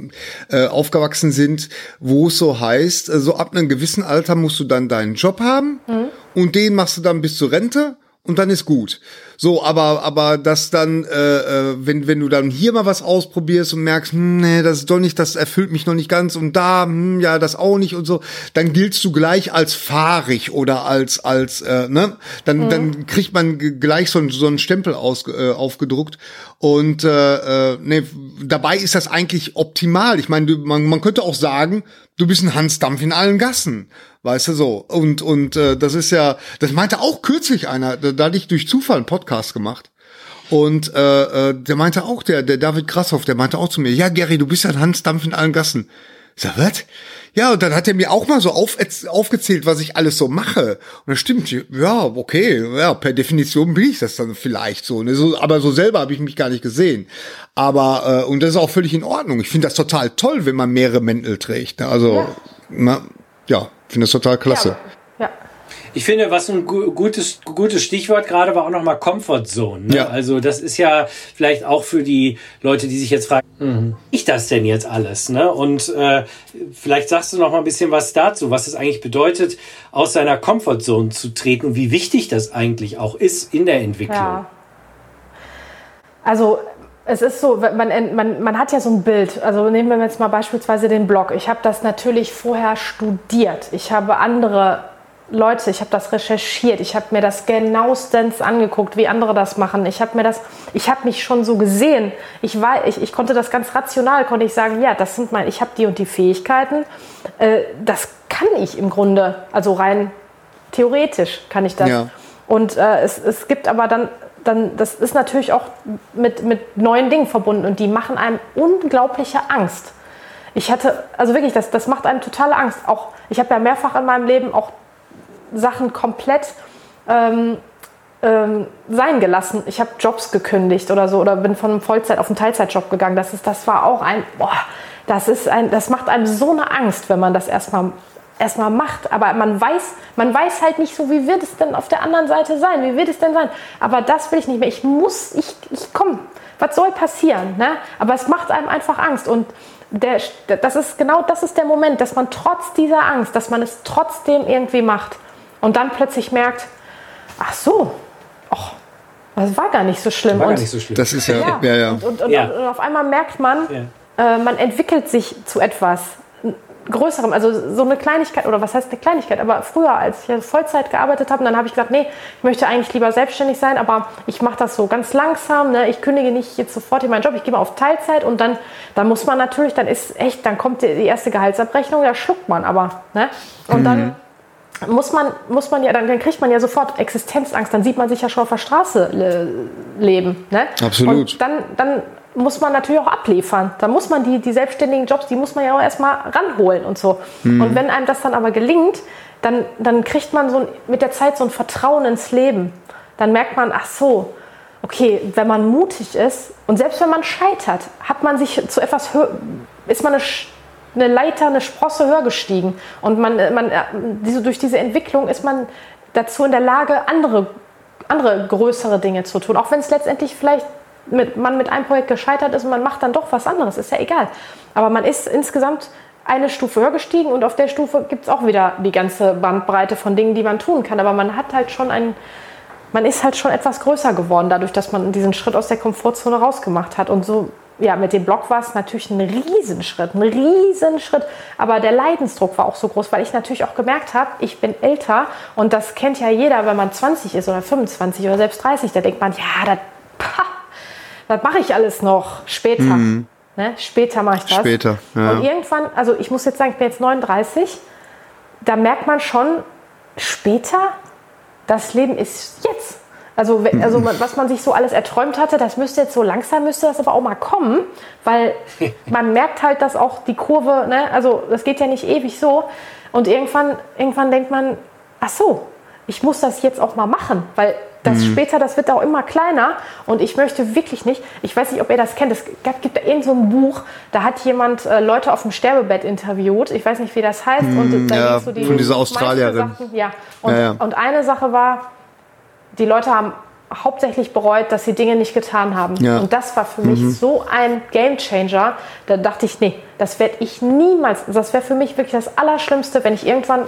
äh, aufgewachsen sind, wo es so heißt, äh, so ab einem gewissen Alter musst du dann deinen Job haben mhm. und den machst du dann bis zur Rente und dann ist gut. So, aber aber das dann, äh, äh, wenn wenn du dann hier mal was ausprobierst und merkst, hm, nee, das ist doch nicht, das erfüllt mich noch nicht ganz und da, hm, ja, das auch nicht und so, dann giltst du gleich als fahrig oder als als äh, ne, dann mhm. dann kriegt man gleich so, so einen Stempel aus, äh, aufgedruckt und äh, äh, nee, dabei ist das eigentlich optimal. Ich meine, man man könnte auch sagen, du bist ein Hansdampf in allen Gassen. Weißt du so? Und, und äh, das ist ja, das meinte auch kürzlich einer, da, da ich durch Zufall einen Podcast gemacht. Und äh, äh, der meinte auch, der, der David Krasshoff, der meinte auch zu mir, ja, Gary, du bist ja ein Hansdampf in allen Gassen. Ich sag, was? Ja, und dann hat er mir auch mal so auf, aufgezählt, was ich alles so mache. Und das stimmt, ja, okay, ja, per Definition bin ich das dann vielleicht so. Ne? so aber so selber habe ich mich gar nicht gesehen. Aber, äh, und das ist auch völlig in Ordnung. Ich finde das total toll, wenn man mehrere Mäntel trägt. Ne? Also, ja. Na, ja, finde das total klasse. Ja. Ich finde, was ein gutes, gutes Stichwort gerade war auch nochmal Comfort Zone. Ne? Ja. Also das ist ja vielleicht auch für die Leute, die sich jetzt fragen, mhm. ich das denn jetzt alles? Ne? Und äh, vielleicht sagst du noch mal ein bisschen was dazu, was es eigentlich bedeutet, aus seiner Comfort Zone zu treten und wie wichtig das eigentlich auch ist in der Entwicklung. Ja. Also es ist so, man, man, man hat ja so ein Bild. Also nehmen wir jetzt mal beispielsweise den Blog. Ich habe das natürlich vorher studiert. Ich habe andere Leute, ich habe das recherchiert. Ich habe mir das genauestens angeguckt, wie andere das machen. Ich habe mir das, ich habe mich schon so gesehen. Ich war, ich, ich konnte das ganz rational, konnte ich sagen, ja, das sind meine, ich habe die und die Fähigkeiten. Äh, das kann ich im Grunde, also rein theoretisch kann ich das. Ja. Und äh, es, es gibt aber dann dann das ist natürlich auch mit, mit neuen Dingen verbunden und die machen einem unglaubliche Angst. Ich hatte, also wirklich, das, das macht einem totale Angst. Auch, ich habe ja mehrfach in meinem Leben auch Sachen komplett ähm, ähm, sein gelassen. Ich habe Jobs gekündigt oder so oder bin von einem Vollzeit auf einen Teilzeitjob gegangen. Das, ist, das war auch ein, boah, das, ist ein, das macht einem so eine Angst, wenn man das erstmal erstmal macht. Aber man weiß, man weiß halt nicht so, wie wird es denn auf der anderen Seite sein? Wie wird es denn sein? Aber das will ich nicht mehr. Ich muss, ich, ich komme. Was soll passieren? Ne? Aber es macht einem einfach Angst. Und der, das ist genau das ist der Moment, dass man trotz dieser Angst, dass man es trotzdem irgendwie macht. Und dann plötzlich merkt, ach so, och, das war gar nicht so schlimm. War gar nicht so schlimm. Das ist ja, ja, ja. ja. Und, und, und, ja. und, auf einmal merkt man, äh, man entwickelt sich zu etwas größerem, also so eine Kleinigkeit, oder was heißt eine Kleinigkeit, aber früher, als ich Vollzeit gearbeitet habe, dann habe ich gesagt, nee, ich möchte eigentlich lieber selbstständig sein, aber ich mache das so ganz langsam, ne? ich kündige nicht jetzt sofort in meinen Job, ich gehe mal auf Teilzeit und dann, dann muss man natürlich, dann ist echt, dann kommt die, erste Gehaltsabrechnung, da schluckt man aber, ne? und mhm. dann muss man, muss man ja, dann, dann, kriegt man ja sofort Existenzangst, dann sieht man sich ja schon auf der Straße le leben. Ne? Absolut. Und dann, dann muss man natürlich auch abliefern. Da muss man die, die selbstständigen Jobs, die muss man ja auch erstmal ranholen und so. Mhm. Und wenn einem das dann aber gelingt, dann, dann kriegt man so mit der Zeit so ein Vertrauen ins Leben. Dann merkt man, ach so, okay, wenn man mutig ist und selbst wenn man scheitert, hat man sich zu etwas ist man eine, eine Leiter, eine Sprosse höher gestiegen. Und man, man, diese, durch diese Entwicklung ist man dazu in der Lage, andere, andere größere Dinge zu tun. Auch wenn es letztendlich vielleicht mit, man mit einem Projekt gescheitert ist und man macht dann doch was anderes, ist ja egal. Aber man ist insgesamt eine Stufe höher gestiegen und auf der Stufe gibt es auch wieder die ganze Bandbreite von Dingen, die man tun kann. Aber man hat halt schon ein, man ist halt schon etwas größer geworden, dadurch, dass man diesen Schritt aus der Komfortzone rausgemacht hat. Und so, ja, mit dem Blog war es natürlich ein Riesenschritt, ein Riesenschritt. Aber der Leidensdruck war auch so groß, weil ich natürlich auch gemerkt habe, ich bin älter und das kennt ja jeder, wenn man 20 ist oder 25 oder selbst 30, da denkt man, ja, das, das mache ich alles noch später. Mhm. Ne? Später mache ich das. Später, ja. Und irgendwann, also ich muss jetzt sagen, ich bin jetzt 39, da merkt man schon, später, das Leben ist jetzt. Also, also was man sich so alles erträumt hatte, das müsste jetzt so langsam, müsste das aber auch mal kommen, weil man merkt halt, dass auch die Kurve, ne, also das geht ja nicht ewig so. Und irgendwann, irgendwann denkt man, ach so, ich muss das jetzt auch mal machen, weil das Mhm. später, das wird auch immer kleiner und ich möchte wirklich nicht, ich weiß nicht, ob ihr das kennt, es gibt da irgend so ein Buch, da hat jemand äh, Leute auf dem Sterbebett interviewt, ich weiß nicht, wie das heißt. und Mhm, ja, ging's so die von dieser Australierin. Sachen, ja. Und, Ja, ja. und eine Sache war, die Leute haben hauptsächlich bereut, dass sie Dinge nicht getan haben. Ja. Und das war für mich Mhm. so ein Gamechanger. Da dachte ich, nee, das werde ich niemals. Das wäre für mich wirklich das Allerschlimmste, wenn ich irgendwann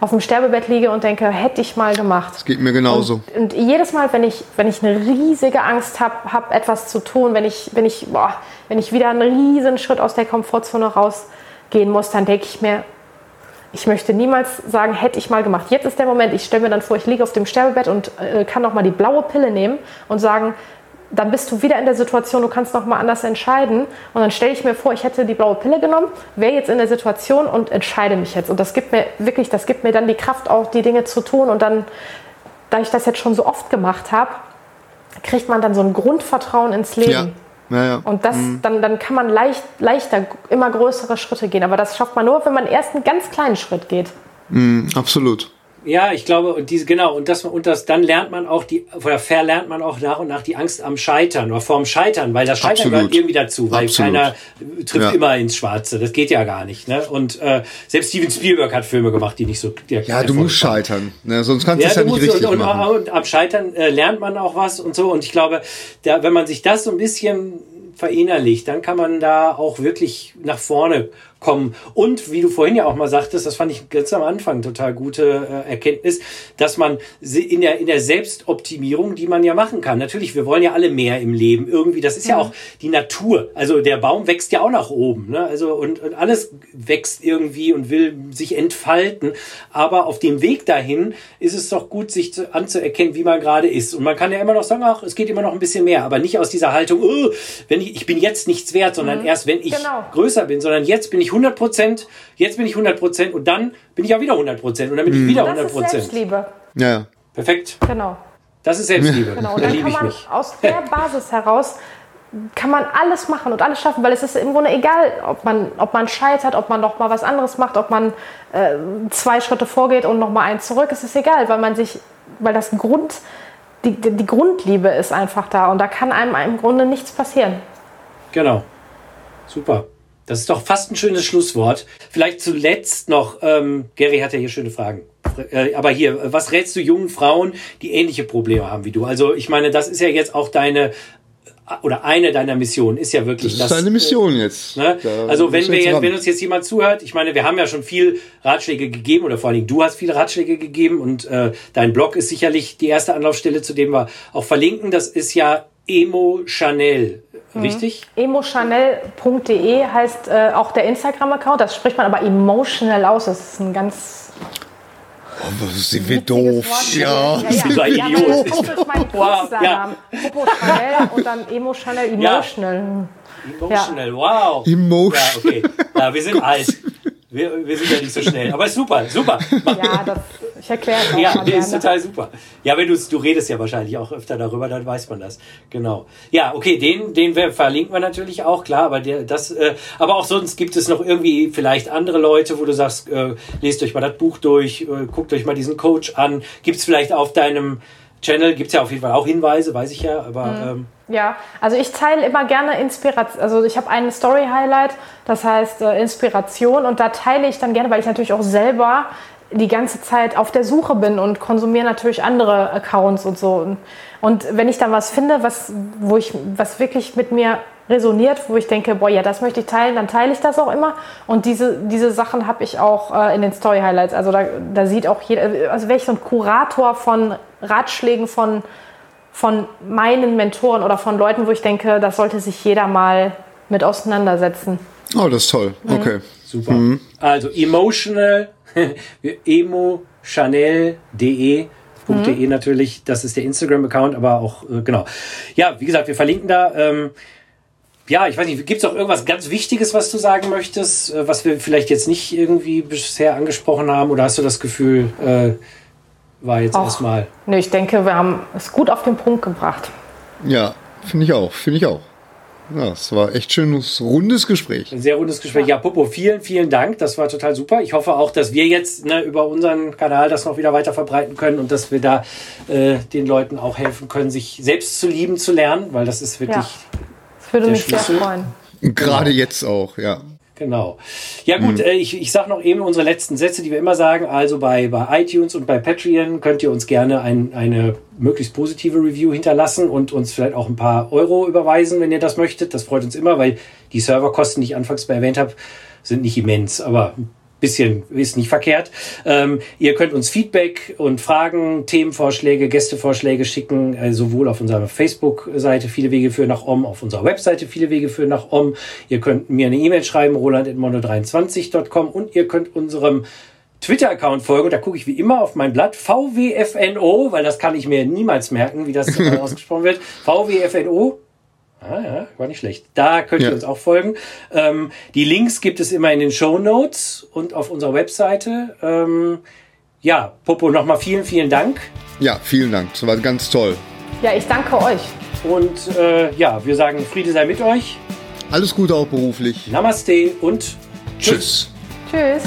auf dem Sterbebett liege und denke, hätte ich mal gemacht. Das geht mir genauso. Und, und jedes Mal, wenn ich, wenn ich eine riesige Angst habe, hab etwas zu tun, wenn ich, wenn ich, boah, wenn ich wieder einen riesen Schritt aus der Komfortzone rausgehen muss, dann denke ich mir, ich möchte niemals sagen, hätte ich mal gemacht. Jetzt ist der Moment, ich stelle mir dann vor, ich liege auf dem Sterbebett und äh, kann noch mal die blaue Pille nehmen und sagen, dann bist du wieder in der Situation, du kannst noch mal anders entscheiden. Und dann stelle ich mir vor, ich hätte die blaue Pille genommen, wäre jetzt in der Situation und entscheide mich jetzt. Und das gibt mir wirklich, das gibt mir dann die Kraft, auch die Dinge zu tun. Und dann, da ich das jetzt schon so oft gemacht habe, kriegt man dann so ein Grundvertrauen ins Leben. Ja. Ja, ja. Und das, dann, dann kann man leicht, leichter immer größere Schritte gehen. Aber das schafft man nur, wenn man erst einen ganz kleinen Schritt geht. Absolut. Ja, ich glaube, und diese, genau, und das, und das, dann lernt man auch die, oder verlernt man auch nach und nach die Angst am Scheitern oder vorm Scheitern, weil das Scheitern Absolut. gehört irgendwie dazu, weil Absolut. keiner trifft Ja. immer ins Schwarze. Das geht ja gar nicht, ne? Und äh, selbst Steven Spielberg hat Filme gemacht, die nicht so. Die Ja, du musst scheitern. Ne? Sonst kannst du Ja, es ja du nicht richtig und, und, machen. und am Scheitern äh, lernt man auch was und so. Und ich glaube, da, wenn man sich das so ein bisschen verinnerlicht, dann kann man da auch wirklich nach vorne kommen. Und wie du vorhin ja auch mal sagtest, das fand ich ganz am Anfang total gute äh, Erkenntnis, dass man in der, in der Selbstoptimierung, die man ja machen kann. Natürlich, wir wollen ja alle mehr im Leben irgendwie. Das ist ja, auch die Natur. Also der Baum wächst ja auch nach oben. Ne? Also und, und alles wächst irgendwie und will sich entfalten. Aber auf dem Weg dahin ist es doch gut, sich zu, anzuerkennen, wie man gerade ist. Und man kann ja immer noch sagen, ach, es geht immer noch ein bisschen mehr, aber nicht aus dieser Haltung, oh, wenn ich, ich bin jetzt nichts wert, sondern erst wenn ich Genau. größer bin, sondern jetzt bin ich 100 Prozent, jetzt bin ich 100 Prozent und dann bin ich auch wieder 100 Prozent und dann bin ich wieder Das 100 ist Prozent. Selbstliebe. Ja, ja. Perfekt. Genau. Das ist Selbstliebe. genau. Und Da dann kann man mich. aus der Basis heraus kann man alles machen und alles schaffen, weil es ist im Grunde egal, ob man, ob man scheitert, ob man noch mal was anderes macht, ob man äh, zwei Schritte vorgeht und noch mal einen zurück. Es ist egal, weil man sich, weil das Grund, die die Grundliebe ist einfach da und da kann einem im Grunde nichts passieren. Genau. Super. Das ist doch fast ein schönes Schlusswort. Vielleicht zuletzt noch, ähm, Gary hat ja hier schöne Fragen. Äh, aber hier, äh, was rätst du jungen Frauen, die ähnliche Probleme haben wie du? Also ich meine, das ist ja jetzt auch deine oder eine deiner Missionen ist ja wirklich Das ist deine Mission jetzt. Ne? Da Also wenn wir jetzt, ran. wenn uns jetzt jemand zuhört, ich meine, wir haben ja schon viel Ratschläge gegeben oder vor allen Dingen du hast viele Ratschläge gegeben und äh, dein Blog ist sicherlich die erste Anlaufstelle, zu dem wir auch verlinken. Das ist ja Emo Chanel, Mhm. richtig? Emochanel.de heißt äh, auch der Instagram-Account. Das spricht man aber emotional aus. Das ist ein ganz Oh, sind wir doof. Wort. Ja. bist du ein ja, Idiot. Das ist mein Wow. Popo Chanel und dann Emo Chanel Emotional. Emotional, wow. Emotion. Ja, okay. Ja, wir sind alt. Wir, wir sind ja nicht so schnell. Aber ist super, super. Ja, das, ich erkläre es auch Ja, nee, ist total super. Ja, wenn du du redest ja wahrscheinlich auch öfter darüber, dann weiß man das. Genau. Ja, okay, den den verlinken wir natürlich auch, klar, aber der das äh, aber auch sonst gibt es noch irgendwie vielleicht andere Leute, wo du sagst, äh, lest euch mal das Buch durch, äh, guckt euch mal diesen Coach an. Gibt's vielleicht auf deinem Channel gibt's ja auf jeden Fall auch Hinweise, weiß ich ja, aber Mhm. ähm, Ja, also ich teile immer gerne Inspiration. Also ich habe einen Story-Highlight, das heißt äh, Inspiration und da teile ich dann gerne, weil ich natürlich auch selber die ganze Zeit auf der Suche bin und konsumiere natürlich andere Accounts und so. Und, wenn ich dann was finde, was, wo ich, was wirklich mit mir resoniert, wo ich denke, boah, ja, das möchte ich teilen, dann teile ich das auch immer. Und diese, diese Sachen habe ich auch äh, in den Story Highlights. Also da, da sieht auch jeder, also wäre ich so ein Kurator von Ratschlägen von von meinen Mentoren oder von Leuten, wo ich denke, das sollte sich jeder mal mit auseinandersetzen. Oh, das ist toll. Okay. Super. Also emotional, emochanel.de. .de natürlich, das ist der Instagram-Account, aber auch, äh, genau. Ja, wie gesagt, wir verlinken da. Ähm, ja, ich weiß nicht, gibt es auch irgendwas ganz Wichtiges, was du sagen möchtest, äh, was wir vielleicht jetzt nicht irgendwie bisher angesprochen haben? Oder hast du das Gefühl, äh, war jetzt erstmal. Nee, ich denke, wir haben es gut auf den Punkt gebracht. Ja, finde ich auch. Finde ich auch. Ja, es war echt schönes, rundes Gespräch. Ein sehr rundes Gespräch. Ja, Popo, vielen, vielen Dank. Das war total super. Ich hoffe auch, dass wir jetzt ne, über unseren Kanal das noch wieder weiter verbreiten können und dass wir da äh, den Leuten auch helfen können, sich selbst zu lieben zu lernen, weil das ist wirklich. Ja. Das würde Der mich sehr Schlüssel. freuen. Gerade jetzt auch, ja. Genau. Ja gut, äh, ich, ich sage noch eben unsere letzten Sätze, die wir immer sagen. Also bei, bei iTunes und bei Patreon könnt ihr uns gerne ein, eine möglichst positive Review hinterlassen und uns vielleicht auch ein paar Euro überweisen, wenn ihr das möchtet. Das freut uns immer, weil die Serverkosten, die ich anfangs mal erwähnt habe, sind nicht immens, aber ein bisschen ist nicht verkehrt. Ähm, ihr könnt uns Feedback und Fragen, Themenvorschläge, Gästevorschläge schicken, äh, sowohl auf unserer Facebook-Seite Viele Wege führen nach Om, auf unserer Webseite Viele Wege führen nach Om. Ihr könnt mir eine E-Mail schreiben, roland.mono23.com und ihr könnt unserem Twitter-Account folgen. Und da gucke ich wie immer auf mein Blatt VWFNO, weil das kann ich mir niemals merken, wie das ausgesprochen wird. VWFNO. Ah ja, war nicht schlecht. Da könnt ihr Ja. uns auch folgen. Ähm, die Links gibt es immer in den Show Notes und auf unserer Webseite. Ähm, ja, Popo, nochmal vielen, vielen Dank. Ja, vielen Dank. Das war ganz toll. Ja, ich danke euch. Und äh, ja, wir sagen Friede sei mit euch. Alles Gute auch beruflich. Namaste und Tschüss. Tschüss.